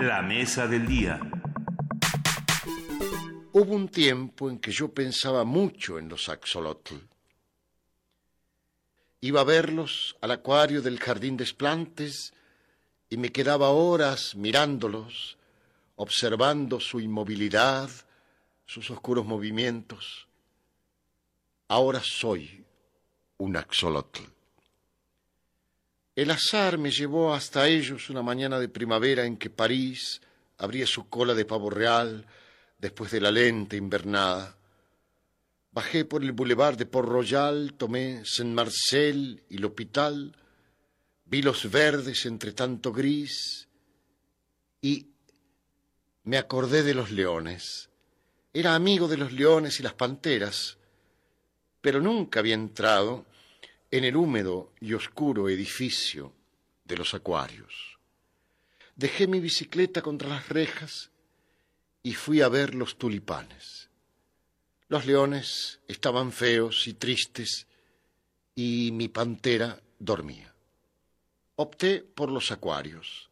La mesa del día. Hubo un tiempo en que yo pensaba mucho en los axolotl. Iba a verlos al acuario del jardín de Esplantes y me quedaba horas mirándolos, observando su inmovilidad, sus oscuros movimientos. Ahora soy un axolotl. El azar me llevó hasta ellos una mañana de primavera en que París abría su cola de pavo real después de la lenta invernada. Bajé por el boulevard de Port Royal, tomé Saint-Marcel y l'Hôpital, vi los verdes entre tanto gris y me acordé de los leones. Era amigo de los leones y las panteras, pero nunca había entrado en el húmedo y oscuro edificio de los acuarios. Dejé mi bicicleta contra las rejas y fui a ver los tulipanes. Los leones estaban feos y tristes y mi pantera dormía. Opté por los acuarios.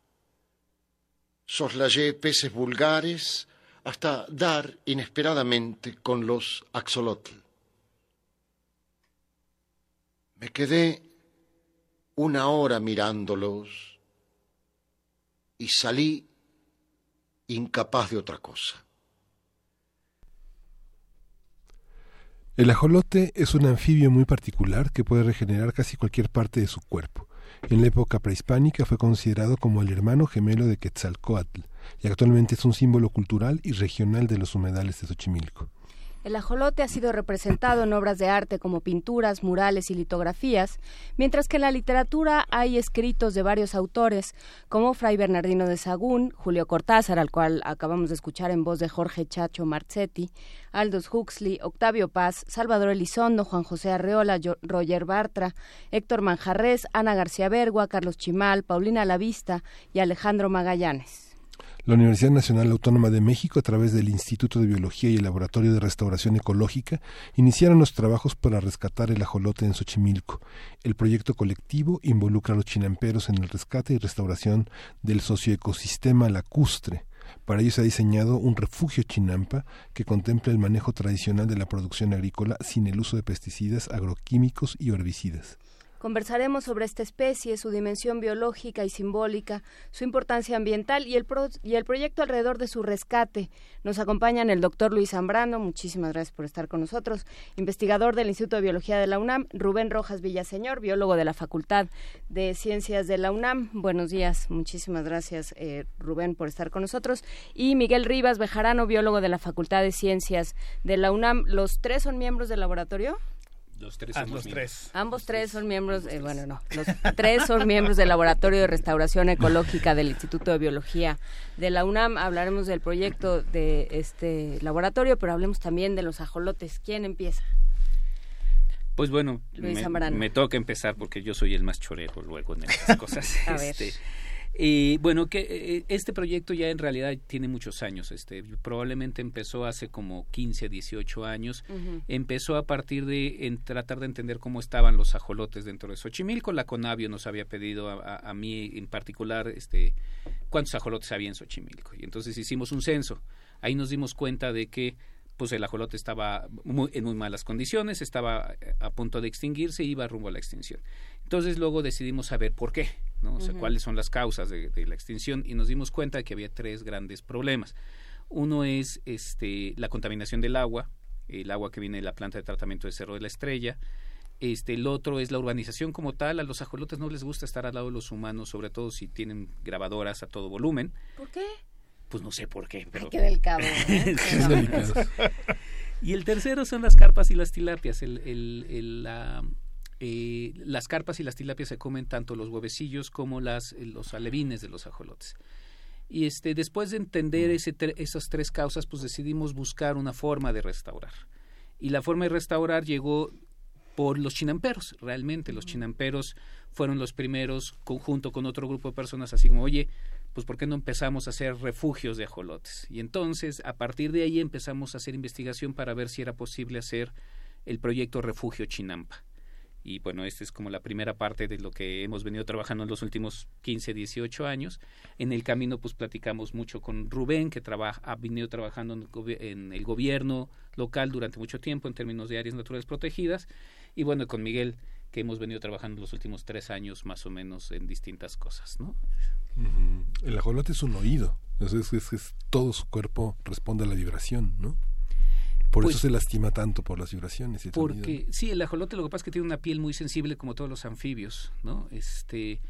Soslayé peces vulgares hasta dar inesperadamente con los axolotl. Me quedé una hora mirándolos y salí incapaz de otra cosa. El ajolote es un anfibio muy particular que puede regenerar casi cualquier parte de su cuerpo. En la época prehispánica fue considerado como el hermano gemelo de Quetzalcoatl y actualmente es un símbolo cultural y regional de los humedales de Xochimilco. El ajolote ha sido representado en obras de arte como pinturas, murales y litografías, mientras que en la literatura hay escritos de varios autores, como Fray Bernardino de Sagún, Julio Cortázar, al cual acabamos de escuchar en voz de Jorge Chacho Marzetti, Aldous Huxley, Octavio Paz, Salvador Elizondo, Juan José Arreola, Roger Bartra, Héctor Manjarres, Ana García Bergua, Carlos Chimal, Paulina Lavista y Alejandro Magallanes. La Universidad Nacional Autónoma de México, a través del Instituto de Biología y el Laboratorio de Restauración Ecológica, iniciaron los trabajos para rescatar el ajolote en Xochimilco. El proyecto colectivo involucra a los chinamperos en el rescate y restauración del socioecosistema lacustre. Para ello se ha diseñado un refugio chinampa que contempla el manejo tradicional de la producción agrícola sin el uso de pesticidas, agroquímicos y herbicidas. Conversaremos sobre esta especie, su dimensión biológica y simbólica, su importancia ambiental y el, y el proyecto alrededor de su rescate. Nos acompañan el doctor Luis Zambrano, muchísimas gracias por estar con nosotros, investigador del Instituto de Biología de la UNAM, Rubén Rojas Villaseñor, biólogo de la Facultad de Ciencias de la UNAM. Buenos días, muchísimas gracias eh, Rubén por estar con nosotros. Y Miguel Rivas Bejarano, biólogo de la Facultad de Ciencias de la UNAM. ¿Los tres son miembros del laboratorio? Los tres Ambos tres. Ambos tres son miembros, eh, bueno, no, los tres son miembros del Laboratorio de Restauración Ecológica del Instituto de Biología de la UNAM. Hablaremos del proyecto de este laboratorio, pero hablemos también de los ajolotes. ¿Quién empieza? Pues bueno, Luis me, Zambrano. me toca empezar porque yo soy el más chorero luego en estas cosas. A ver. Eh, bueno, que eh, este proyecto ya en realidad tiene muchos años. Este, probablemente empezó hace como 15, 18 años. Empezó a partir de en tratar de entender cómo estaban los ajolotes dentro de Xochimilco. La Conavio nos había pedido a, a, mí en particular este, cuántos ajolotes había en Xochimilco. Y entonces hicimos un censo. Ahí nos dimos cuenta de que pues el ajolote estaba en muy malas condiciones, estaba eh, a punto de extinguirse y iba rumbo a la extinción. Entonces luego decidimos saber por qué, ¿no? O sea, cuáles son las causas de, la extinción y nos dimos cuenta de que había tres grandes problemas. Uno es este, la contaminación del agua, el agua que viene de la planta de tratamiento de Cerro de la Estrella. Este, el otro es la urbanización como tal. A los ajolotes no les gusta estar al lado de los humanos, sobre todo si tienen grabadoras a todo volumen. ¿Por qué? Pues no sé por qué, pero... qué del cabo. ¿eh? y el tercero son las carpas y las tilapias. El, el, la, eh, las carpas y las tilapias se comen tanto los huevecillos como las, eh, los alevines de los ajolotes. Y este, después de entender ese, esas tres causas, pues decidimos buscar una forma de restaurar. Y la forma de restaurar llegó por los chinamperos, realmente. Los chinamperos fueron los primeros, junto con otro grupo de personas, así como, oye, pues ¿por qué no empezamos a hacer refugios de ajolotes? Y entonces, a partir de ahí empezamos a hacer investigación para ver si era posible hacer el proyecto Refugio Chinampa. Y bueno, esta es como la primera parte de lo que hemos venido trabajando en los últimos 15, 18 años. En el camino, pues platicamos mucho con Rubén, que trabaja, ha venido trabajando en el gobierno local durante mucho tiempo en términos de áreas naturales protegidas. Y bueno, con Miguel, que hemos venido trabajando los últimos tres años más o menos en distintas cosas, ¿no? El ajolote es un oído, es, es, todo su cuerpo responde a la vibración, ¿no? Por eso pues se lastima tanto por las vibraciones. Y porque sí, el ajolote lo que pasa es que tiene una piel muy sensible como todos los anfibios, ¿no? Este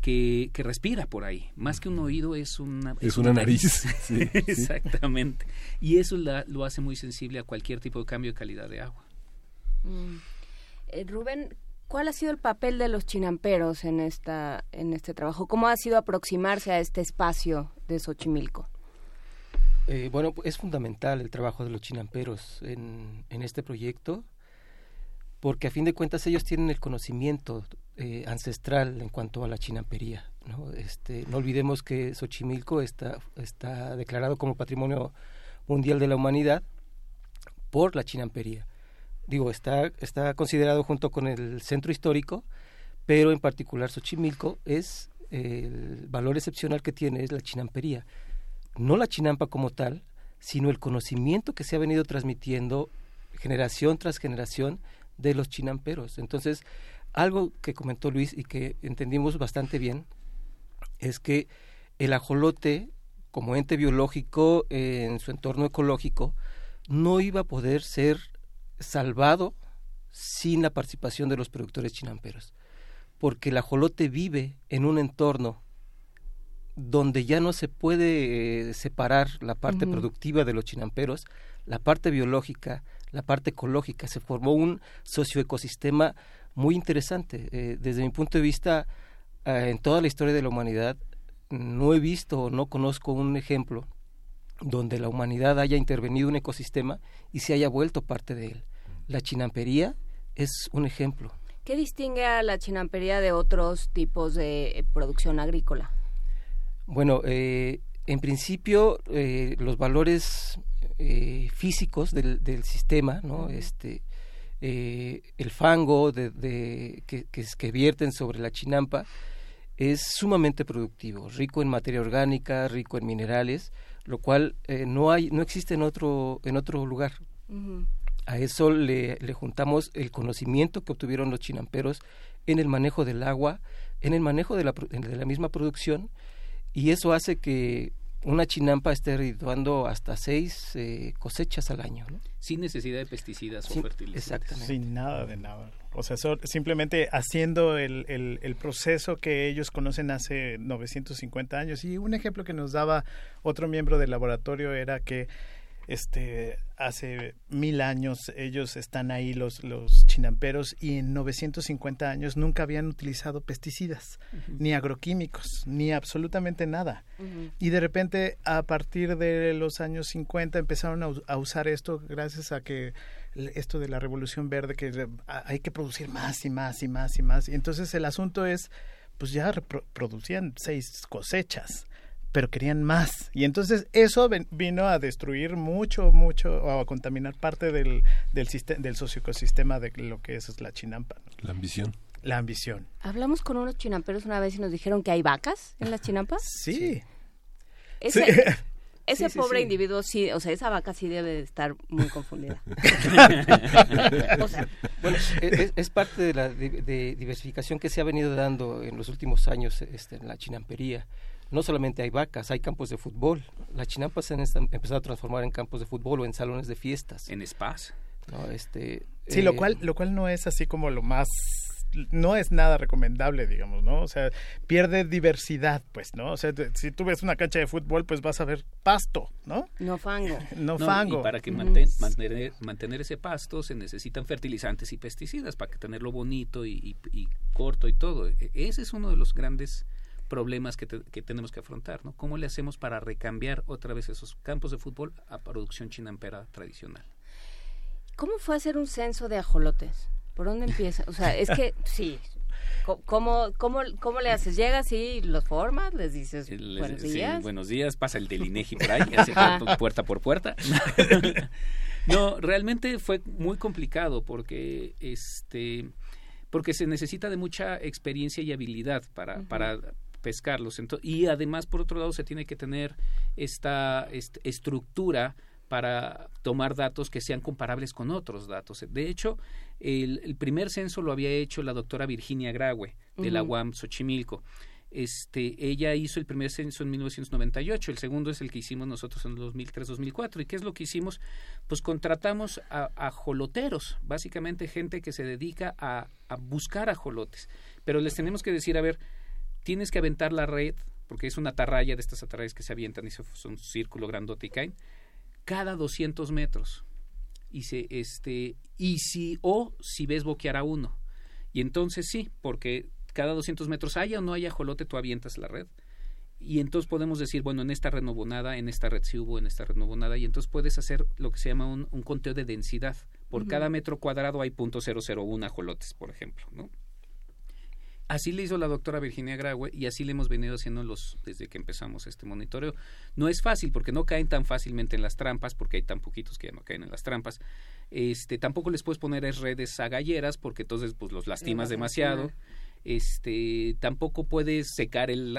que, que respira por ahí. Más que un oído es una es, una, nariz. Exactamente. Y eso lo hace muy sensible a cualquier tipo de cambio de calidad de agua. Mm. Eh, Rubén, ¿Cuál ha sido el papel de los chinamperos en esta en este trabajo? ¿Cómo ha sido aproximarse a este espacio de Xochimilco? Eh, bueno, es fundamental el trabajo de los chinamperos en, en, este proyecto, porque a fin de cuentas ellos tienen el conocimiento eh, ancestral en cuanto a la chinampería. ¿no? Este, no olvidemos que Xochimilco está, está declarado como Patrimonio Mundial de la Humanidad por la chinampería digo, está, está considerado junto con el centro histórico, pero en particular Xochimilco es el valor excepcional que tiene es la chinampería. No la chinampa como tal, sino el conocimiento que se ha venido transmitiendo generación tras generación de los chinamperos. Entonces, algo que comentó Luis y que entendimos bastante bien es que el ajolote, como ente biológico en su entorno ecológico, no iba a poder ser salvado sin la participación de los productores chinamperos, porque el ajolote vive en un entorno donde ya no se puede eh, separar la parte productiva de los chinamperos, la parte biológica, la parte ecológica, se formó un socioecosistema muy interesante. Eh, desde mi punto de vista, eh, en toda la historia de la humanidad, no he visto o no conozco un ejemplo donde la humanidad haya intervenido un ecosistema y se haya vuelto parte de él. La chinampería es un ejemplo. ¿Qué distingue a la chinampería de otros tipos de producción agrícola? Bueno, eh, en principio eh, los valores físicos del, sistema, ¿no? Este, el fango de, que, que, vierten sobre la chinampa es sumamente productivo, rico en materia orgánica, rico en minerales, lo cual no hay, no existe en otro, en otro lugar. A eso le, le, juntamos el conocimiento que obtuvieron los chinamperos en el manejo del agua, en el manejo de la, de la misma producción, y eso hace que una chinampa esté redituando hasta seis eh, cosechas al año. Sin necesidad de pesticidas o fertilizantes. Exactamente. Sin nada de nada. O sea, simplemente haciendo el, el, el, proceso que ellos conocen hace 950 años. Y un ejemplo que nos daba otro miembro del laboratorio era que este hace mil años ellos están ahí los los chinamperos y en 950 años nunca habían utilizado pesticidas ni agroquímicos ni absolutamente nada. Y de repente a partir de los años 50 empezaron a, usar esto gracias a que esto de la revolución verde que hay que producir más y más y más y más. Y entonces el asunto es pues ya producían seis cosechas pero querían más. Y entonces eso vino a destruir mucho, mucho, o a contaminar parte del, del, del socioecosistema de lo que es la chinampa. La ambición. La ambición. Hablamos con unos chinamperos una vez y nos dijeron que hay vacas en las chinampas. Sí. Ese, pobre individuo sí, o sea, esa vaca sí debe de estar muy confundida. bueno, es, parte de la diversificación que se ha venido dando en los últimos años este, en la chinampería no solamente hay vacas, hay campos de fútbol. Las chinampas se han empezado a transformar en campos de fútbol o en salones de fiestas. En spas. No, este, sí, lo, eh, cual, lo cual no es así como lo más no es nada recomendable, digamos, ¿no? O sea, pierde diversidad, pues, ¿no? O sea, si tú ves una cancha de fútbol, pues vas a ver pasto, ¿no? No fango. No, fango. Y para que mantener, mantener ese pasto se necesitan fertilizantes y pesticidas para que tenerlo bonito y, y corto y todo. E, ese es uno de los grandes problemas que, que, tenemos que afrontar, ¿no? ¿Cómo le hacemos para recambiar otra vez esos campos de fútbol a producción chinampera tradicional? ¿Cómo fue hacer un censo de ajolotes? ¿Por dónde empieza? O sea, es que sí. ¿Cómo, cómo, cómo le haces? ¿Llegas y los formas? ¿Les dices buenos días? buenos días, pasa el del INEGI por ahí, puerta por puerta. no, realmente fue muy complicado porque este porque se necesita de mucha experiencia y habilidad para, para, pescarlos. y además, por otro lado, se tiene que tener esta, estructura para tomar datos que sean comparables con otros datos. De hecho, el, primer censo lo había hecho la doctora Virginia Graue de la UAM Xochimilco. Este, ella hizo el primer censo en 1998, el segundo es el que hicimos nosotros en 2003-2004. ¿Y qué es lo que hicimos? Pues contratamos a, ajoloteros, básicamente gente que se dedica a, a buscar ajolotes. Pero les tenemos que decir, a ver, tienes que aventar la red, porque es una atarraya de estas atarrayas que se avientan y son un círculo grandote y caen, cada 200 metros. Y, se, este, y si, o si ves boquear a uno. Y entonces sí, porque cada 200 metros haya o no haya jolote, tú avientas la red. Y entonces podemos decir, bueno, en esta red no hubo nada, en esta red sí hubo, en esta red no hubo nada. Y entonces puedes hacer lo que se llama un, conteo de densidad. Por cada metro cuadrado hay .001 ajolotes, por ejemplo, ¿no? Así le hizo la doctora Virginia Graue y así le hemos venido haciendo los, desde que empezamos este monitoreo. No es fácil porque no caen tan fácilmente en las trampas, porque hay tan poquitos que ya no caen en las trampas. Este, tampoco les puedes poner redes agalleras porque entonces pues los lastimas demasiado este tampoco puedes secar el,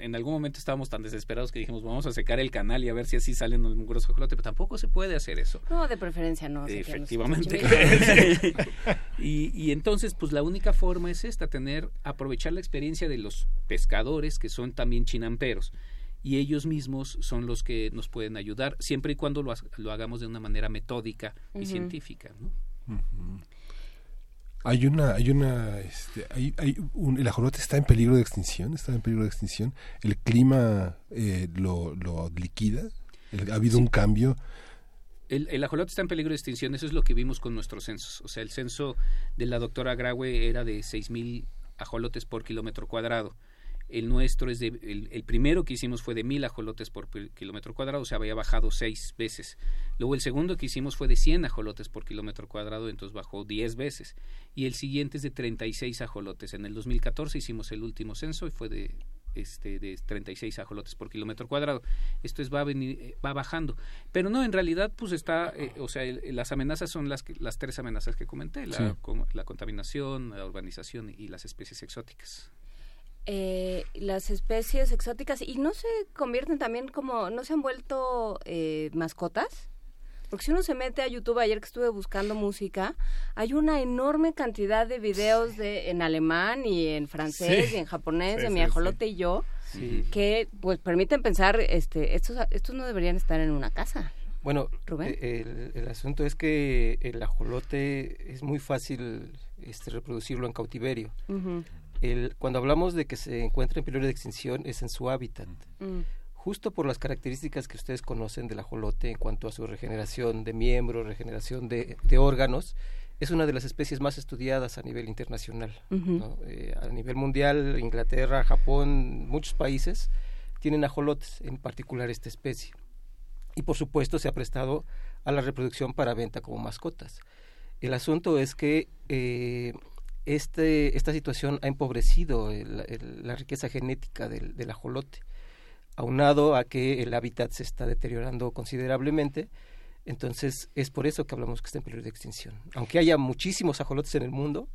en algún momento estábamos tan desesperados que dijimos vamos a secar el canal y a ver si así salen los mugrosos ajolote pero tampoco se puede hacer eso. No de preferencia no efectivamente. Y, y entonces pues la única forma es esta tener aprovechar la experiencia de los pescadores que son también chinamperos y ellos mismos son los que nos pueden ayudar siempre y cuando lo, lo hagamos de una manera metódica y científica ¿no? Hay una, hay una, este, hay, hay un, el ajolote está en peligro de extinción, está en peligro de extinción. El clima eh, lo, lo liquida. ha habido un cambio. El, el, ajolote está en peligro de extinción, eso es lo que vimos con nuestros censos. O sea, el censo de la doctora Graue era de 6.000 ajolotes por kilómetro cuadrado. El nuestro es de, el, primero que hicimos fue de mil ajolotes por kilómetro cuadrado, o sea, había bajado seis veces. Luego el segundo que hicimos fue de 100 ajolotes por kilómetro cuadrado, entonces bajó 10 veces. Y el siguiente es de 36 ajolotes. En el 2014 hicimos el último censo y fue de este de 36 ajolotes por kilómetro cuadrado. Esto es va a venir, eh, va bajando, pero no en realidad pues está, eh, o sea, las amenazas son las las tres amenazas que comenté, la, la contaminación, la urbanización y las especies exóticas eh, las especies exóticas y no se convierten también como, no se han vuelto eh, mascotas. Porque si uno se mete a YouTube, ayer que estuve buscando música, hay una enorme cantidad de videos de, en alemán y en francés y en japonés de mi ajolote y yo, que pues permiten pensar, este, estos, estos no deberían estar en una casa. Bueno, eh, El, asunto es que el ajolote es muy fácil este, reproducirlo en cautiverio cuando hablamos de que se encuentra en peligro de extinción es en su hábitat. Mm. Justo por las características que ustedes conocen del ajolote en cuanto a su regeneración de miembros, regeneración de, órganos, es una de las especies más estudiadas a nivel internacional. Eh, a nivel mundial, Inglaterra, Japón, muchos países tienen ajolotes, en particular esta especie. Y por supuesto se ha prestado a la reproducción para venta como mascotas. El asunto es que eh, este, esta situación ha empobrecido la riqueza genética del, del, ajolote, aunado a que el hábitat se está deteriorando considerablemente. Entonces, es por eso que hablamos que está en peligro de extinción. Aunque haya muchísimos ajolotes en el mundo,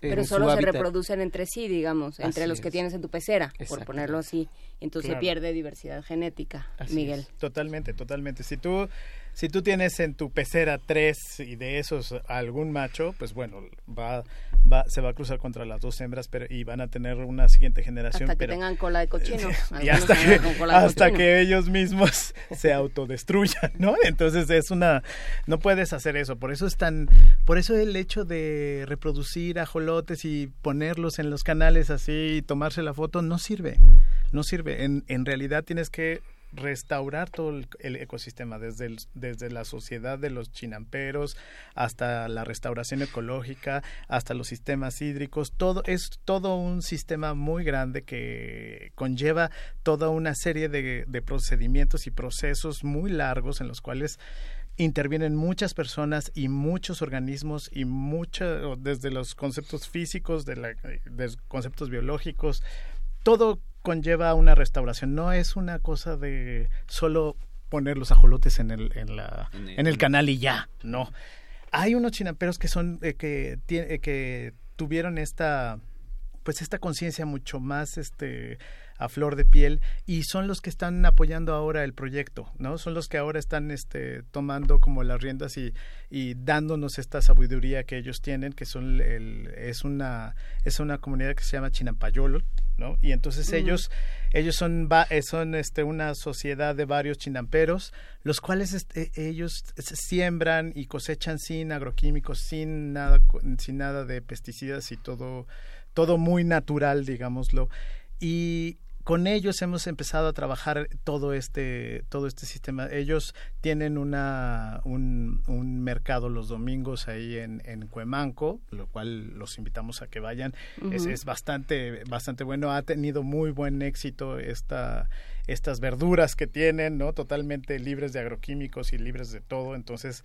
pero solo se reproducen entre sí, digamos, entre los que tienes en tu pecera, por ponerlo así. Entonces se pierde diversidad genética, Miguel. Totalmente, totalmente. Si tú si tú tienes en tu pecera tres y de esos algún macho, pues bueno, va, va, se va a cruzar contra las dos hembras pero, y van a tener una siguiente generación. Hasta que tengan cola de cochino. y hasta, que, hasta que ellos mismos se autodestruyan, ¿no? Entonces es una... No puedes hacer eso. Por eso es tan... Por eso el hecho de reproducir ajolotes y ponerlos en los canales así y tomarse la foto no sirve. No sirve. En, en realidad tienes que restaurar todo el, ecosistema, desde, desde la sociedad de los chinamperos hasta la restauración ecológica, hasta los sistemas hídricos, todo es todo un sistema muy grande que conlleva toda una serie de, procedimientos y procesos muy largos en los cuales intervienen muchas personas y muchos organismos y mucho desde los conceptos físicos, de, la, de conceptos biológicos, todo conlleva una restauración. No es una cosa de solo poner los ajolotes en el, en la, en el, canal y ya, no. Hay unos chinamperos que son, eh, que, eh, que tuvieron esta, pues esta conciencia mucho más, este, a flor de piel y son los que están apoyando ahora el proyecto, ¿no? Son los que ahora están este, tomando como las riendas y, y dándonos esta sabiduría que ellos tienen, que son el, es una es una comunidad que se llama Chinampayolo, ¿no? Y entonces ellos ellos son eh, son este una sociedad de varios chinamperos, los cuales este, ellos siembran y cosechan sin agroquímicos, sin nada sin nada de pesticidas y todo todo muy natural, digámoslo. Y con ellos hemos empezado a trabajar todo este todo este sistema. Ellos tienen una un, un mercado los domingos ahí en, en Cuemanco lo cual los invitamos a que vayan. Es, es, bastante bastante bueno. Ha tenido muy buen éxito esta estas verduras que tienen no totalmente libres de agroquímicos y libres de todo. Entonces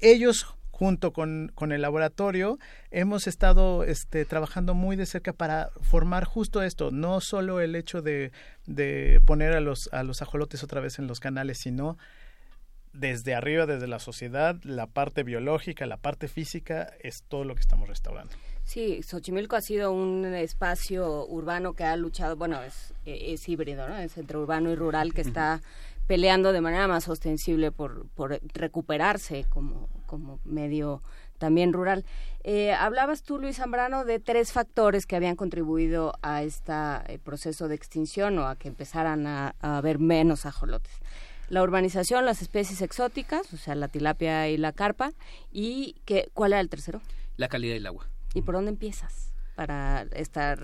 ellos junto con, con, el laboratorio, hemos estado este, trabajando muy de cerca para formar justo esto, no solo el hecho de, de poner a los, a los ajolotes otra vez en los canales, sino desde arriba, desde la sociedad, la parte biológica, la parte física, es todo lo que estamos restaurando. Sí, Xochimilco ha sido un espacio urbano que ha luchado, bueno, es, es híbrido, ¿no? Es entre urbano y rural que está peleando de manera más ostensible por, por recuperarse como, como medio también rural. Eh, hablabas tú, Luis Zambrano, de tres factores que habían contribuido a este proceso de extinción o a que empezaran a, haber menos ajolotes. La urbanización, las especies exóticas, o sea, la tilapia y la carpa, y que, ¿cuál era el tercero? La calidad del agua. ¿Y por dónde empiezas? Para esta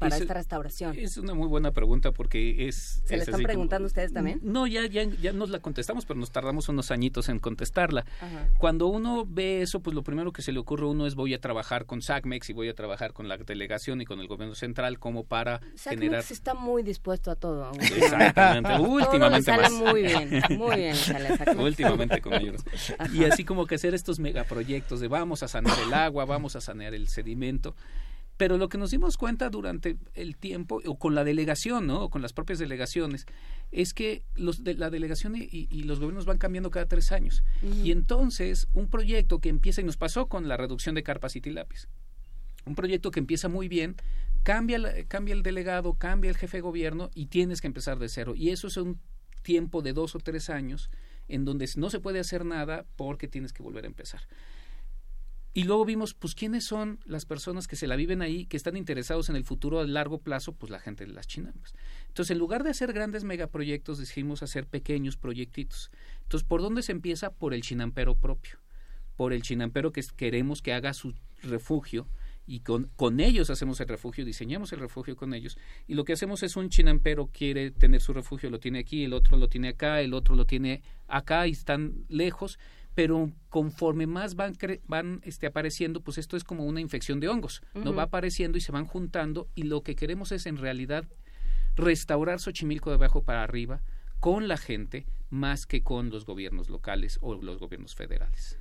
para esta restauración? Es una muy buena pregunta porque es... ¿Se le están preguntando ustedes también? No, ya, ya, ya nos la contestamos, pero nos tardamos unos añitos en contestarla. Cuando uno ve eso, pues lo primero que se le ocurre a uno es voy a trabajar con SACMEX y voy a trabajar con la delegación y con el gobierno central como para SACMEX generar... está muy dispuesto a todo. Exactamente, últimamente sale más. muy bien, muy bien sale Últimamente con ellos. Y así como que hacer estos megaproyectos de vamos a sanear el agua, vamos a sanear el sedimento pero lo que nos dimos cuenta durante el tiempo, o con la delegación, ¿no? o con las propias delegaciones, es que los de, la delegación y, los gobiernos van cambiando cada tres años. Y entonces, un proyecto que empieza, y nos pasó con la reducción de carpas y tilapis, un proyecto que empieza muy bien, cambia, cambia el delegado, cambia el jefe de gobierno y tienes que empezar de cero. Y eso es un tiempo de dos o tres años en donde no se puede hacer nada porque tienes que volver a empezar. Y luego vimos, pues, quiénes son las personas que se la viven ahí, que están interesados en el futuro a largo plazo, pues la gente de las chinambas. Entonces, en lugar de hacer grandes megaproyectos, decidimos hacer pequeños proyectitos. Entonces, ¿por dónde se empieza? Por el chinampero propio. Por el chinampero que queremos que haga su refugio y con, con ellos hacemos el refugio, diseñamos el refugio con ellos y lo que hacemos es un chinampero quiere tener su refugio, lo tiene aquí, el otro lo tiene acá, el otro lo tiene acá y están lejos pero conforme más van, van este, apareciendo, pues esto es como una infección de hongos, ¿no? Va apareciendo y se van juntando y lo que queremos es en realidad restaurar Xochimilco de abajo para arriba con la gente más que con los gobiernos locales o los gobiernos federales.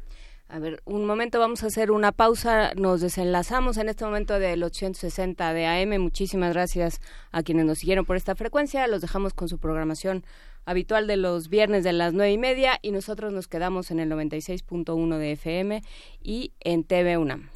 A ver, un momento, vamos a hacer una pausa. Nos desenlazamos en este momento del 860 de AM. Muchísimas gracias a quienes nos siguieron por esta frecuencia. Los dejamos con su programación habitual de los viernes de las nueve y media y nosotros nos quedamos en el 96.1 de FM y en TV UNAM.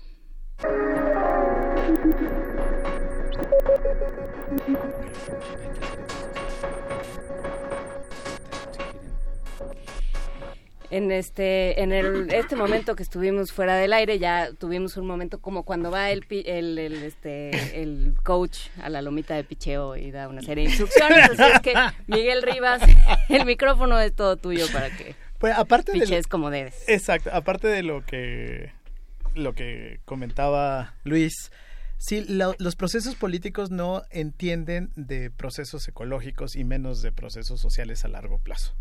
En este en el, este momento que estuvimos fuera del aire ya tuvimos un momento como cuando va el, el, el, este el coach a la lomita de picheo y da una serie de instrucciones así es que Miguel Rivas el micrófono es todo tuyo para que pues aparte piches como debes exacto aparte de lo que lo que comentaba Luis Sí, los procesos políticos no entienden de procesos ecológicos y menos de procesos sociales a largo plazo.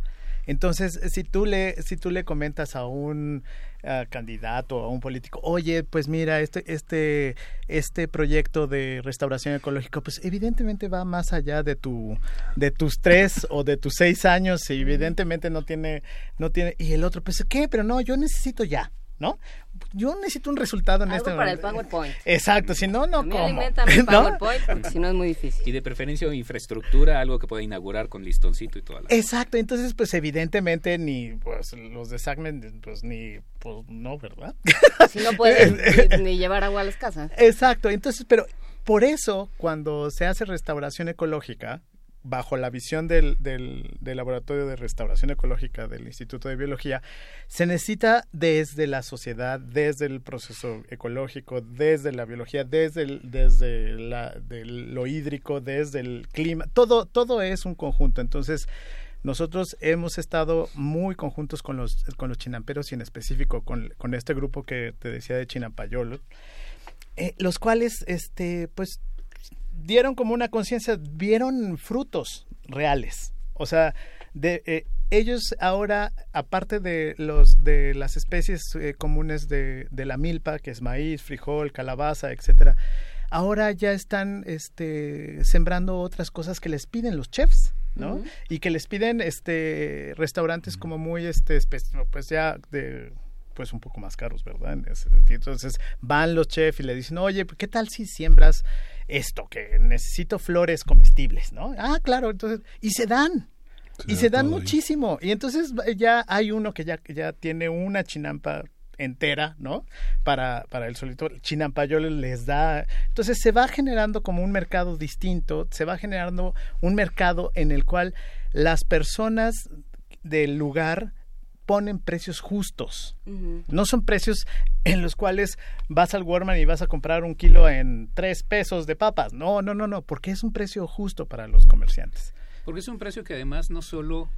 Entonces, si tú le, si tú le comentas a un uh, candidato, a un político, oye, pues mira, este, este, este proyecto de restauración ecológica, pues evidentemente va más allá de tu, de tus tres o de tus seis años, y evidentemente no tiene, no tiene, y el otro, pues qué, pero no, yo necesito ya. ¿no? Yo necesito un resultado en Algo este para el PowerPoint. Exacto, si no, no como. el PowerPoint, porque si no es muy difícil. Y de preferencia infraestructura, algo que pueda inaugurar con listoncito y toda la... Exacto, entonces pues evidentemente ni pues los de Sagment, pues ni, pues no, ¿verdad? Si no pueden ni llevar agua a las casas. Exacto, entonces, pero por eso cuando se hace restauración ecológica, bajo la visión del, del, Laboratorio de Restauración Ecológica del Instituto de Biología, se necesita desde la sociedad, desde el proceso ecológico, desde la biología, desde, desde la, lo hídrico, desde el clima, todo, todo es un conjunto. Entonces, nosotros hemos estado muy conjuntos con los, con los chinamperos y en específico con, con este grupo que te decía de Chinampayolo, eh, los cuales, este, pues, dieron como una conciencia, vieron frutos reales. O sea, de, eh, ellos ahora, aparte de los de las especies eh, comunes de, de, la milpa, que es maíz, frijol, calabaza, etcétera, ahora ya están este, sembrando otras cosas que les piden los chefs. ¿no? Y que les piden este restaurantes como muy este pues ya de pues un poco más caros, ¿verdad? En ese sentido. Entonces van los chefs y le dicen, oye, ¿qué tal si siembras esto? Que necesito flores comestibles, ¿no? Ah, claro, entonces, y se dan. y se dan muchísimo. Y entonces ya hay uno que ya, ya tiene una chinampa entera, ¿no? Para, para el solito Chinampayole les da. Entonces se va generando como un mercado distinto, se va generando un mercado en el cual las personas del lugar ponen precios justos. No son precios en los cuales vas al Walmart y vas a comprar un kilo en tres pesos de papas. No, no, no, no, porque es un precio justo para los comerciantes. Porque es un precio que además no solo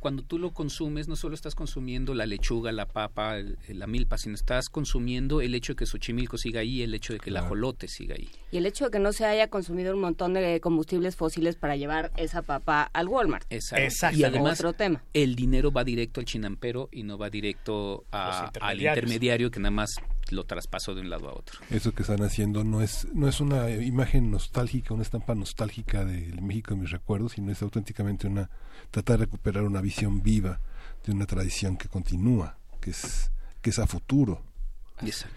cuando tú lo consumes, no solo estás consumiendo la lechuga, la papa, la milpa, sino estás consumiendo el hecho de que Xochimilco siga ahí, el hecho de que el ajolote siga ahí. Y el hecho de que no se haya consumido un montón de combustibles fósiles para llevar esa papa al Walmart. Exacto. Y además, otro tema. el dinero va directo al chinampero y no va directo al intermediario que nada más lo traspasó de un lado a otro. Eso que están haciendo no es no es una imagen nostálgica, una estampa nostálgica del México de mis recuerdos, sino es auténticamente una tratar de recuperar una visión viva de una tradición que continúa, que es, que es a futuro.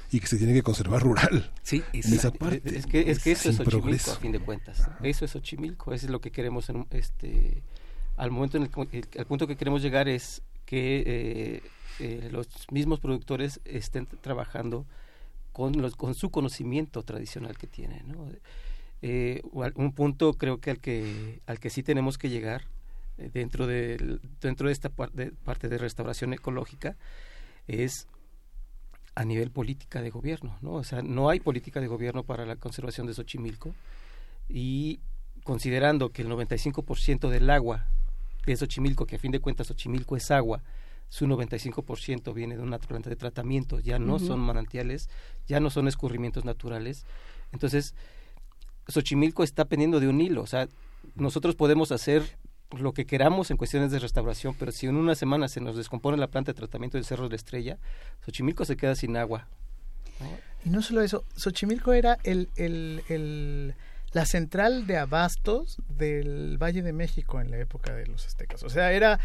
Y que se tiene que conservar rural. Sí, en esa parte. Es que, es que eso es Ochimilco, a fin de cuentas. Eso es Ochimilco, eso es lo que queremos. En, este, al, momento en el, al punto que queremos llegar es que eh, eh, los mismos productores estén trabajando con, los, con su conocimiento tradicional que tienen. ¿no? Eh, un punto creo que al que al que sí tenemos que llegar dentro de, dentro de esta parte, parte de restauración ecológica es a nivel política de gobierno, ¿no? O sea, no hay política de gobierno para la conservación de Xochimilco y considerando que el 95% del agua de Xochimilco, que a fin de cuentas Xochimilco es agua, su 95% viene de una planta de tratamiento, ya no son manantiales, ya no son escurrimientos naturales. Entonces, Xochimilco está pendiendo de un hilo, o sea, nosotros podemos hacer lo que queramos en cuestiones de restauración, pero si en una semana se nos descompone la planta de tratamiento del Cerro de la Estrella, Xochimilco se queda sin agua. Y no solo eso, Xochimilco era el, el, el, la central de abastos del Valle de México en la época de los aztecas. O sea, era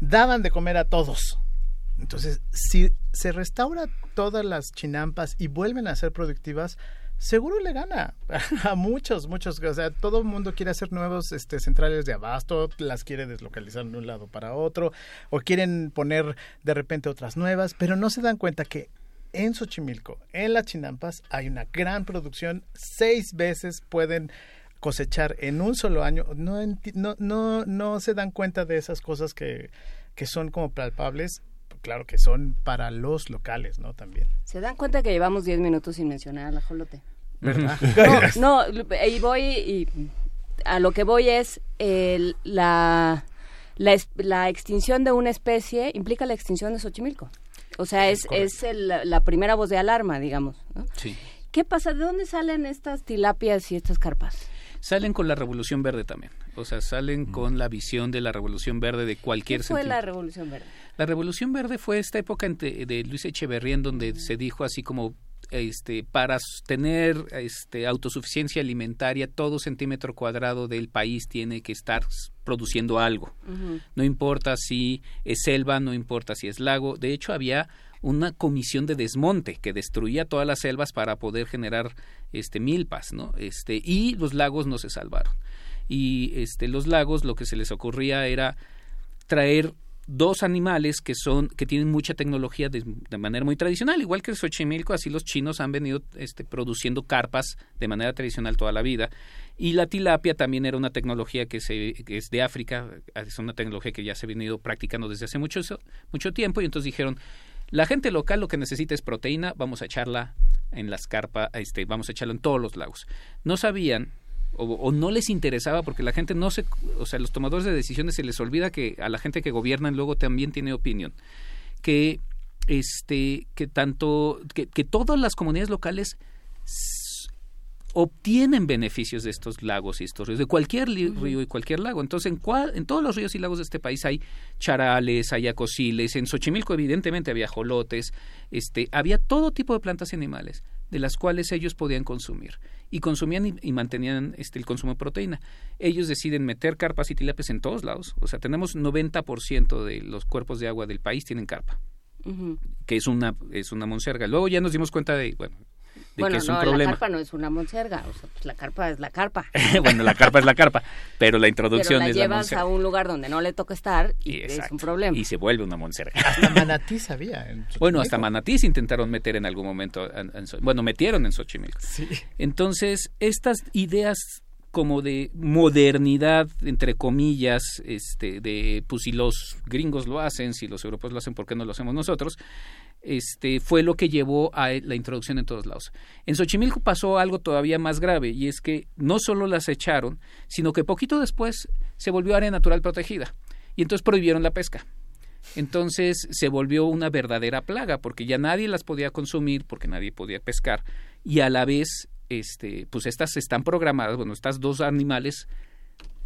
daban de comer a todos. Entonces, si se restaura todas las chinampas y vuelven a ser productivas, seguro le gana a muchos, muchos. O sea, todo el mundo quiere hacer nuevos este, centrales de abasto, las quiere deslocalizar de un lado para otro, o quieren poner de repente otras nuevas, pero no se dan cuenta que en Xochimilco, en las chinampas, hay una gran producción. Seis veces pueden cosechar en un solo año. No, no, no, no se dan cuenta de esas cosas que, que son como palpables claro que son para los locales, ¿no? También. ¿Se dan cuenta que llevamos 10 minutos sin mencionar al ajolote? ¿Verdad? No, no, y voy y a lo que voy es el, la, la, la, extinción de una especie implica la extinción de Xochimilco. O sea, es, es, el, la primera voz de alarma, digamos. ¿no? Sí. ¿Qué pasa? ¿De dónde salen estas tilapias y estas carpas? Salen con la Revolución Verde también. O sea, salen con la visión de la Revolución Verde de cualquier ¿Qué fue sentido. la Revolución Verde? La Revolución Verde fue esta época entre, de Luis Echeverría en donde se dijo así como este, para tener este, autosuficiencia alimentaria, todo centímetro cuadrado del país tiene que estar produciendo algo. Uh -huh. No importa si es selva, no importa si es lago. De hecho, había una comisión de desmonte que destruía todas las selvas para poder generar este, milpas, ¿no? Este, y los lagos no se salvaron. Y este, los lagos lo que se les ocurría era traer dos animales que son que tienen mucha tecnología de, manera muy tradicional igual que el Xochimilco así los chinos han venido este, produciendo carpas de manera tradicional toda la vida y la tilapia también era una tecnología que, se, que es de África es una tecnología que ya se ha venido practicando desde hace mucho mucho tiempo y entonces dijeron la gente local lo que necesita es proteína vamos a echarla en las carpas este vamos a echarla en todos los lagos. No sabían o, o, no les interesaba porque la gente no se, o sea, los tomadores de decisiones se les olvida que a la gente que gobiernan luego también tiene opinión, que este, que tanto, que, que todas las comunidades locales obtienen beneficios de estos lagos y estos ríos, de cualquier río y cualquier lago. Entonces, en, cual, en todos los ríos y lagos de este país hay charales, hay acosiles, en Xochimilco evidentemente había jolotes, este, había todo tipo de plantas y animales de las cuales ellos podían consumir y consumían y, y mantenían este, el consumo de proteína. Ellos deciden meter carpas y tilapias en todos lados. O sea, tenemos 90% de los cuerpos de agua del país tienen carpa, uh -huh. que es una, es una monserga. Luego ya nos dimos cuenta de, bueno, de bueno, que es no, un problema. la carpa no es una monserga, o sea, pues la carpa es la carpa. bueno, la carpa es la carpa, pero la introducción pero la es llevas la monserga. a un lugar donde no le toca estar y, y es un problema. Y se vuelve una monserga. Hasta manatí sabía. bueno, hasta manatí se intentaron meter en algún momento. En, en, bueno, metieron en Xochimilco. Sí. Entonces, estas ideas como de modernidad entre comillas este de pues si los gringos lo hacen si los europeos lo hacen por qué no lo hacemos nosotros este fue lo que llevó a la introducción en todos lados. En Xochimilco pasó algo todavía más grave y es que no solo las echaron, sino que poquito después se volvió área natural protegida y entonces prohibieron la pesca. Entonces se volvió una verdadera plaga porque ya nadie las podía consumir porque nadie podía pescar y a la vez este pues estas están programadas, bueno, estas dos animales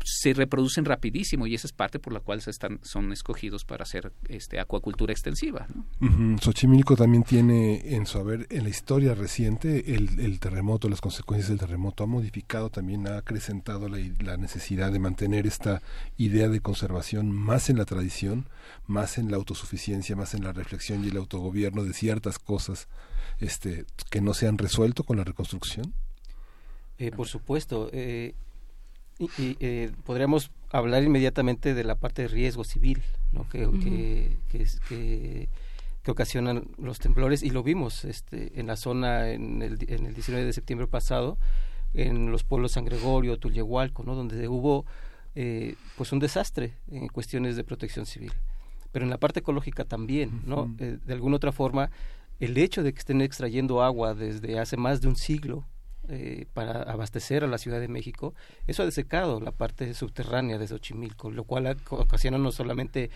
se reproducen rapidísimo y esa es parte por la cual se están, son escogidos para hacer este, acuacultura extensiva. ¿no? Uh -huh. Xochimilco también tiene en su haber, en la historia reciente, el, el, terremoto, las consecuencias del terremoto ha modificado también, ha acrecentado la, la, necesidad de mantener esta idea de conservación más en la tradición, más en la autosuficiencia, más en la reflexión y el autogobierno de ciertas cosas este, que no se han resuelto con la reconstrucción. Eh, por supuesto. Eh, y, y eh, podríamos hablar inmediatamente de la parte de riesgo civil ¿no? que, uh -huh. que, que, que, que, ocasionan los temblores y lo vimos este, en la zona en el, en el 19 de septiembre pasado en los pueblos San Gregorio, Tulyehualco, ¿no? donde hubo eh, pues un desastre en cuestiones de protección civil. Pero en la parte ecológica también, ¿no? Uh -huh. eh, de alguna otra forma, el hecho de que estén extrayendo agua desde hace más de un siglo eh, para abastecer a la Ciudad de México, eso ha desecado la parte subterránea de Xochimilco, lo cual ocasiona no solamente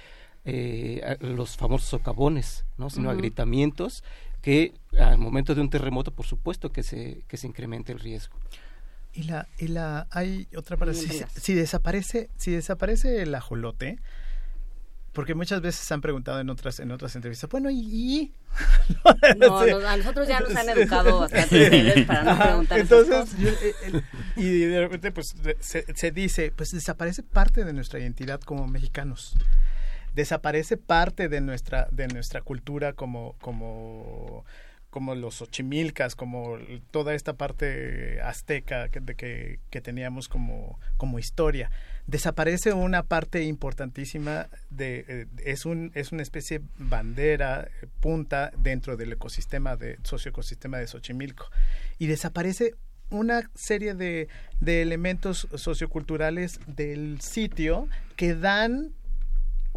eh, los famosos socavones, ¿no? sino uh -huh. agrietamientos que al momento de un terremoto, por supuesto que se, que se incrementa el riesgo. Y la, y la hay otra para si, si, desaparece, si desaparece el ajolote, porque muchas veces han preguntado en otras en otras entrevistas, bueno, ¿y? no, no, a nosotros ya nos han educado bastante para no preguntar Entonces, yo, el, y de repente pues se, se, dice, pues desaparece parte de nuestra identidad como mexicanos. desaparece parte de nuestra de nuestra cultura como como como los ochimilcas, como toda esta parte azteca que, de que, que teníamos como, como historia. Desaparece una parte importantísima de eh, es un es una especie bandera eh, punta dentro del ecosistema de socioecosistema de Xochimilco y desaparece una serie de, de elementos socioculturales del sitio que dan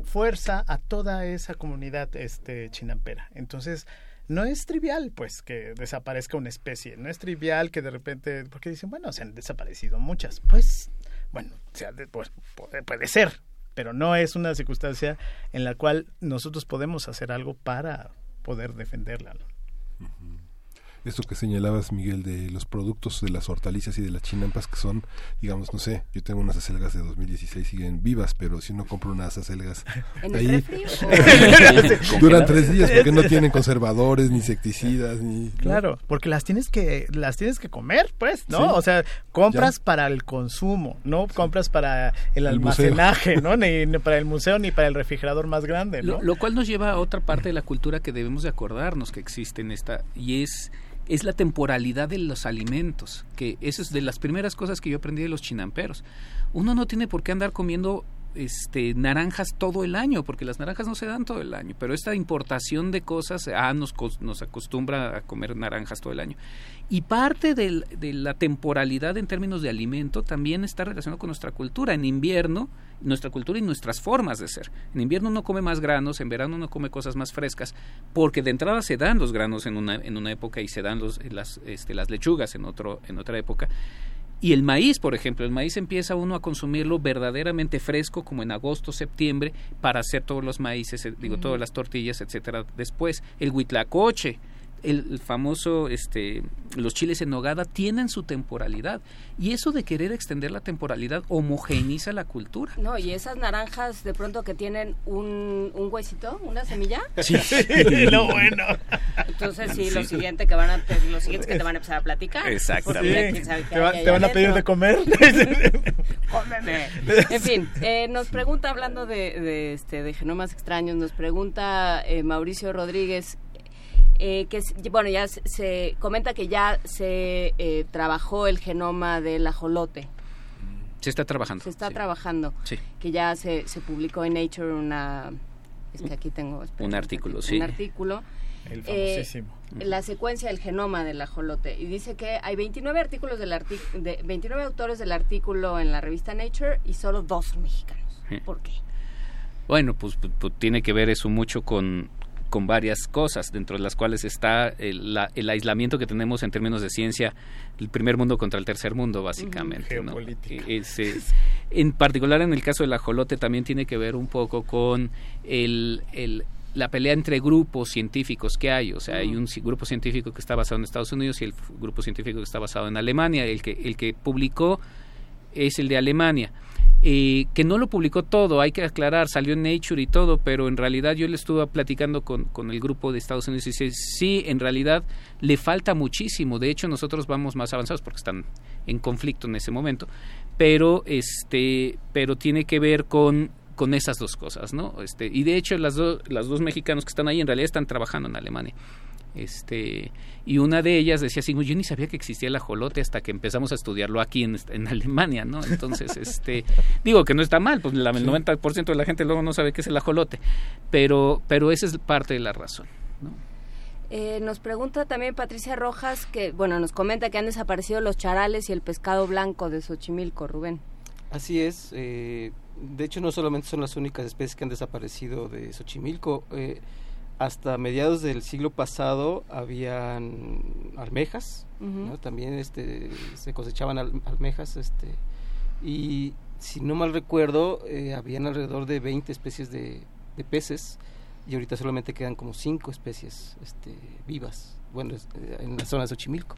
fuerza a toda esa comunidad este chinampera. Entonces, no es trivial, pues, que desaparezca una especie. No es trivial que de repente, porque dicen, bueno, se han desaparecido muchas. Pues, bueno, sea, pues, puede, ser, pero no es una circunstancia en la cual nosotros podemos hacer algo para poder defenderla. Esto que señalabas, Miguel, de los productos de las hortalizas y de las chinampas que son, digamos, no sé, yo tengo unas acelgas de 2016 siguen vivas, pero si no compro unas acelgas ahí duran tres días porque no tienen conservadores ni insecticidas ni claro, porque las tienes que las tienes que comer, pues, ¿no? O sea, compras para el consumo, no compras para el, almacenaje, ¿no? Ni, para el museo ni para el refrigerador más grande, ¿no? Lo, lo cual nos lleva a otra parte de la cultura que debemos de acordarnos que existe en esta y es es la temporalidad de los alimentos, que eso es de las primeras cosas que yo aprendí de los chinamperos. Uno no tiene por qué andar comiendo este, naranjas todo el año, porque las naranjas no se dan todo el año, pero esta importación de cosas ah, nos, nos acostumbra a comer naranjas todo el año. Y parte de la temporalidad en términos de alimento también está relacionado con nuestra cultura. En invierno, nuestra cultura y nuestras formas de ser. En invierno uno come más granos, en verano uno come cosas más frescas, porque de entrada se dan los granos en una, en una época y se dan los, las, este, las lechugas en, otro, en otra época. Y el maíz, por ejemplo, el maíz empieza uno a consumirlo verdaderamente fresco, como en agosto, septiembre, para hacer todos los maíces, eh, digo, todas las tortillas, etcétera. Después, el huitlacoche, el, famoso, este, los chiles en nogada tienen su temporalidad. Y eso de querer extender la temporalidad homogeneiza la cultura. No, y esas naranjas de pronto que tienen un, un huesito, una semilla. Sí, lo bueno. Entonces sí, lo siguiente que van a, los siguientes que te van a empezar a platicar. Exactamente. Te, van a pedir de comer. Cómeme. En fin, eh, nos pregunta, hablando de, de, este, de genomas extraños, nos pregunta eh, Mauricio Rodríguez, eh, que bueno, ya se, comenta que ya se eh, trabajó el genoma del ajolote. Se está trabajando. Se está trabajando. Sí. Que ya se, se publicó en Nature una... Es que aquí tengo... un artículo, sí. Un artículo. El famosísimo. Eh, la secuencia del genoma del ajolote. Y dice que hay 29 artículos del de 29 autores del artículo en la revista Nature y solo dos son mexicanos. ¿Por qué? Bueno, pues, pues, pues tiene que ver eso mucho con con varias cosas, dentro de las cuales está el, aislamiento que tenemos en términos de ciencia, el primer mundo contra el tercer mundo, básicamente. E, en particular en el caso del ajolote también tiene que ver un poco con el, la pelea entre grupos científicos que hay. O sea, hay un grupo científico que está basado en Estados Unidos y el grupo científico que está basado en Alemania. El que, el que publicó es el de Alemania eh, que no lo publicó todo, hay que aclarar, salió en Nature y todo, pero en realidad yo le estuve platicando con, con el grupo de Estados Unidos y dice, sí, en realidad le falta muchísimo, de hecho nosotros vamos más avanzados porque están en conflicto en ese momento, pero este, pero tiene que ver con con esas dos cosas, ¿no? Este, y de hecho las, dos las dos mexicanos que están ahí en realidad están trabajando en Alemania. Este, y una de ellas decía así, yo ni sabía que existía el ajolote hasta que empezamos a estudiarlo aquí en, en Alemania, ¿no? Entonces, este, digo que no está mal, pues la, el 90% de la gente luego no sabe qué es el ajolote, pero, pero esa es parte de la razón, ¿no? Eh, nos pregunta también Patricia Rojas que, bueno, nos comenta que han desaparecido los charales y el pescado blanco de Xochimilco, Rubén. Así es. Eh, de hecho, no solamente son las únicas especies que han desaparecido de Xochimilco. Eh, hasta mediados del siglo pasado habían almejas, también este, se cosechaban almejas, este, y si no mal recuerdo, eh, habían alrededor de 20 especies de, peces, y ahorita solamente quedan como 5 especies este, vivas, bueno, eh, en la zona de Xochimilco.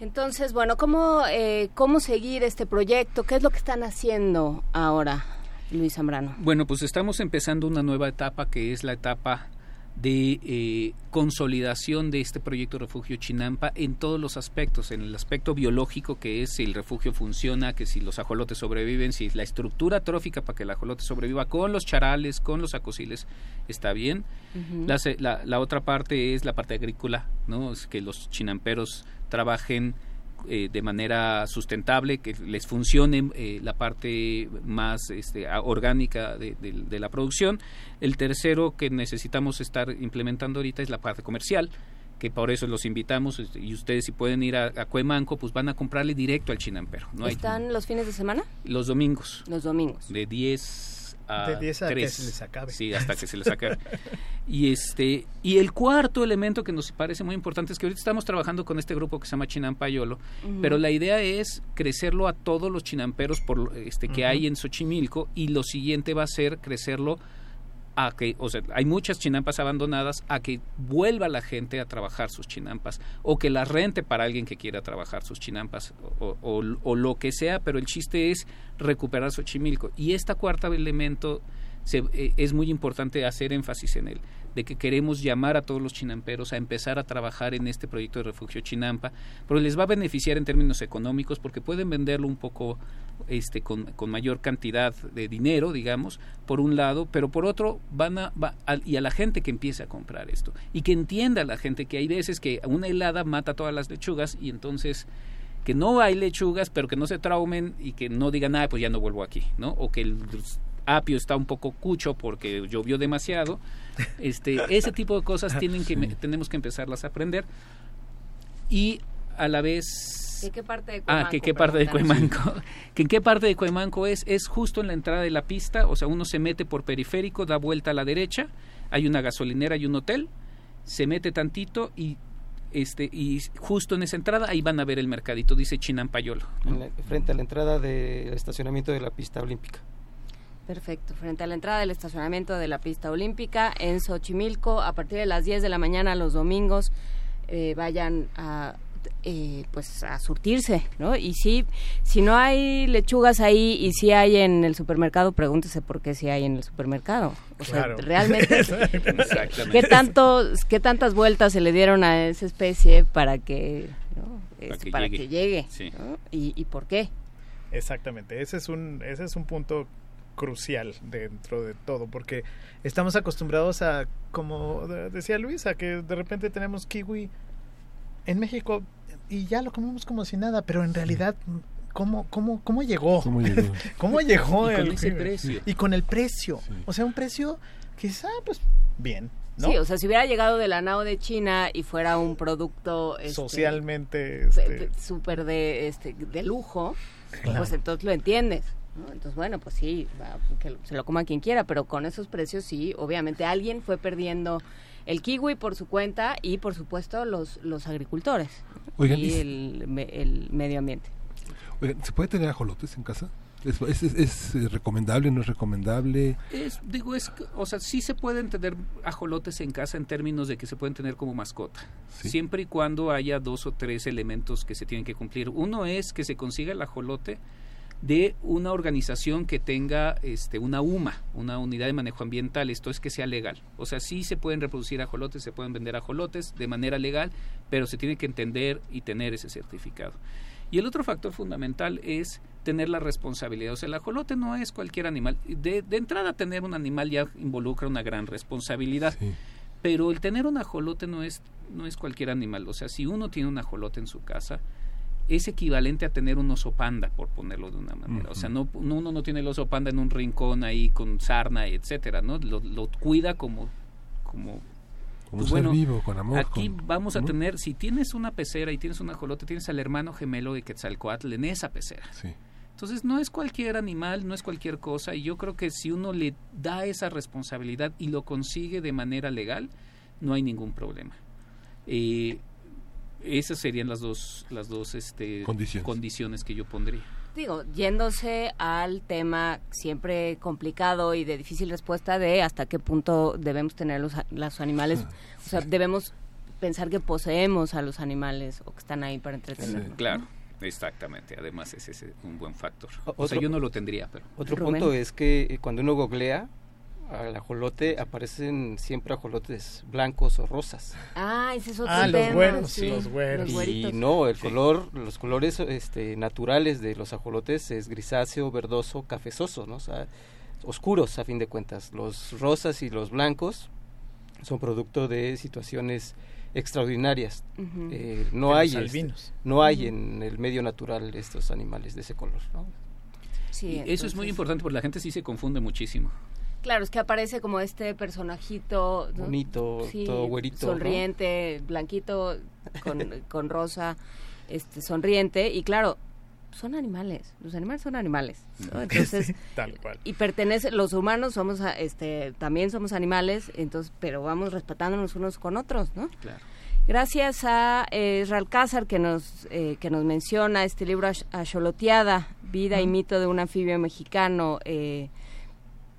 Entonces, bueno, ¿cómo, eh, ¿cómo seguir este proyecto? ¿Qué es lo que están haciendo ahora? Luis Zambrano? Bueno, pues estamos empezando una nueva etapa que es la etapa de eh, consolidación de este proyecto refugio Chinampa en todos los aspectos, en el aspecto biológico que es si el refugio funciona, que si los ajolotes sobreviven, si la estructura trófica para que el ajolote sobreviva con los charales, con los acosiles, está bien. la, la, la, otra parte es la parte agrícola, ¿no? Es que los chinamperos trabajen eh, de manera sustentable, que les funcione eh, la parte más este, orgánica de, la producción. El tercero que necesitamos estar implementando ahorita es la parte comercial que por eso los invitamos este, y ustedes si pueden ir a, Cuemanco pues van a comprarle directo al chinampero. ¿no? ¿Están los fines de semana? Los domingos. Los domingos. De 10 de 10 a que se les acabe. Sí, hasta que se les acabe. y este y el cuarto elemento que nos parece muy importante es que ahorita estamos trabajando con este grupo que se llama Chinampayolo, pero la idea es crecerlo a todos los chinamperos por este que hay en Xochimilco y lo siguiente va a ser crecerlo a que, o sea, hay muchas chinampas abandonadas, a que vuelva la gente a trabajar sus chinampas, o que las rente para alguien que quiera trabajar sus chinampas, o, lo que sea, pero el chiste es recuperar Xochimilco. Y este cuarto elemento se, eh, es muy importante hacer énfasis en él de que queremos llamar a todos los chinamperos a empezar a trabajar en este proyecto de refugio Chinampa, pero les va a beneficiar en términos económicos porque pueden venderlo un poco este con, con mayor cantidad de dinero, digamos, por un lado, pero por otro van a, va y a la gente que empiece a comprar esto y que entienda la gente que hay veces que una helada mata todas las lechugas y entonces que no hay lechugas, pero que no se traumen y que no digan, ah, pues ya no vuelvo aquí, ¿no? O que el apio está un poco cucho porque llovió demasiado este, ese tipo de cosas tienen que, tenemos que empezarlas a aprender. Y a la vez... qué parte de Cuemanco? Ah, que qué parte de Cuemanco. que en qué parte de Cuemanco es, es justo en la entrada de la pista, o sea, uno se mete por periférico, da vuelta a la derecha, hay una gasolinera y un hotel, se mete tantito y este y justo en esa entrada ahí van a ver el mercadito, dice Chinampayolo. frente a la entrada del estacionamiento de la pista olímpica. Perfecto, frente a la entrada del estacionamiento de la pista olímpica en Xochimilco, a partir de las 10 de la mañana los domingos, eh, vayan a eh, pues a surtirse, ¿no? Y si, si no hay lechugas ahí y si hay en el supermercado, pregúntese por qué si hay en el supermercado. O sea, realmente, ¿qué, tanto, ¿qué tantas vueltas se le dieron a esa especie para que, para que llegue? ¿Y, ¿Y por qué? Exactamente, ese es un, ese es un punto crucial dentro de todo, porque estamos acostumbrados a, como decía Luis, a que de repente tenemos kiwi en México y ya lo comemos como si nada, pero en realidad ¿Cómo, cómo, cómo llegó? ¿Cómo llegó? ¿Cómo llegó y con ese precio. Y con el precio. O sea, un precio quizá, pues, bien. ¿no? Sí, o sea, si hubiera llegado de la NAO de China y fuera un producto... Este, Socialmente... Este... Súper de, este, de lujo, pues entonces lo entiendes. Entonces, bueno, pues sí, que se lo coma quien quiera, pero con esos precios sí, obviamente alguien fue perdiendo el kiwi por su cuenta y, por supuesto, los, los agricultores y el, medio ambiente. Oigan, ¿se puede tener ajolotes en casa? ¿Es, es, es, recomendable, no es recomendable? Es, digo, es, o sea, sí se pueden tener ajolotes en casa en términos de que se pueden tener como mascota, siempre y cuando haya dos o tres elementos que se tienen que cumplir. Uno es que se consiga el ajolote de una organización que tenga este, una UMA, una unidad de manejo ambiental, esto es que sea legal. O sea, sí se pueden reproducir ajolotes, se pueden vender ajolotes de manera legal, pero se tiene que entender y tener ese certificado. Y el otro factor fundamental es tener la responsabilidad. O sea, el ajolote no es cualquier animal. De, de entrada, tener un animal ya involucra una gran responsabilidad. Pero el tener un ajolote no es, no es cualquier animal. O sea, si uno tiene un ajolote en su casa, es equivalente a tener un oso panda, por ponerlo de una manera. O sea, no, uno no tiene el oso panda en un rincón ahí con sarna, etcétera, ¿no? Lo, cuida como, como pues bueno, vivo, con amor. Aquí vamos a tener, si tienes una pecera y tienes un ajolote, tienes al hermano gemelo de Quetzalcoatl en esa pecera. Entonces no es cualquier animal, no es cualquier cosa, y yo creo que si uno le da esa responsabilidad y lo consigue de manera legal, no hay ningún problema. Eh, esas serían las dos, las dos este, condiciones. que yo pondría. Digo, yéndose al tema siempre complicado y de difícil respuesta de hasta qué punto debemos tener los, los animales, o sea, debemos pensar que poseemos a los animales o que están ahí para entretenernos. claro. Exactamente, además ese es un buen factor. O, sea, yo no lo tendría, pero... Otro punto es que eh, cuando uno googlea, al ajolote aparecen siempre ajolotes blancos o rosas. Ah, ese es otro Ah, los tema, güeros, sí. los güeros. Y no, el color, los colores este, naturales de los ajolotes es grisáceo, verdoso, cafezoso, ¿no? O sea, oscuros a fin de cuentas. Los rosas y los blancos son producto de situaciones extraordinarias. Eh, no De hay los este, no hay en el medio natural estos animales de ese color, ¿no? Sí, eso es muy importante porque la gente sí se confunde muchísimo. Claro, es que aparece como este personajito ¿no? Bonito, todo güerito, ¿no? sonriente, blanquito, con, con rosa, este, sonriente, y claro, son animales, los animales son animales, ¿no? Entonces, Sí, tal cual. y pertenece, los humanos somos, a- este, también somos animales, entonces, pero vamos respetándonos unos con otros, ¿no? Claro. Gracias a eh, Israel Cázar que nos, eh, que nos menciona este libro Axoloteada, Vida y mito de un anfibio mexicano. eh,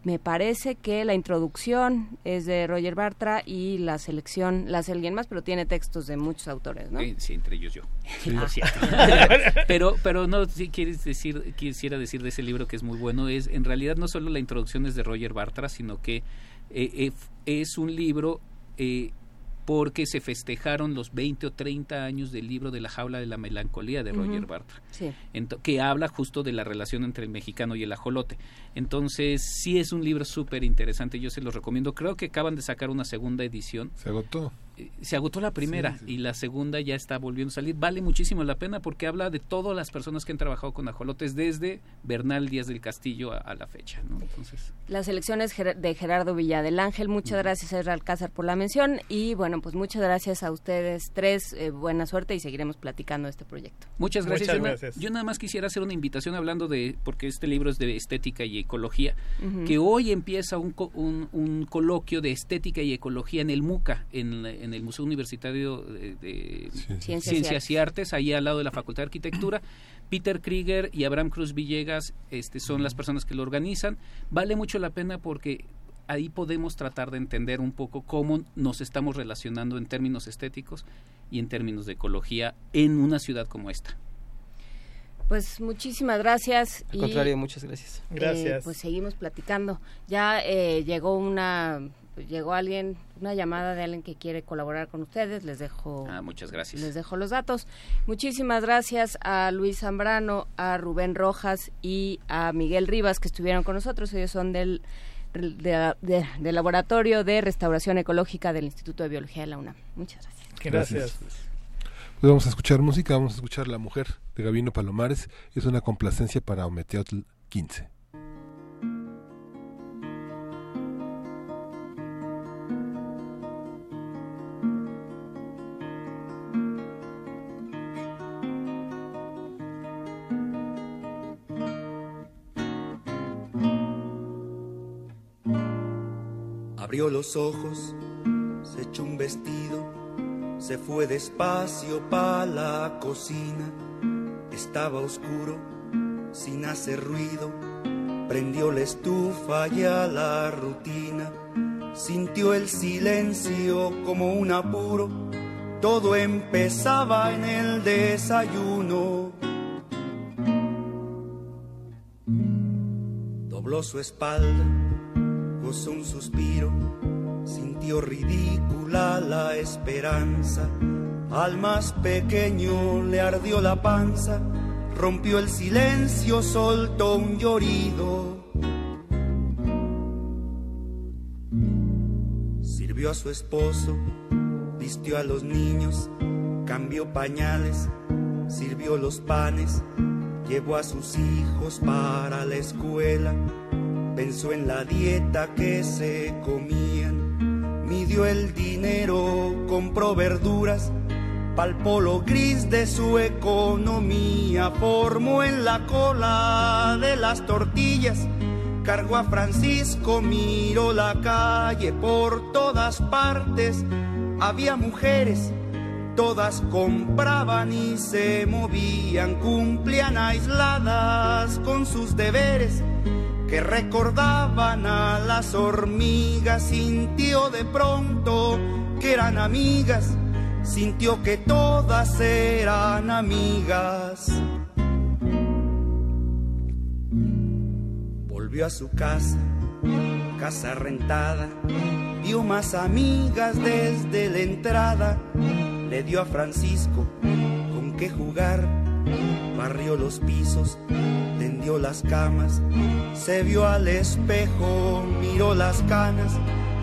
me parece que la introducción es de Roger Bartra y la selección la hace alguien más, pero tiene textos de muchos autores, ¿no? Sí, entre ellos yo. Sí. Ah. cierto. pero, pero no, sí quieres decir, quisiera decir de ese libro que es muy bueno, es en realidad no solo la introducción es de Roger Bartra, sino que eh, eh, es un libro eh, porque se festejaron los 20 o 30 años del libro de la jaula de la melancolía de Roger Ujú. Bartra. Sí. Que habla justo de la relación entre el mexicano y el ajolote. Entonces, sí es un libro súper interesante, yo se lo recomiendo. Creo que acaban de sacar una segunda edición. Se agotó. Se agotó la primera y la segunda ya está volviendo a salir. Vale muchísimo la pena porque habla de todas las personas que han trabajado con ajolotes desde Bernal Díaz del Castillo a, a la fecha. ¿no? Entonces, La selección es Ger- de Gerardo Villa del Ángel. Muchas gracias a Israel Cázar por la mención y bueno, pues muchas gracias a ustedes tres. eh, buena suerte y seguiremos platicando de este proyecto. Muchas gracias. Muchas gracias. yo nada más quisiera hacer una invitación hablando de, porque este libro es de estética y ecología, que hoy empieza un, co- un, un coloquio de estética y ecología en el MUCA, en, la- en el Museo Universitario de, de Ciencias y Ciencias y Artes, ahí al lado de la Facultad de Arquitectura. Peter Krieger y Abraham Cruz Villegas este, son las personas que lo organizan. Vale mucho la pena porque ahí podemos tratar de entender un poco cómo nos estamos relacionando en términos estéticos y en términos de ecología en una ciudad como esta. Pues muchísimas gracias. Al y, contrario, muchas gracias. eh, Gracias. pues seguimos platicando. Ya eh, llegó una, llegó alguien, una llamada de alguien que quiere colaborar con ustedes. Les dejo, Ah, muchas gracias. les dejo los datos. Muchísimas gracias a Luis Zambrano, a Rubén Rojas y a Miguel Rivas que estuvieron con nosotros. Ellos son del de- de- del Laboratorio de Restauración Ecológica del Instituto de Biología de la UNAM. Muchas gracias. Gracias. Pues vamos a escuchar música, vamos a escuchar La Mujer de Gabino Palomares. Es una complacencia para Ometeotl 15. Abrió los ojos, se echó un vestido, se fue despacio pa' la cocina. Estaba oscuro, sin hacer ruido, prendió la estufa y a la rutina. Sintió el silencio como un apuro, todo empezaba en el desayuno. Dobló su espalda un suspiro, sintió ridícula la esperanza. Al más pequeño le ardió la panza, rompió el silencio, soltó un llorido. Sirvió a su esposo, vistió a los niños, cambió pañales, sirvió los panes, llevó a sus hijos para la escuela pensó en la dieta que se comían, midió el dinero, compró verduras, palpó lo gris de su economía, formó en la cola de las tortillas, cargó a Francisco, miró la calle por todas partes, había mujeres. Todas compraban y se movían, cumplían aisladas con sus deberes que recordaban a las hormigas, sintió de pronto que eran amigas, sintió que todas eran amigas. Volvió a su casa, casa rentada, vio más amigas desde la entrada, le dio a Francisco con qué jugar, barrió los pisos, tendió las camas, se vio al espejo, miró las canas,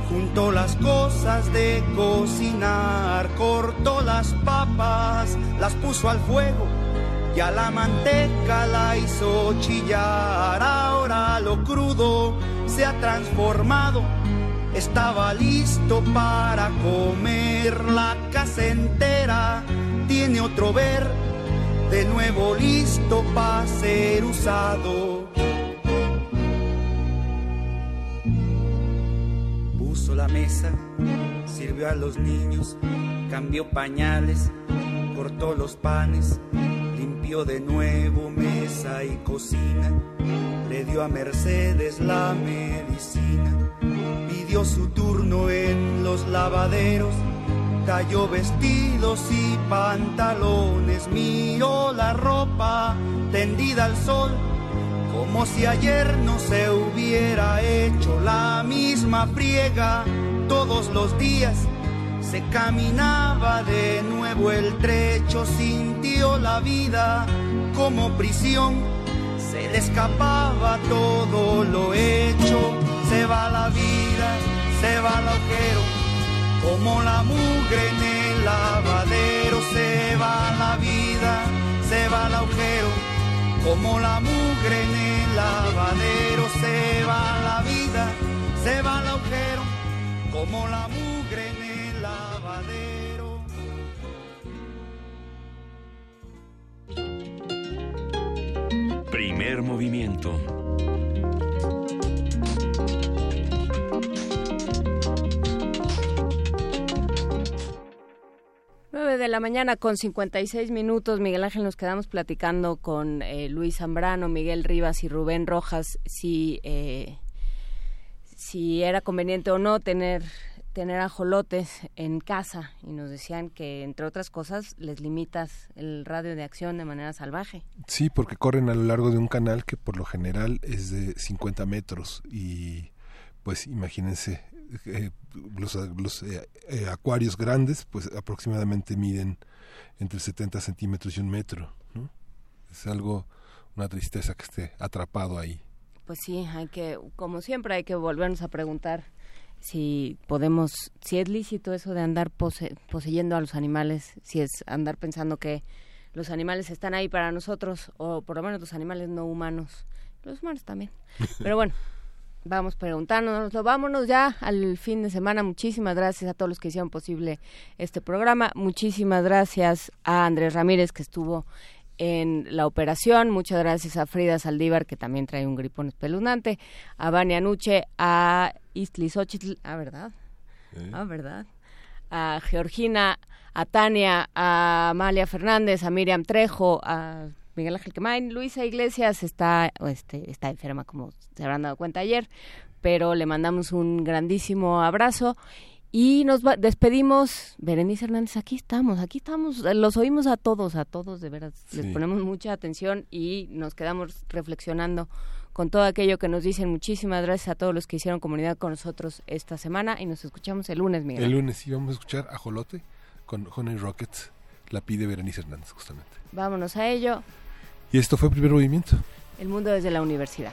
juntó las cosas de cocinar, cortó las papas, las puso al fuego ya la manteca la hizo chillar, ahora lo crudo se ha transformado. Estaba listo para comer la casa entera, tiene otro ver, de nuevo listo para ser usado. Puso la mesa, sirvió a los niños, cambió pañales, cortó los panes limpió de nuevo mesa y cocina, le dio a Mercedes la medicina, pidió su turno en los lavaderos, talló vestidos y pantalones, miró la ropa tendida al sol, como si ayer no se hubiera hecho la misma friega. Todos los días se caminaba de nuevo el trecho, sintió la vida como prisión, se le escapaba todo lo hecho, se va la vida, se va el agujero, como la mugre en el lavadero, se va la vida, se va el agujero, como la mugre en el lavadero, se va la vida, se va el agujero, como la mugre en el Primer movimiento. Nueve de la mañana con 56 minutos. Miguel Ángel, nos quedamos platicando con eh, Luis Zambrano, Miguel Rivas y Rubén Rojas si, eh, si era conveniente o no tener tener ajolotes en casa y nos decían que entre otras cosas les limitas el radio de acción de manera salvaje. Sí, porque corren a lo largo de un canal que por lo general es de 50 metros y pues imagínense eh, los, los eh, eh, acuarios grandes pues aproximadamente miden entre 70 centímetros y un metro. ¿no? Es algo, una tristeza que esté atrapado ahí. Pues sí, hay que, como siempre, hay que volvernos a preguntar si podemos, si es lícito eso de andar poseyendo a los animales, si es andar pensando que los animales están ahí para nosotros, o por lo menos los animales no humanos, los humanos también. Pero bueno, vamos preguntándonos, vámonos ya al fin de semana. Muchísimas gracias a todos los que hicieron posible este programa. Muchísimas gracias a Andrés Ramírez que estuvo en la operación. Muchas gracias a Frida Saldívar, que también trae un gripón espeluznante, a Vania Nuche, a Istli Xochitl, ah, ¿verdad? Ah, ¿verdad? A Georgina, a Tania, a Amalia Fernández, a Miriam Trejo, a Miguel Ángel Quemain. Luisa Iglesias está, este, está enferma, como se habrán dado cuenta ayer, pero le mandamos un grandísimo abrazo y nos despedimos, Berenice Hernández, aquí estamos, aquí estamos, los oímos a todos, a todos, de veras, les ponemos mucha atención y nos quedamos reflexionando con todo aquello que nos dicen. Muchísimas gracias a todos los que hicieron comunidad con nosotros esta semana y nos escuchamos el lunes, Miguel. El lunes sí vamos a escuchar a Jolote con Honey Rockets, la pide Berenice Hernández justamente. Vámonos a ello. Y esto fue el Primer Movimiento. El mundo desde la universidad.